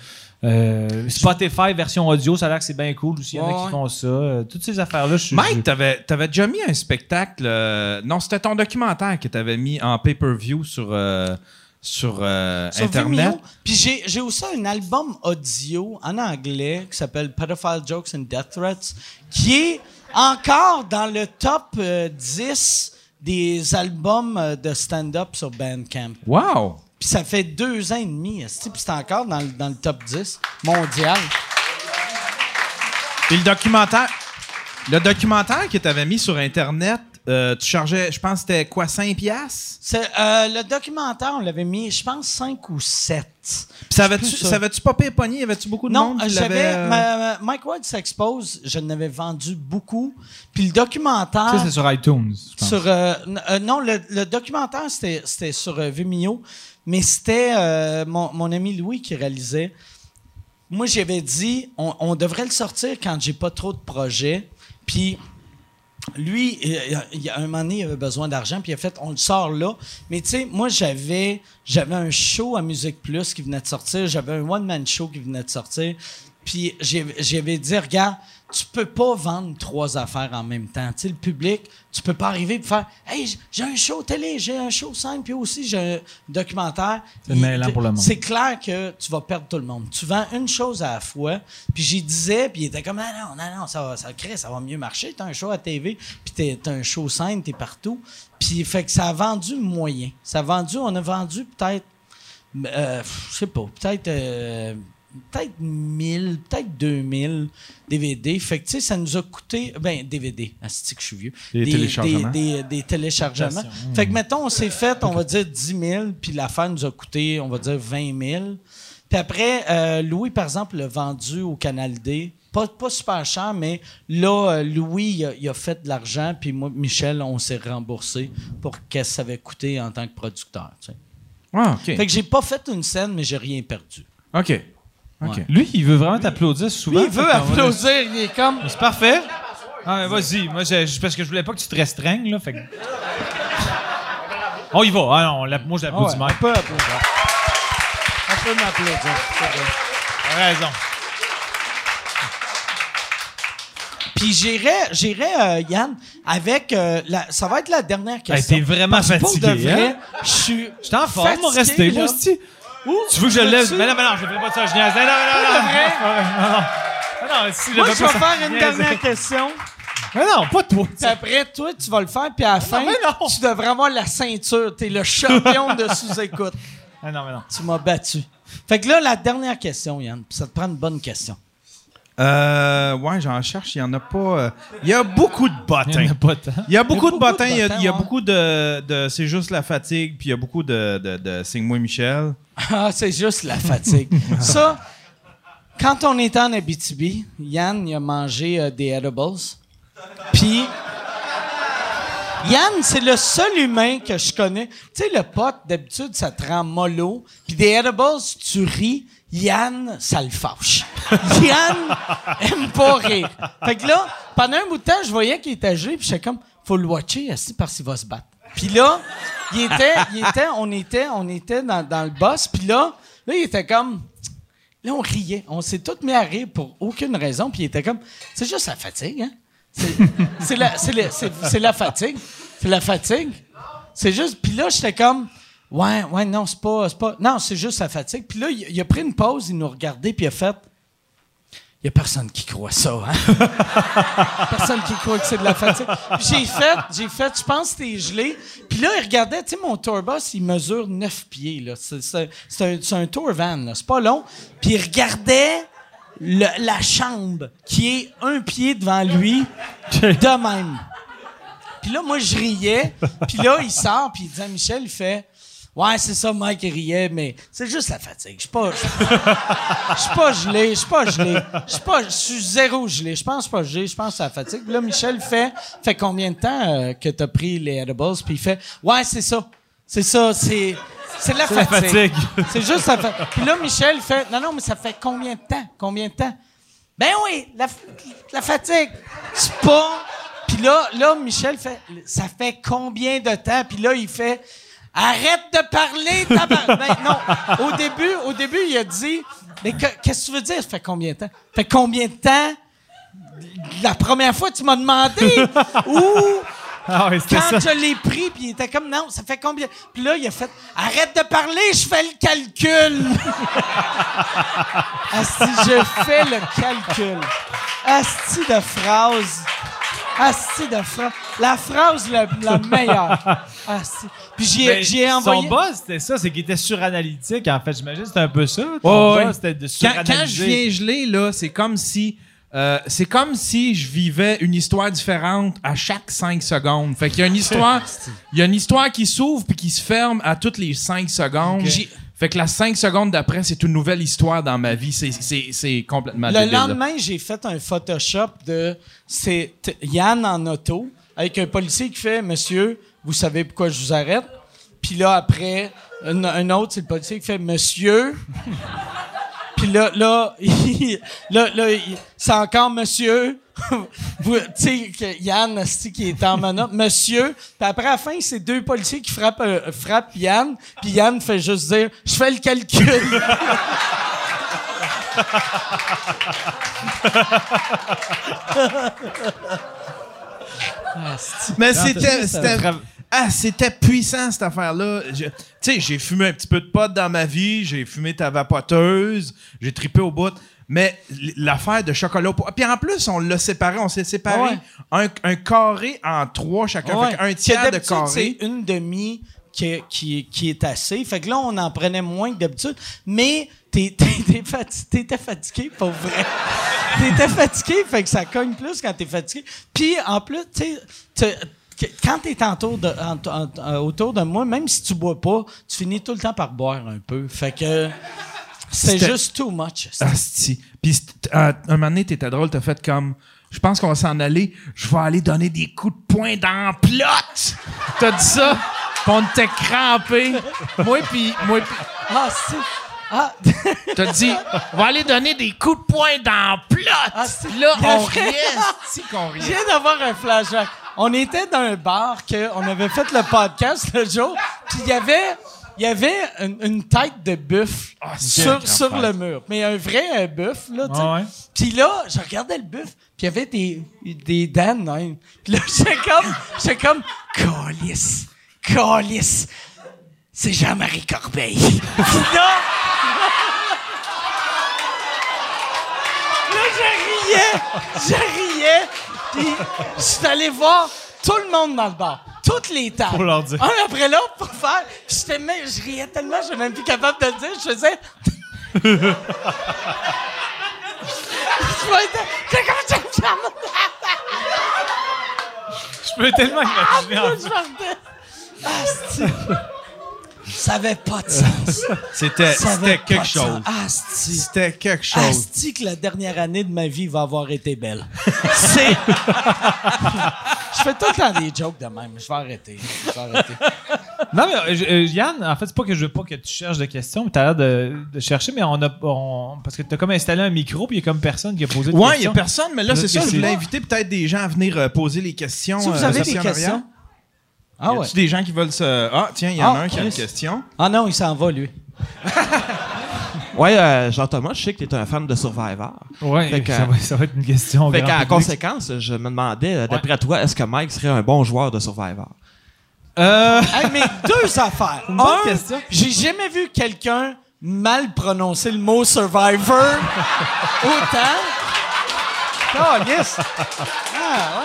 euh, Spotify version audio. Ça a l'air que c'est bien cool aussi. Il y en a qui font ça. Euh, toutes ces affaires-là, je suis. Mike, je- t'avais, t'avais déjà mis un spectacle. euh, non, c'était ton documentaire que t'avais mis en pay-per-view sur, euh, sur, euh, sur Internet. Puis j'ai, j'ai aussi un album audio en anglais qui s'appelle Pedophile Jokes and Death Threats, qui est encore dans le top euh, 10 des albums euh, de stand-up sur Bandcamp. Wow! Puis ça fait deux ans et demi, esti, puis c'est encore dans, le- dans le top 10 mondial. Puis le documentaire, le documentaire que t'avais mis sur Internet, euh, tu chargeais, je pense, que c'était quoi, 5 piastres? C'est, euh, le documentaire, on l'avait mis, je pense, 5 ou 7. Puis ça avait-tu, popé pogné? Y avait-tu beaucoup de Non, monde qui j'avais. euh, Mike Ward s'expose, je n'avais vendu beaucoup. Puis le documentaire. Ça, c'est sur iTunes. je pense. Sur, euh, euh, non, le, le documentaire, c'était, c'était sur euh, Vimeo, mais c'était euh, mon, ami Louis qui réalisait. Moi, j'avais dit, on, devrait le sortir quand j'ai pas trop de projets. Puis lui, il y a un moment donné, il avait besoin d'argent, puis il a fait, on le sort là. Mais tu sais, moi, j'avais, j'avais un show à Musique Plus qui venait de sortir, j'avais un one-man show qui venait de sortir. Puis j'avais dit, regarde, tu peux pas vendre trois affaires en même temps. Tu sais, le public, tu peux pas arriver et faire, hey, j'ai un show télé, j'ai un show scène, puis aussi j'ai un documentaire. C'est mêlant pour le monde. C'est clair que tu vas perdre tout le monde. Tu vends une chose à la fois. Puis j'y disais, puis il était comme, ah non, non, non, ça va, ça crée, ça va mieux marcher. T'as un show à TV, puis t'es- t'as un show scène, t'es partout. Puis fait que ça a vendu moyen. Ça a vendu, on a vendu peut-être, euh, je sais pas, peut-être, euh, peut-être 1000, peut-être 2000 DVD. Fait que tu sais, ça nous a coûté, ben DVD, asti que je suis vieux. Des téléchargements. Des, des téléchargements. Mmh. Fait que mettons, on s'est fait, on va dire 10 000, puis l'affaire nous a coûté, on va dire 20 000. Puis après, euh, Louis, par exemple, l'a vendu au Canal D. Pas, pas super cher, mais là, euh, Louis, il a, il a fait de l'argent, puis moi, Michel, on s'est remboursé pour qu'est-ce que ça avait coûté en tant que producteur. tu sais. Ah, OK. Fait que j'ai pas fait une scène, mais j'ai rien perdu. OK. Lui, il veut vraiment t'applaudir souvent. Lui, il veut va- applaudir, il est comme... C'est parfait. Ah, vas-y. Moi, je- parce que je voulais pas que tu te restreignes, là. Fait que- On y va. Ah non, la- moi, je Ah l'applaudis, ouais, Mike. on peut applaudir. On peut m'applaudir. T'as raison. Puis j'irai, j'irai euh, Yann, avec euh, la, ça va être la dernière question. t'es vraiment Parce que pour fatigué, de vrai, hein? je suis. Je t'en forme, mon fatigué, resté, là. Tu veux que je le lève? Mais non, mais non, je ne fais pas ça, je niaise. Non, non, non, non, non, non, non, si, Moi, je vais faire une dernière question. Mais non, pas toi. Puis après, toi, tu vas le faire. Puis à la fin, tu devrais avoir la ceinture. T'es le champion de sous-écoute. Ah non, mais non. Tu m'as battu. Fait que là, la dernière question, Yann. Puis ça te prend une bonne question. Euh, ouais, j'en cherche. Il y en a pas. euh, Il y a beaucoup de Il bottins. n'y en a pas tant. Il y a beaucoup de bottins. Il y a, bottins, il y a ouais. beaucoup de, de- C'est juste la fatigue. Puis il y a beaucoup de, de, de Signe-moi Michel. Ah, c'est juste la fatigue. ça, quand on était en Abitibi, Yann, il a mangé euh, des edibles. Puis, Yann, c'est le seul humain que je connais. Tu sais, le pote, d'habitude, ça te rend mollo. Puis des edibles, tu ris. Yann, ça le fâche. Yann aime pas rire. Fait que là, pendant un bout de temps, je voyais qu'il était gelé, puis j'étais comme, faut le watcher, assis parce qu'il va se battre. Puis là, il était, il était, on était, on était dans, dans le boss, puis là, là, il était comme, là, on riait. On s'est tous mis à rire pour aucune raison, puis il était comme, c'est juste la fatigue, hein? C'est- la, la fatigue. C'est la fatigue. C'est juste, puis là, j'étais comme, ouais, ouais, non, c'est pas, pas, non, c'est juste la fatigue. Puis là, il, a pris une pause, il nous regardait, puis il a fait, il y a personne qui croit ça, hein? personne qui croit que c'est de la fatigue. J'ai fait, j'ai fait, je pense que c'était gelé. Puis là, il regardait, tu sais, mon tour bus, il mesure 9 pieds, là. C'est, un, un tour van, là. C'est pas long. Puis il regardait la chambre qui est un pied devant lui, de même. Puis là, moi, je riais. Puis là, il sort, puis il dit à Michel, il fait Ouais, c'est ça, Mike il riait, mais c'est juste la fatigue. Je suis pas. Je suis pas gelé, je suis pas gelé. Je suis pas. Je suis zéro gelé. Je pense pas gelé, je pense que c'est la fatigue. Puis là, Michel fait. Fait combien de temps euh, que t'as pris les edibles? Puis il fait. Ouais, c'est ça. C'est ça, c'est. C'est la la fatigue. fatigue. C'est juste la fatigue. Puis là, Michel fait. Non, non, mais ça fait combien de temps? Combien de temps? Ben oui, la, la fatigue. C'est pas. Puis là, là, Michel fait. Ça fait combien de temps? Puis là, il fait. Arrête de parler, tabar... Ben, non. Au début, au début, il a dit. Mais que- qu'est-ce que tu veux dire? Ça fait combien de temps? Ça fait combien de temps? La première fois, tu m'as demandé? Ou Ah oui, c'était quand ça. je l'ai pris, puis il était comme non, ça fait combien? Puis là, il a fait arrête de parler, je fais le calcul. Asti, je fais le calcul. Asti de phrase. Asti de phrase. La phrase la, la meilleure. Asti. Puis j'y ai, Mais j'y ai envoyé. Son buzz, c'était ça, c'est qu'il était suranalytique. En fait, j'imagine c'était un peu ça. Ton Ouais, c'était de Quand, quand je viens gelé, là, c'est comme si. euh, c'est comme si je vivais une histoire différente à chaque 5 secondes. Fait qu'il y a une histoire, il y a une histoire qui s'ouvre puis qui se ferme à toutes les 5 secondes. J'ai- Fait que la 5 secondes d'après, c'est une nouvelle histoire dans ma vie. C'est, c'est, c'est complètement Le débile, lendemain, j'ai fait un Photoshop de c'est Yann en auto avec un policier qui fait Monsieur, vous savez pourquoi je vous arrête? Puis là après, un, un autre, c'est le policier qui fait Monsieur. Puis là, là, il- là, là, c'est encore Monsieur. Tu sais, Yann, qui est en manotte, Monsieur. Puis après, à la fin, c'est deux policiers qui frappent, euh, frappent Yann. Puis Yann fait juste dire Je fais le calcul. Mais Non, c'était, ah, c'était puissant cette affaire-là. Tu sais, j'ai fumé un petit peu de pot dans ma vie, j'ai fumé ta vapoteuse, j'ai tripé au bout. Mais l'affaire de chocolat au. Puis en plus, on l'a séparé, on s'est séparé Ouais. un, un carré en trois chacun. Ouais. Fait Que tiers de carré. C'est une demi qui, est- qui, est- qui est assez. Fait que là, on en prenait moins que d'habitude. Mais t'étais fatigué, pour vrai. t'étais fatigué, fait que ça cogne plus quand t'es fatigué. Puis en plus, tu sais, quand t'es autour de, en- en- en- autour de moi, même si tu bois pas, tu finis tout le temps par boire un peu. Fait que c'est juste too much. Asti. Puis à un moment donné, t'étais drôle, t'as fait comme. Je pense qu'on va s'en aller. Je vais aller donner des coups de poing dans la plot. T'as dit ça? Puis on était crampés. Moi puis moi puis Ah, c'est... Ah, t'as dit on va aller donner des coups de poing dans la plot. Ah, Puis là on riait, Je viens d'avoir un flashback. On était dans un bar que on avait fait le podcast le jour, puis il y avait il y avait une, une tête de buffle sur, quel sur enfer. le mur, mais un vrai euh, buffle là, tu sais. Ah ouais. Puis là, je regardais le buffle, puis il y avait des des dents de même. Puis là, j'étais comme j'étais comme calice. Calice. C'est Jean-Marie Corbeil. Puis là Là, je riais, je riais, puis je suis allé voir tout le monde dans le bar, toutes les tables. Pour leur dire. Un après l'autre pour faire. J'étais même, je riais tellement, je suis même plus capable de le dire. Je faisais. je peux tellement imaginer. en Là, je partais. Asti. Ça avait pas de sens. C'était quelque chose. Asti. C'était quelque chose. Asti que la dernière année de ma vie va avoir été belle. C'est. je fais tout le temps des jokes de même. Je vais arrêter. Je vais arrêter. Non, mais euh, je- euh, Yann, en fait, c'est pas que je veux pas que tu cherches de questions, mais t'as l'air de, de chercher, mais on a. on- parce que t'as comme installé un micro, puis il y a comme personne qui a posé de Ouais, il y questions. a personne, mais là, c'est ça. que Je voulais inviter peut-être des gens à venir euh, poser les questions. Si vous euh, avez des questions. Ah y ouais. a-tu des gens qui veulent se. Ah, tiens, il y en a Ah, un qui a une question. Ah non, il s'en va, lui. Ouais, euh, Jean-Thomas, je sais que tu es un fan de Survivor. Ouais, que- ça, va, ça va être une question. Fait public. conséquence, je me demandais, euh, d'après toi, est-ce que Mike serait un bon joueur de Survivor? Euh, Hey, mais deux affaires. Une bonne Un, question. j'ai jamais vu quelqu'un mal prononcer le mot Survivor autant. Oh, yes! Ah,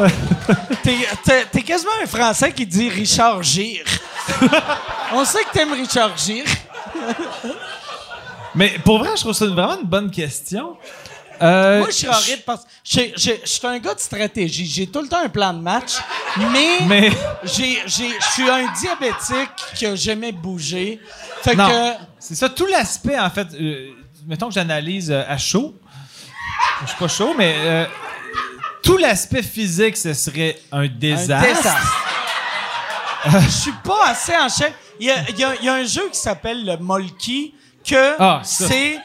ouais. T'es, quasiment un Français qui dit Richard Gire. On sait que t'aimes Richard Gire. mais pour vrai, je trouve ça vraiment une bonne question. Euh, Moi, je suis horrible parce que je suis un gars de stratégie. J'ai tout le temps un plan de match, mais, je suis un diabétique qui a jamais bougé. Fait non, que. c'est ça tout l'aspect en fait. euh, mettons que j'analyse euh, à chaud. Je suis pas chaud, mais tout l'aspect physique, ce serait un Un désastre. désastre. Je suis pas assez en chef. Il y a, il y a- il y a un jeu qui s'appelle le Molki que Ah, c'est.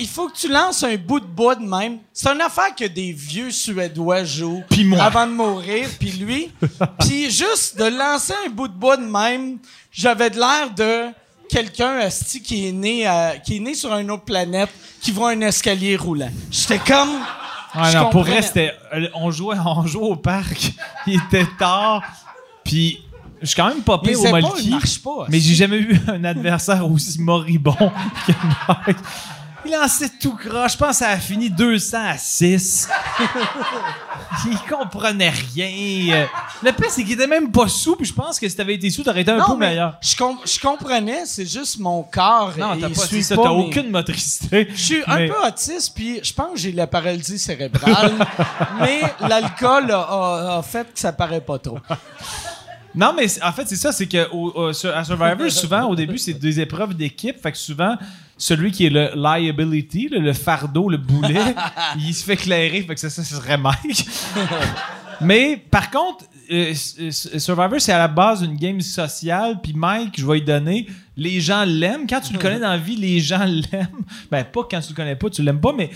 Il faut que tu lances un bout de bois de même. C'est une affaire que des vieux Suédois jouent avant de mourir, puis lui. puis juste de lancer un bout de bois de même, j'avais de l'air de quelqu'un asti, qui est né à- qui est né sur une autre planète qui voit un escalier roulant. J'étais comme Non, pour c'était. euh, On jouait, on jouait au parc. Il était tard. Puis, je suis quand même pas pire au Molki. il marche pas. Mais j'ai jamais vu un adversaire aussi moribond que Mike. Il lançait tout croche. Je pense que ça a fini 200 à 6. il comprenait rien. Le pire, c'est qu'il était même pas sous. Puis je pense que si t'avais été sous, t'aurais été un peu mais meilleur. Je, com- je comprenais, c'est juste mon corps. Non, t'as pas, ça, pas t'as mes- aucune motricité. Je suis un Mais- peu autiste, puis je pense que j'ai la paralysie cérébrale, mais l'alcool a, a- a fait que ça paraît pas trop. Non, mais en fait, c'est ça, c'est que au- au- sur- à Survivor, souvent, au début, c'est des épreuves d'équipe. Fait que souvent, celui qui est le liability, le, le fardeau, le boulet, il se fait clairer. Fait que ça, ça serait Mike. mais par contre, euh, Survivor, c'est à la base une game sociale. Puis Mike, je vais lui donner, les gens l'aiment. Quand tu le connais dans la vie, les gens l'aiment. Ben, pas quand tu le connais pas, tu l'aimes pas, mais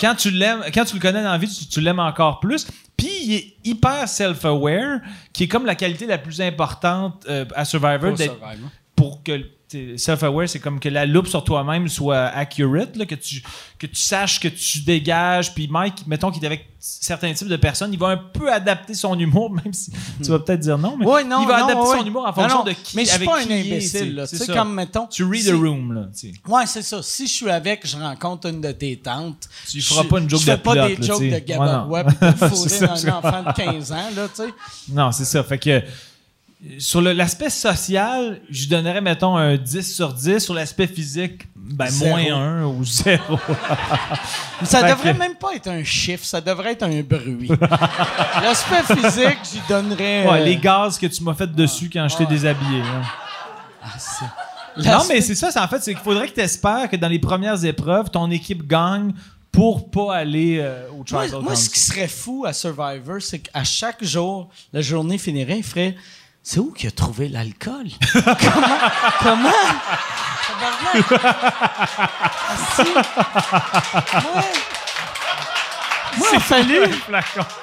quand tu l'aimes, quand tu le connais dans la vie, tu, tu l'aimes encore plus. Puis il est hyper self-aware, qui est comme la qualité la plus importante euh, à Survivor, d'être- pour que self-aware, c'est comme que la loupe sur toi-même soit accurate, là, que tu que tu saches que tu dégages. Puis Mike, mettons qu'il est avec certains types de personnes, il va un peu adapter son humour, même si tu vas peut-être dire non, mais Ouais, non, il va non, adapter ouais. son humour en fonction non, de qui, Mais je suis pas un imbécile, Tu sais, comme, mettons... Tu read si- the room, là. Ouais, c'est ça. Si je suis avec, je rencontre une de tes tantes. Tu feras je- pas une joke je fais de pas pilote, des là, jokes de Ouais, fourrer ça. un enfant de 15 ans, là, tu sais. Non, c'est ça. Fait que sur l'aspect social, je donnerais, mettons, un 10 sur 10. Sur l'aspect physique, ben, Zéro. moins 1 ou 0. Ça Fait devrait que- même pas être un chiffre, ça devrait être un bruit. L'aspect physique, j'y donnerais... Ouais, euh, les gaz que tu m'as fait dessus quand je t'ai déshabillé. hein. Non, l'aspect- mais c'est ça, en fait, c'est qu'il faudrait que tu espères que dans les premières épreuves, ton équipe gagne pour pas aller euh, au Moi, Tribal moi, ce Council. qui serait fou à Survivor, c'est qu'à chaque jour, la journée finirait, il ferait C'est où qu'il a trouvé l'alcool? Comment? Comment? Tabarnak! Asti. Moi, moi, il a fallu.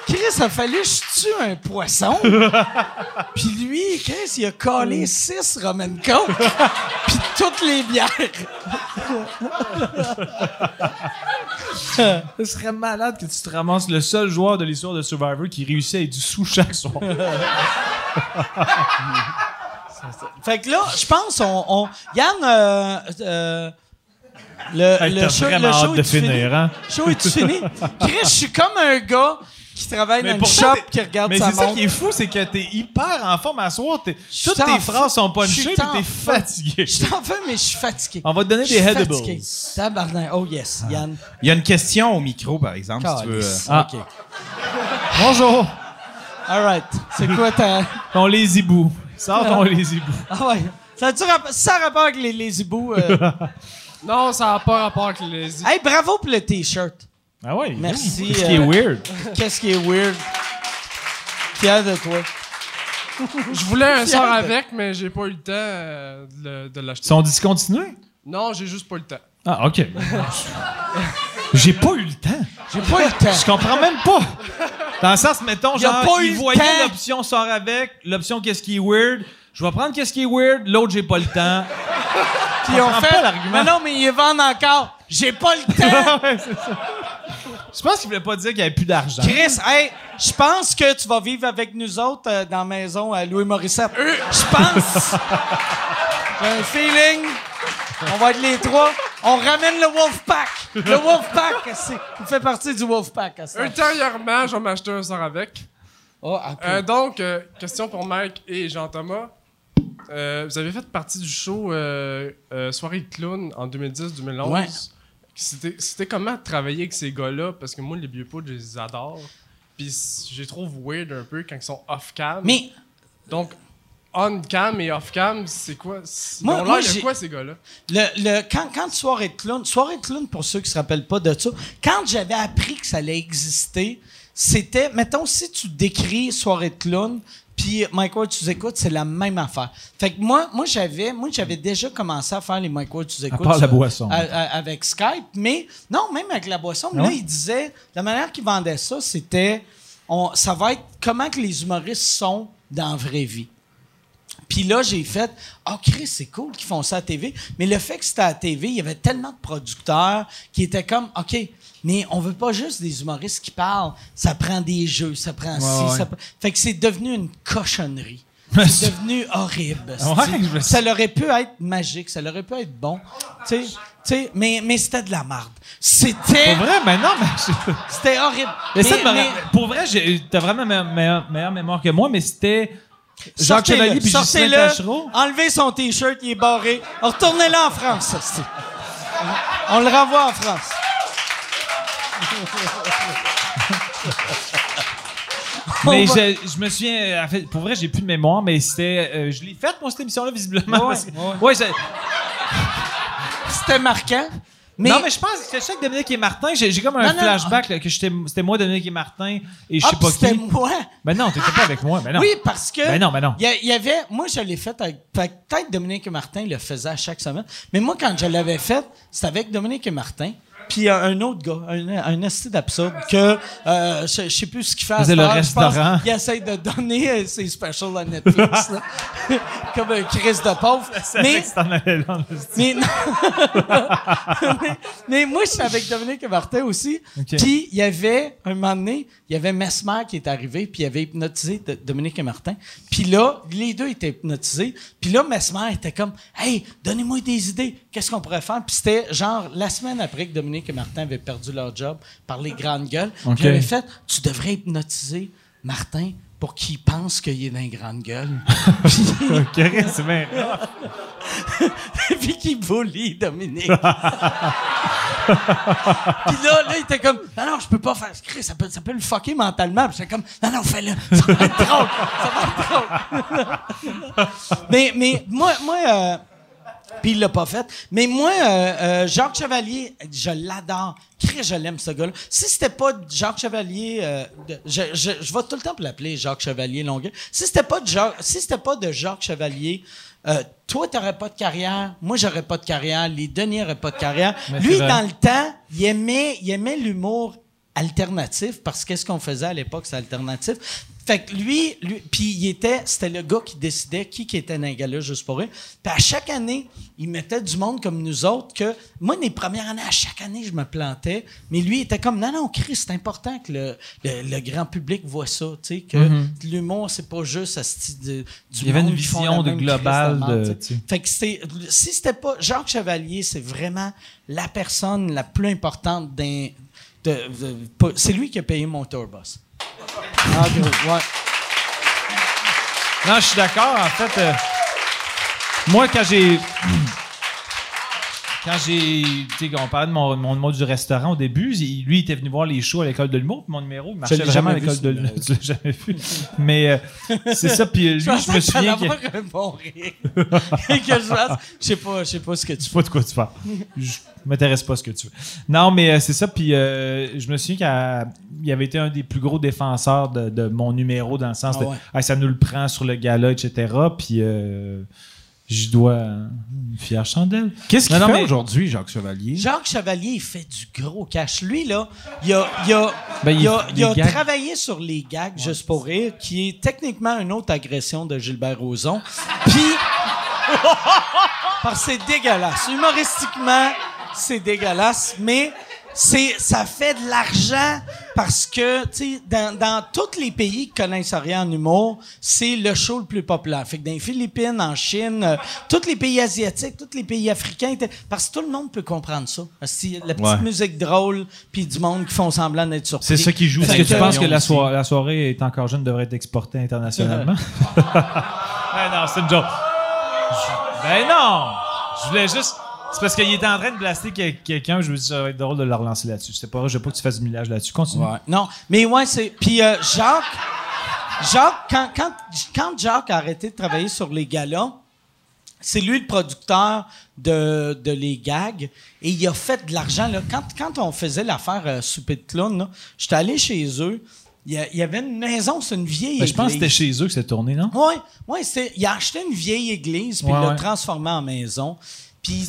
Chris, il a fallu que je tue un poisson. Puis lui, Chris, il a collé six Roman Coke. Puis toutes les bières. Ce serait malade que tu te ramasses le seul joueur de l'histoire de Survivor qui réussit à être du sous chaque soir. Fait que là, je pense, on. on- Yann, euh, euh, le, Hey, le show, vraiment le show hâte de est-tu fini? finir, hein? Le show est-tu fini? Chris, je suis comme un gars qui travaille dans une shop qui regarde Mais sa c'est ça montre. qui est fou, c'est que t'es hyper en forme à soir. Toutes tes phrases sont punchées puis t'es fatigué. Je suis en feu, mais je suis fatigué. On va te donner des headables. Tabarnak. Oh yes, Yann. Il y a une question au micro, par exemple, si tu veux. Calice. Ah. OK. Bonjour. All right. C'est quoi ta... Ton lazy boo. Sors ton lazy boo. Ah ouais. Ça a-tu rapport avec les, les hiboux? euh? Non, ça n'a pas rapport avec les. hey, bravo pour le T-shirt. Ah ouais. Merci, Qu'est-ce qui est euh, weird? Qu'est-ce qui est weird? Fier de toi. Je voulais un sort avec, mais j'ai pas eu le temps euh, de de Ils l'acheter. sont discontinués? Non, j'ai juste pas eu le temps. Ah, OK. J'ai pas eu le temps. J'ai pas eu le temps. Je comprends même pas. Dans le sens, mettons, genre, pas eu ils le voyaient l'option sort avec, l'option qu'est-ce qui est weird. Je vais prendre qu'est-ce qui est weird, l'autre, j'ai pas le temps. Puis on fait. pas l'argument. Mais non, mais ils vendent encore. J'ai pas le temps. Ouais, c'est ça. Je pense qu'il voulait pas dire qu'il y avait plus d'argent. Chris, hey, je pense que tu vas vivre avec nous autres euh, dans la maison à Louis Morissette. Je pense. J'ai un feeling. On va être les trois. On ramène le Wolfpack. Le Wolfpack, c'est, il fait partie du Wolfpack. Ultérieurement, je vais m'acheter un sort avec. Oh, ok. Euh, donc, euh, question pour Mike et Jean-Thomas. Euh, vous avez fait partie du show euh, euh, Soirée de clown en 2010-2011. Ouais. c'était c'était comment travailler avec ces gars-là, parce que moi, les vieux poudres, je les adore. Puis les trouve weird un peu quand ils sont off-cam. Mais Donc, on-cam et off-cam, c'est quoi? C'est- Moi- moi, j'ai- quoi, ces gars-là? Le, le, quand, quand Soirée de clown, Soirée de clown, pour ceux qui se rappellent pas de ça, quand j'avais appris que ça allait exister, c'était, mettons, si tu décris Soirée de clown, puis Mike Ward, tu écoutes, c'est la même affaire. Fait que moi, moi j'avais, moi, j'avais déjà commencé à faire les Mike Ward, tu écoutes. part la sur- boisson. à- à- avec Skype, mais non, même avec la boisson. mais là, il disait, la manière qu'il vendait ça, c'était, on, ça va être comment que les humoristes sont dans la vraie vie. Puis là, j'ai fait Ah, Chris, c'est cool qu'ils font ça à TV. Mais le fait que c'était à TV, il y avait tellement de producteurs qui étaient comme OK, mais on veut pas juste des humoristes qui parlent. Ça prend des jeux, ça prend ci, ouais. ça Fait que c'est devenu une cochonnerie. C'est devenu horrible. Ouais, je ça aurait pu être magique, ça aurait pu être bon. Tu sais, tu sais, mais, mais c'était de la marde. C'était, Pour vrai, mais non, mais. je- c'était horrible. Mais, ça, Mais- de me mais- ra- pour vrai, t'as vraiment me- meilleure, meilleure mémoire que moi, mais c'était Jacques Chevalier puis Justin Tachereau. Enlevez son T-shirt, il est barré. Retournez-le en France. On le renvoie en France. Mais je, je me souviens, en fait, pour vrai, j'ai plus de mémoire, mais c'était. euh, je l'ai faite, moi, cette émission-là, visiblement. Ouais, C'était marquant. Mais, non, mais je pense que je sais que Dominique et Martin, j'ai comme un Non, non. flashback là, que j'étais- c'était moi, Dominique et Martin, et je Ah, sais pas puis c'était qui. moi. Ben non, t'étais pas avec moi. Ben non. Oui, parce que. Ben non, ben non. Il y avait. Moi, je l'ai fait avec. Peut-être Dominique et Martin le faisaient à chaque semaine. Mais moi, quand je l'avais fait, c'était avec Dominique et Martin. Puis euh, un autre gars, un, un d'absurde que euh, je, je sais plus ce qu'il fait. à Faisait le restaurant. qu'il essaie de donner euh, ses specials à Netflix. là. Comme un Chris de pauvre. Mais, mais, non. mais, mais moi, je suis avec Dominique et Martin aussi. Puis, il y avait, un moment donné, il y avait Mesmer qui est arrivé, puis il avait hypnotisé de- Dominique et Martin. Puis là, les deux étaient hypnotisés. Puis là, Mesmer était comme, Hey, donnez-moi des idées. Qu'est-ce qu'on pourrait faire? Puis c'était genre la semaine après que Dominique et Martin avaient perdu leur job par les grandes gueules. Ok. Puis j'avais fait, tu devrais hypnotiser Martin pour qu'il pense qu'il est dans les grandes gueules. Puis- Ok, c'est bien. puis qui bully Dominique. puis là, là, il était comme, non, non, je peux pas faire Chris, ça peut, ça peut le fucker mentalement. Puis j'étais comme, non, non, fais-le. Ça va être drôle. Ça va être drôle. mais, mais moi, moi, euh, puis il l'a pas fait. Mais moi, euh, euh, Jacques Chevalier, je l'adore. Chris, je l'aime, ce gars-là. Si c'était pas Jacques Chevalier, euh, de- je, je, je vais tout le temps l'appeler Jacques Chevalier Longueuil. Si c'était pas de Jacques, si c'était pas de Jacques Chevalier, toi, t'aurais pas de carrière. Moi, j'aurais pas de carrière. Les Denis auraient pas de carrière. Mais Lui, dans le temps, il aimait, il aimait l'humour alternatif parce que qu'est-ce qu'on faisait à l'époque, c'est alternatif. Fait que lui, lui puis il était, c'était le gars qui décidait qui qui était dans gars-là juste pour eux. Puis à chaque année, il mettait du monde comme nous autres que, moi, les premières années, à chaque année, je me plantais. Mais lui, il était comme, non, non, Chris, c'est important que le, le, le grand public voit ça, tu sais, que l'humour, c'est pas juste asti de- du. Il y avait monde une vision de globale de-. Fait que c'est, si c'était pas Jacques Chevalier, c'est vraiment la personne la plus importante d'un. c'est lui qui a payé mon tour gros, ouais. Non, je suis d'accord. En fait, euh, moi, quand j'ai. Quand j'ai. Tu sais, on parlait de mon, mon numéro du restaurant au début, lui, il était venu voir les shows à l'école de l'humour, puis mon numéro, il marchait vraiment à l'école de l'humour. Tu l'as jamais vu. Mais euh, c'est ça, puis euh, lui, je me souviens que. avoir un bon rire. Et que je fasse. Je sais pas, je sais pas ce que tu Je sais pas de quoi tu parles. Je m'intéresse pas à ce que tu veux. Non, mais euh, c'est ça. Puis euh, je me souviens qu'il avait été un des plus gros défenseurs de, de mon numéro dans le sens Ah de ouais. Ça nous le prend sur le gala, etc. Puis euh, je dois une fière chandelle. Qu'est-ce qu'il fait mais- aujourd'hui, Jacques Chevalier? Jacques Chevalier, il fait du gros cash. Lui, là, il a, il a, Ben, il a, il a travaillé sur les gags juste pour rire, qui est techniquement une autre agression de Gilbert Rozon. Puis, parce que c'est dégueulasse. Humoristiquement, c'est dégueulasse, mais c'est, ça fait de l'argent parce que, tu sais, dans, dans tous les pays qui connaissent rien en humour, c'est le show le plus populaire. Fait que dans les Philippines, en Chine, euh, tous les pays asiatiques, tous les pays africains, parce que tout le monde peut comprendre ça. Parce que la petite Ouais. musique drôle, puis du monde qui font semblant d'être surpris. C'est ça qui joue. Est-ce que que- tu penses que la, la soirée est encore jeune devrait être exportée internationalement? ben non, c'est une joke. Ben non! Je voulais juste. C'est parce qu'il était en train de blaster quel- quelqu'un, je me suis dit, ça va être drôle de le relancer là-dessus. C'était pas vrai, je veux pas que tu fasses du millage là-dessus. Continue. Ouais. Non, mais ouais, c'est. Puis euh, Jacques, Jacques, quand, quand, quand Jacques a arrêté de travailler sur les galas, c'est lui le producteur de, de Les Gags et il a fait de l'argent. Là. Quand, quand on faisait l'affaire euh, Souper de clown, j'étais allé chez eux. Il y, avait une maison, c'est une vieille Ben, je pense que église. c'était chez eux que c'était tourné, non? Oui, ouais, il a acheté une vieille église, puis Ouais, il l'a transformée en maison. Puis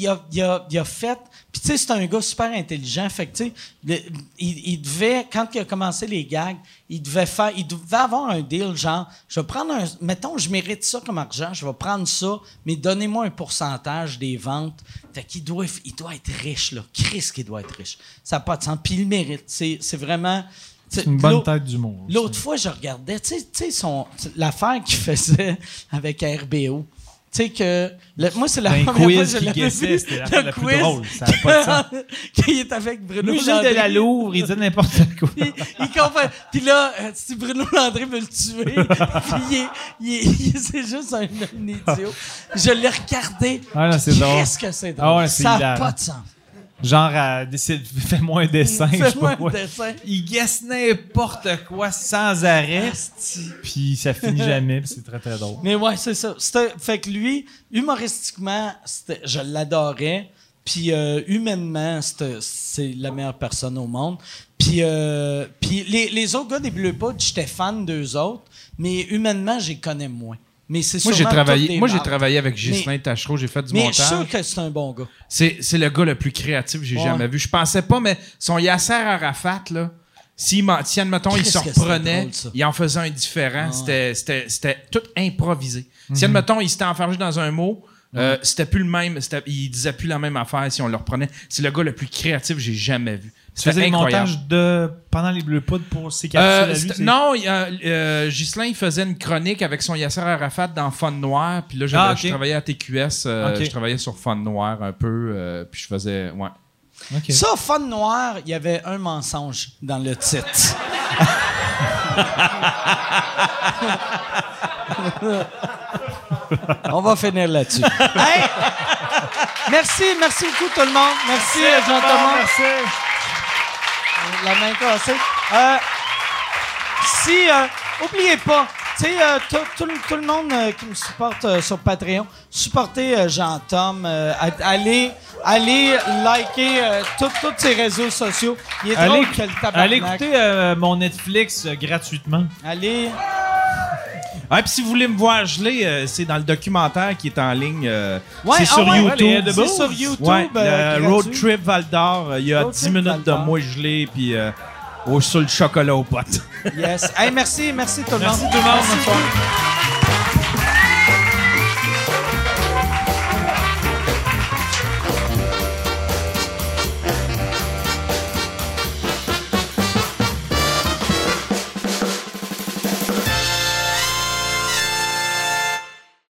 il, a, il a- il a fait. Puis tu sais, c'est un gars super intelligent. Fait que tu sais, il, devait, quand il a commencé les gags, il devait faire, il devait avoir un deal genre, je vais prendre un, mettons, je mérite ça comme argent, je vais prendre ça, mais donnez-moi un pourcentage des ventes. Fait qu'il doit, il doit être riche là, Chris qu'il doit être riche. Ça n'a pas de sens. Puis il le mérite. C'est, vraiment. C'est une bonne tête d'humour. L'autre fois, je regardais, tu sais- l'affaire qu'il faisait avec RBO. Tu sais que. le- moi, c'est la Un première quiz fois que je qui guessait, c'était Le la plus quiz drôle, ça avait pas de sens. qu'il est avec Bruno Musée Landry. de la Louvre, il dit n'importe quoi. Puis, il comprend. Puis là, euh, si Bruno Landry veut le tuer, puis il est, il il est- c'est juste un, un idiot. Je l'ai regardé. Ah, là, c'est drôle. Qu'est-ce que c'est drôle? Ah ouais, Ça n'a pas de sens. Genre, à décide- fais-moi un dessin. Fais-moi un dessin. Il guesse n'importe quoi sans arrêt. Puis ça finit jamais, puis c'est très très drôle. Mais ouais, c'est ça. Fait que lui, humoristiquement, je l'adorais. Puis euh, humainement, c'est la meilleure personne au monde. Puis, euh, puis les, les autres gars des Bleus Poudres, j'étais fan d'eux autres, mais humainement, j'y connais moins. Mais c'est Moi, j'ai travaillé, moi, j'ai travaillé avec Ghislain Tachereau, j'ai fait du Mais je suis montage. sûr que c'est un bon gars. C'est, c'est le gars le plus créatif que j'ai Ouais. jamais vu. Je pensais pas, mais son Yasser Arafat, là, s'il m'en- si, admettons, il se reprenait, drôle, il en faisait un différent, c'était, c'était, c'était tout improvisé. Mhm. Si, admettons, il s'était enfargé dans un mot, euh, c'était plus le même, c'était- il disait plus la même affaire si on le reprenait. C'est le gars le plus créatif que j'ai jamais vu. Tu faisais C'était des incroyable. montages de, pendant les Bleus Poudres pour ses Euh, capsules lui, c'est- non, euh, euh, Ghislain, il faisait une chronique avec son Yasser Arafat dans Fun Noir. Puis là, j'avais- Ah, ok. je travaillais à TQS. euh. Je travaillais sur Fun Noir un peu. euh, puis je faisais. Ouais. Ça, Fun Noir, il y avait un mensonge dans le titre. On va finir là-dessus. Hey! Merci, merci beaucoup tout le monde. Merci, euh, Jean-Thomas. Merci. La main cassée. Euh, si, euh, oubliez pas, tu sais, euh, tout, tout le- monde euh, qui me supporte euh, sur Patreon, supportez Jean-Tom. allez, allez liker tous ses réseaux sociaux. Il est Allez, drôle que le tabarnak. allez écouter mon Netflix gratuitement. Allez. Ah, puis si vous voulez me voir geler, euh, c'est dans le documentaire qui est en ligne. euh, Ouais, c'est ah sur ouais, YouTube. les. C'est sur YouTube. Ouais, euh, le Road gratuit. Trip Val d'Or. euh, Il y a Road 10 Trip minutes de d'Or. moi gelé, puis euh, au, sur le chocolat aux potes. Yes. Hey, merci, merci tout le monde. Merci tout le monde. Bonne soirée.